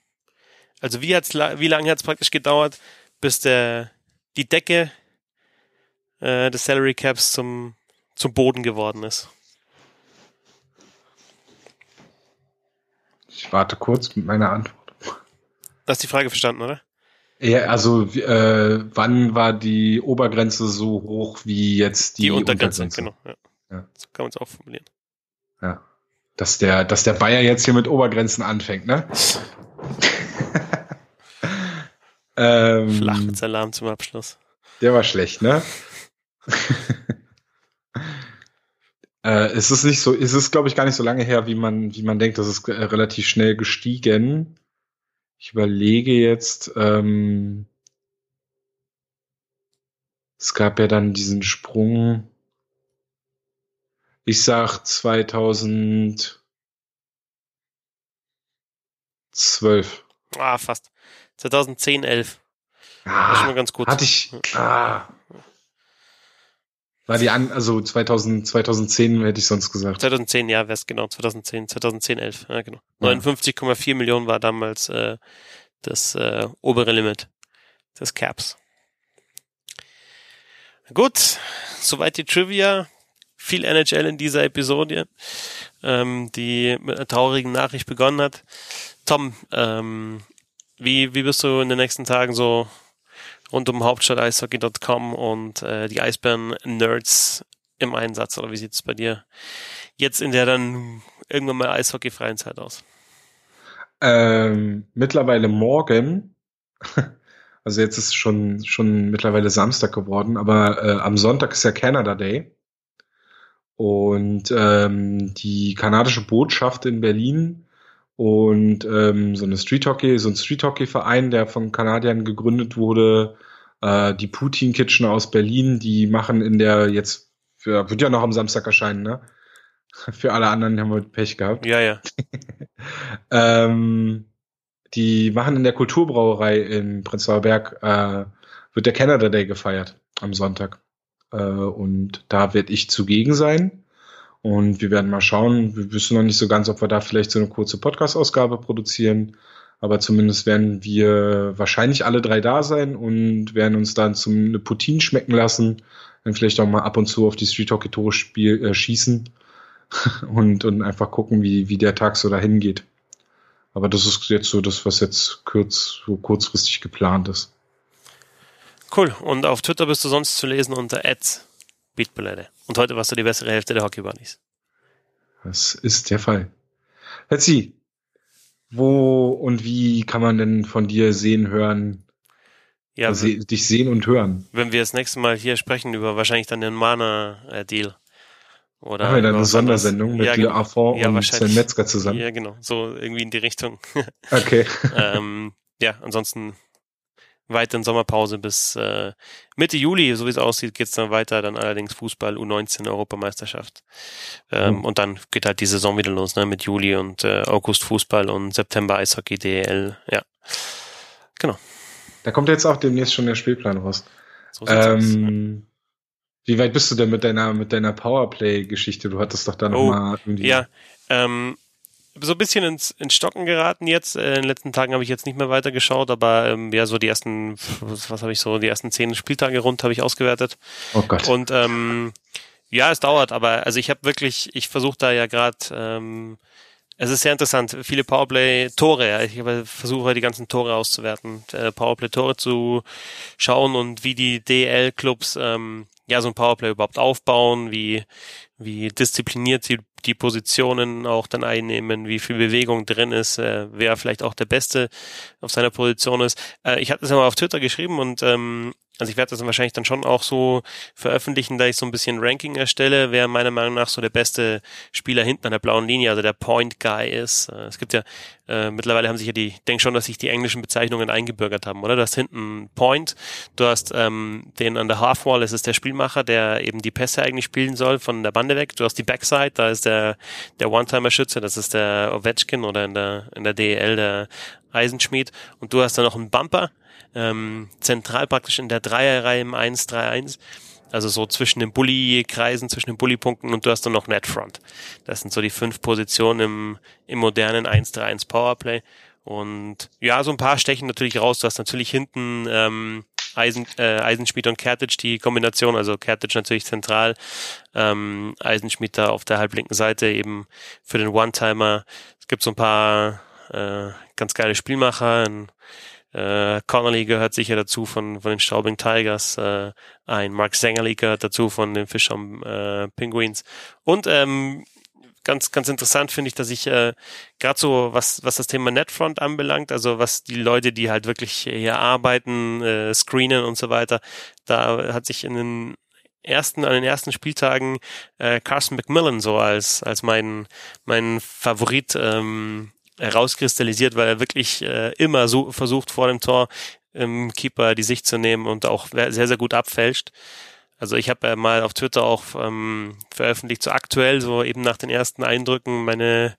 Also wie hat's, wie lange hat es praktisch gedauert, bis der die Decke äh, des Salary Caps zum, zum Boden geworden ist? Ich warte kurz mit meiner Antwort. Du hast die Frage verstanden, oder? Ja, also äh, wann war die Obergrenze so hoch wie jetzt die, die Untergrenze? Untergrenze? Genau, ja. ja. So kann man es auch formulieren. Ja. Dass der, dass der Bayer jetzt hier mit Obergrenzen anfängt, ne? Ähm, Flach mit Salam zum Abschluss. Der war schlecht, ne? äh, es ist nicht so, es ist, glaube ich, gar nicht so lange her, wie man, wie man denkt. Das ist äh, relativ schnell gestiegen. Ich überlege jetzt, ähm, es gab ja dann diesen Sprung. Ich sag 2012. Ah, fast. 2010, 11. Ah, das ist schon mal ganz gut. Hatte ich. Ah, war die an, also 2000, 2010 hätte ich sonst gesagt. 2010, ja, wäre es genau, 2010, 2010, 11, ja, genau. Ja. 59,4 Millionen war damals äh, das äh, obere Limit des Caps. Gut, soweit die Trivia. Viel NHL in dieser Episode, ähm, die mit einer traurigen Nachricht begonnen hat. Tom, ähm, wie, wie bist du in den nächsten Tagen so rund um Hauptstadt-Eishockey.com und äh, die Eisbären-Nerds im Einsatz? Oder wie sieht es bei dir jetzt in der dann irgendwann mal eishockeyfreien Zeit aus? Ähm, mittlerweile morgen, also jetzt ist schon, schon mittlerweile Samstag geworden, aber äh, am Sonntag ist ja Canada Day. Und ähm, die kanadische Botschaft in Berlin und ähm, so eine Street Hockey, so ein Street Hockey Verein, der von Kanadiern gegründet wurde, äh, die Putin Kitchen aus Berlin, die machen in der jetzt für, wird ja noch am Samstag erscheinen, ne? Für alle anderen haben wir Pech gehabt. Ja, ja. ähm, die machen in der Kulturbrauerei in Prenzlauer Berg, äh, wird der Canada Day gefeiert am Sonntag. Äh, und da werde ich zugegen sein. Und wir werden mal schauen. Wir wissen noch nicht so ganz, ob wir da vielleicht so eine kurze Podcast-Ausgabe produzieren. Aber zumindest werden wir wahrscheinlich alle drei da sein und werden uns dann zum eine Poutine schmecken lassen. Dann vielleicht auch mal ab und zu auf die Street Hockey Tore spiel, äh, schießen und, und einfach gucken, wie, wie der Tag so dahin geht. Aber das ist jetzt so das, was jetzt kurz, so kurzfristig geplant ist. Cool. Und auf Twitter bist du sonst zu lesen unter Ads Beatballette. Und heute warst du die bessere Hälfte der Hockey Bunnies. Das ist der Fall. Hetzi, wo und wie kann man denn von dir sehen, hören, ja, also, dich sehen und hören? Wenn wir das nächste Mal hier sprechen über wahrscheinlich dann den Mana-Deal. Oder Haben wir dann eine Sondersendung mit ja, dir Affon ja, und Sven Metzger zusammen? Ja, genau. So irgendwie in die Richtung. Okay. ähm, ja, ansonsten weiteren Sommerpause bis äh, Mitte Juli, so wie es aussieht, geht's dann weiter, dann allerdings Fußball U19 Europameisterschaft. Ähm, mhm. Und dann geht halt die Saison wieder los, ne, mit Juli und äh, August Fußball und September Eishockey DL, ja. Genau. Da kommt jetzt auch demnächst schon der Spielplan raus. So ähm? Wie weit bist du denn mit deiner mit deiner Powerplay-Geschichte? Du hattest doch da oh, noch irgendwie. Ja, ähm, so ein bisschen ins, ins Stocken geraten jetzt. Äh, in den letzten Tagen habe ich jetzt nicht mehr weiter geschaut, aber ähm, ja, so die ersten, was habe ich so, die ersten zehn Spieltage rund habe ich ausgewertet. Oh Gott. Und ähm, ja, es dauert, aber also ich habe wirklich, ich versuche da ja gerade, ähm, es ist sehr interessant, viele Powerplay-Tore, ich versuche die ganzen Tore auszuwerten, äh, Powerplay-Tore zu schauen und wie die DL-Clubs ähm, ja so ein Powerplay überhaupt aufbauen, wie wie diszipliniert sie die Positionen auch dann einnehmen, wie viel Bewegung drin ist, äh, wer vielleicht auch der Beste auf seiner Position ist. Äh, ich hatte es ja mal auf Twitter geschrieben und ähm, also ich werde das dann wahrscheinlich dann schon auch so veröffentlichen, da ich so ein bisschen Ranking erstelle, wer meiner Meinung nach so der beste Spieler hinten an der blauen Linie, also der Point Guy ist. Äh, es gibt ja, äh, mittlerweile haben sich ja die, ich denke schon, dass sich die englischen Bezeichnungen eingebürgert haben, oder? Du hast hinten Point, du hast ähm, den an der Halfwall, das ist der Spielmacher, der eben die Pässe eigentlich spielen soll von der Bande weg. Du hast die Backside, da ist der, der One-Timer-Schütze, das ist der Ovechkin oder in der, in der DEL der Eisenschmied. Und du hast dann noch einen Bumper, ähm, zentral praktisch in der Dreierreihe im 1-3-1. Also so zwischen den Bully-Kreisen, zwischen den Bully-Punkten und du hast dann noch Netfront. Das sind so die fünf Positionen im, im modernen 1-3-1 Powerplay. Und ja, so ein paar stechen natürlich raus. Du hast natürlich hinten ähm, Eisen, äh, Eisenschmied und Kertic die Kombination, also Kertic natürlich zentral, ähm, Eisenschmied da auf der halblinken Seite eben für den One-Timer. Es gibt so ein paar äh, ganz geile Spielmacher. Ein, äh, Connolly gehört sicher dazu von, von den Straubing Tigers. Äh, ein Mark Sengerly gehört dazu von den Fischern äh, Penguins. Und ähm, ganz, ganz interessant finde ich, dass ich äh, gerade so, was, was das Thema Netfront anbelangt, also was die Leute, die halt wirklich hier arbeiten, äh, screenen und so weiter, da hat sich in den ersten, an den ersten Spieltagen äh, Carson McMillan so als, als mein, mein Favorit ähm, herauskristallisiert, weil er wirklich äh, immer so versucht vor dem Tor im Keeper die Sicht zu nehmen und auch sehr, sehr gut abfälscht. Also ich habe ja mal auf Twitter auch ähm, veröffentlicht, so aktuell, so eben nach den ersten Eindrücken, meine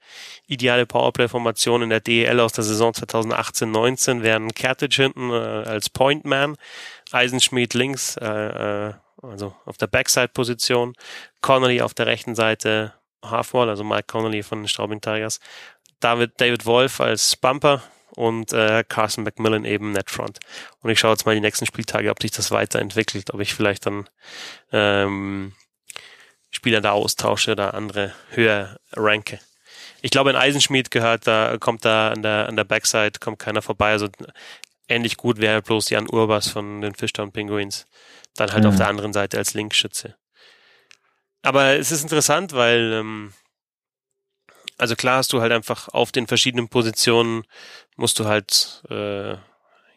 ideale Powerplay-Formation in der DEL aus der Saison 2018-19 wären Kertic hinten äh, als Pointman, Eisenschmied links, äh, äh, also auf der Backside-Position, Connolly auf der rechten Seite, Halfwall, also Mike Connolly von den Straubing Tigers, David, David Wolf als Bumper und äh, Carson McMillan eben Netfront. Und ich schaue jetzt mal die nächsten Spieltage, ob sich das weiterentwickelt, ob ich vielleicht dann ähm, Spieler da austausche oder andere höher ranke. Ich glaube, ein Eisenschmied gehört, da kommt da an der an der Backside kommt keiner vorbei. Also ähnlich gut wäre bloß Jan Urbas von den Fishtown Penguins. Dann halt mhm. auf der anderen Seite als Linkschütze. Aber es ist interessant, weil ähm, also klar hast du halt einfach auf den verschiedenen Positionen musst du halt äh,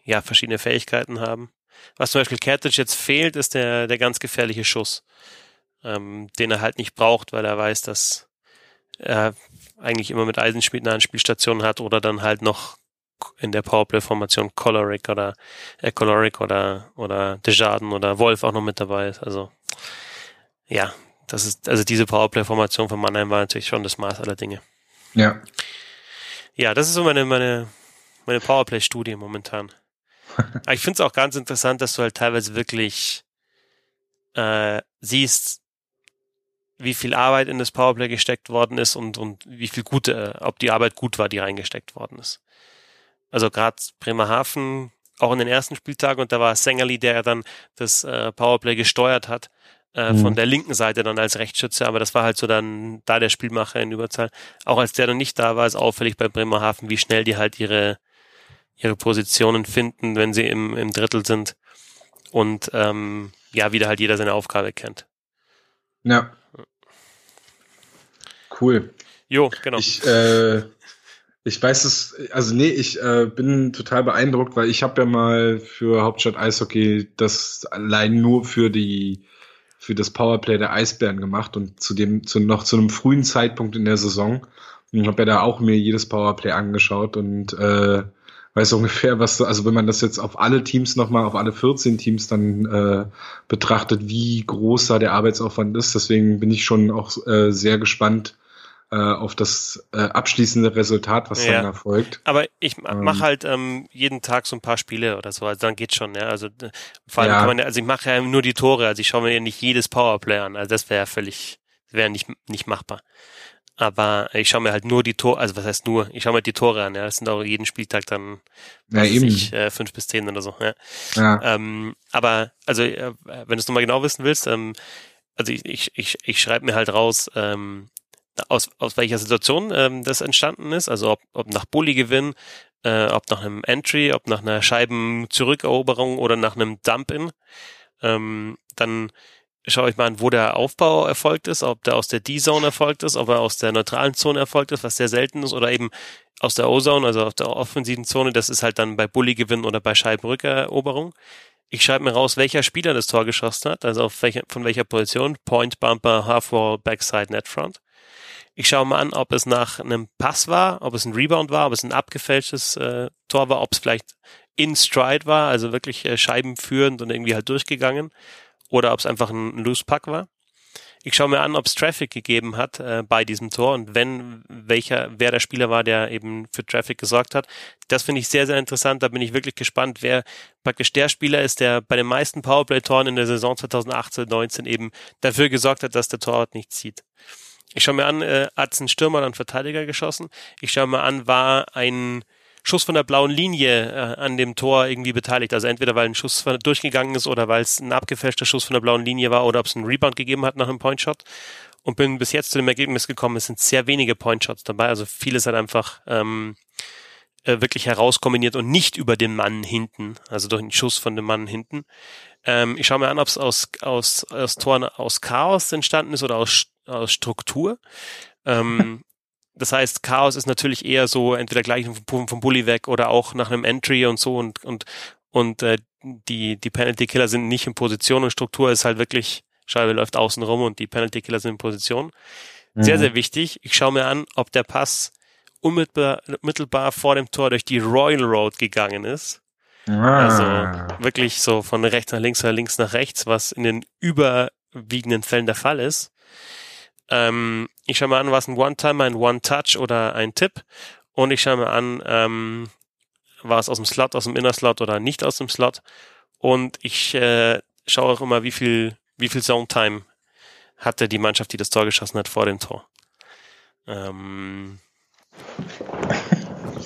ja verschiedene Fähigkeiten haben. Was zum Beispiel Kertic jetzt fehlt, ist der, der ganz gefährliche Schuss, ähm, den er halt nicht braucht, weil er weiß, dass er eigentlich immer mit Eisenschmied eine Spielstation hat oder dann halt noch in der Powerplay-Formation Coloric oder äh, Coloric oder oder Desjardins oder Wolf auch noch mit dabei ist. Also ja, das ist, also diese Powerplay-Formation von Mannheim war natürlich schon das Maß aller Dinge. Ja. Ja, das ist so meine, meine, meine Powerplay-Studie momentan. Aber ich finde es auch ganz interessant, dass du halt teilweise wirklich äh, siehst, wie viel Arbeit in das Powerplay gesteckt worden ist und, und wie viel gute, ob die Arbeit gut war, die reingesteckt worden ist. Also gerade Bremerhaven, auch in den ersten Spieltagen, und da war Sängerli, der dann das äh, Powerplay gesteuert hat, äh, mhm. von der linken Seite dann als Rechtsschütze, aber das war halt so dann da der Spielmacher in Überzahl. Auch als der dann nicht da war, ist auffällig bei Bremerhaven, wie schnell die halt ihre ihre Positionen finden, wenn sie im, im Drittel sind und ähm, ja, wieder halt jeder seine Aufgabe kennt. Ja. Cool. Jo, genau. Ich, äh, ich weiß es, also nee, ich äh, bin total beeindruckt, weil ich habe ja mal für Hauptstadt Eishockey das allein nur für die für das Powerplay der Eisbären gemacht und zu dem zu noch zu einem frühen Zeitpunkt in der Saison und habe ja da auch mir jedes Powerplay angeschaut und äh, weiß ungefähr, was also wenn man das jetzt auf alle Teams nochmal, auf alle 14 Teams dann äh, betrachtet, wie groß da der Arbeitsaufwand ist. Deswegen bin ich schon auch äh, sehr gespannt, äh, auf das äh, abschließende Resultat, was ja. dann erfolgt. Aber ich mache ähm, halt ähm, jeden Tag so ein paar Spiele oder so, also dann geht's schon, ja. Also vor allem ja. kann man, also ich mache ja nur die Tore, also ich schaue mir ja nicht jedes Powerplay an. Also das wäre ja völlig, wäre nicht, nicht machbar. Aber ich schaue mir halt nur die Tore, also was heißt nur, ich schaue mir die Tore an, ja. Das sind auch jeden Spieltag dann ja, eben. Ich, äh, fünf bis zehn oder so, ja. ja. Ähm, aber also, äh, wenn du es nochmal genau wissen willst, ähm, also ich, ich, ich, ich schreibe mir halt raus, ähm, aus, aus welcher Situation ähm, das entstanden ist, also ob, ob nach Bully-Gewinn, äh, ob nach einem Entry, ob nach einer Scheibenzurückeroberung oder nach einem Dump-In. Ähm, dann schaue ich mal an, wo der Aufbau erfolgt ist, ob der aus der D-Zone erfolgt ist, ob er aus der neutralen Zone erfolgt ist, was sehr selten ist, oder eben aus der O-Zone, also aus der offensiven Zone. Das ist halt dann bei Bully-Gewinn oder bei Scheibenrückeroberung. Ich schreibe mir raus, welcher Spieler das Tor geschossen hat, also auf welche, von welcher Position, Point, Bumper, Half-Wall, Backside, Netfront. Ich schaue mal an, ob es nach einem Pass war, ob es ein Rebound war, ob es ein abgefälschtes äh, Tor war, ob es vielleicht in Stride war, also wirklich äh, scheibenführend und irgendwie halt durchgegangen, oder ob es einfach ein, Loose Puck war. Ich schaue mir an, ob es Traffic gegeben hat äh, bei diesem Tor und wenn welcher, wer der Spieler war, der eben für Traffic gesorgt hat. Das finde ich sehr, sehr interessant. Da bin ich wirklich gespannt, wer praktisch der Spieler ist, der bei den meisten Powerplay-Toren in der Saison 2018-19 eben dafür gesorgt hat, dass der Torwart nicht zieht. Ich schaue mir an, äh, hat es ein Stürmer oder ein Verteidiger geschossen? Ich schaue mir an, war ein Schuss von der blauen Linie äh, an dem Tor irgendwie beteiligt. Also entweder weil ein Schuss durchgegangen ist oder weil es ein abgefälschter Schuss von der blauen Linie war oder ob es einen Rebound gegeben hat nach einem Pointshot. Und bin bis jetzt zu dem Ergebnis gekommen, es sind sehr wenige Pointshots dabei. Also vieles hat einfach ähm, äh, wirklich herauskombiniert und nicht über den Mann hinten, also durch einen Schuss von dem Mann hinten. Ähm, ich schaue mir an, ob es aus, aus, aus Toren aus Chaos entstanden ist oder aus, aus Struktur. Ähm, das heißt, Chaos ist natürlich eher so entweder gleich vom, vom Bully weg oder auch nach einem Entry und so und und und äh, die die Penalty Killer sind nicht in Position und Struktur ist halt wirklich Scheibe läuft außen rum und die Penalty Killer sind in Position. Sehr mhm. sehr wichtig. Ich schaue mir an, ob der Pass unmittelbar, unmittelbar vor dem Tor durch die Royal Road gegangen ist. Ah. Also wirklich so von rechts nach links oder links nach rechts, was in den überwiegenden Fällen der Fall ist. Ähm, ich schaue mal an, was ein One-Timer, ein One-Touch oder ein Tipp. Und ich schaue mir an, ähm, war es aus dem Slot, aus dem Inner-Slot oder nicht aus dem Slot. Und ich äh, schaue auch immer, wie viel, wie viel Zone-Time hatte die Mannschaft, die das Tor geschossen hat, vor dem Tor. Ähm,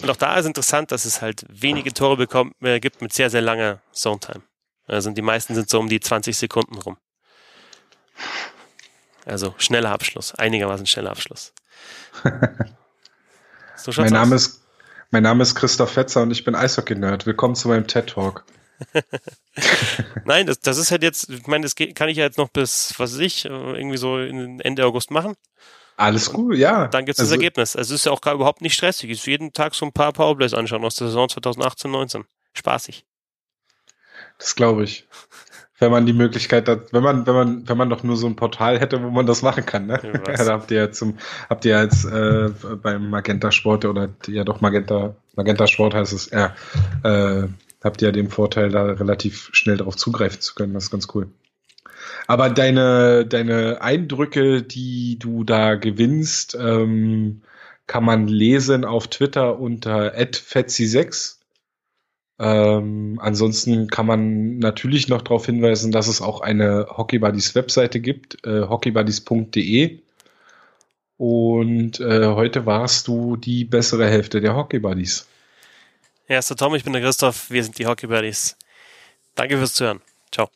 und auch da ist interessant, dass es halt wenige Tore bekommt, äh, gibt mit sehr, sehr langer Zone-Time. Also die meisten sind so um die 20 Sekunden rum. Also schneller Abschluss, einigermaßen schneller Abschluss. so mein, Name ist, mein Name ist Christoph Fetzer und ich bin Eishockey-Nerd. Willkommen zu meinem TED-Talk. Nein, das, das ist halt jetzt, ich meine, das kann ich ja jetzt noch bis, was weiß ich, irgendwie so Ende August machen. Alles gut, ja. Dann gibt es also, das Ergebnis. Also es ist ja auch gar überhaupt nicht stressig. Es ist jeden Tag so ein paar Powerplays anschauen aus der Saison 2018, 19. Spaßig. Das glaube ich wenn man die Möglichkeit hat, wenn man, wenn man, wenn man doch nur so ein Portal hätte, wo man das machen kann, ne? Ja, da habt ihr ja zum, habt ihr jetzt äh, beim Magenta Sport oder ja doch Magenta, Magenta Sport heißt es, ja, äh, habt ihr ja den Vorteil, da relativ schnell darauf zugreifen zu können. Das ist ganz cool. Aber deine, deine Eindrücke, die du da gewinnst, ähm, kann man lesen auf Twitter unter @fetzi6 ähm, ansonsten kann man natürlich noch darauf hinweisen, dass es auch eine Hockey Buddies Webseite gibt, äh, hockeybuddies.de. Und äh, heute warst du die bessere Hälfte der Hockey Buddies. Ja, der Tom, ich bin der Christoph, wir sind die Hockey Buddies. Danke fürs Zuhören. Ciao.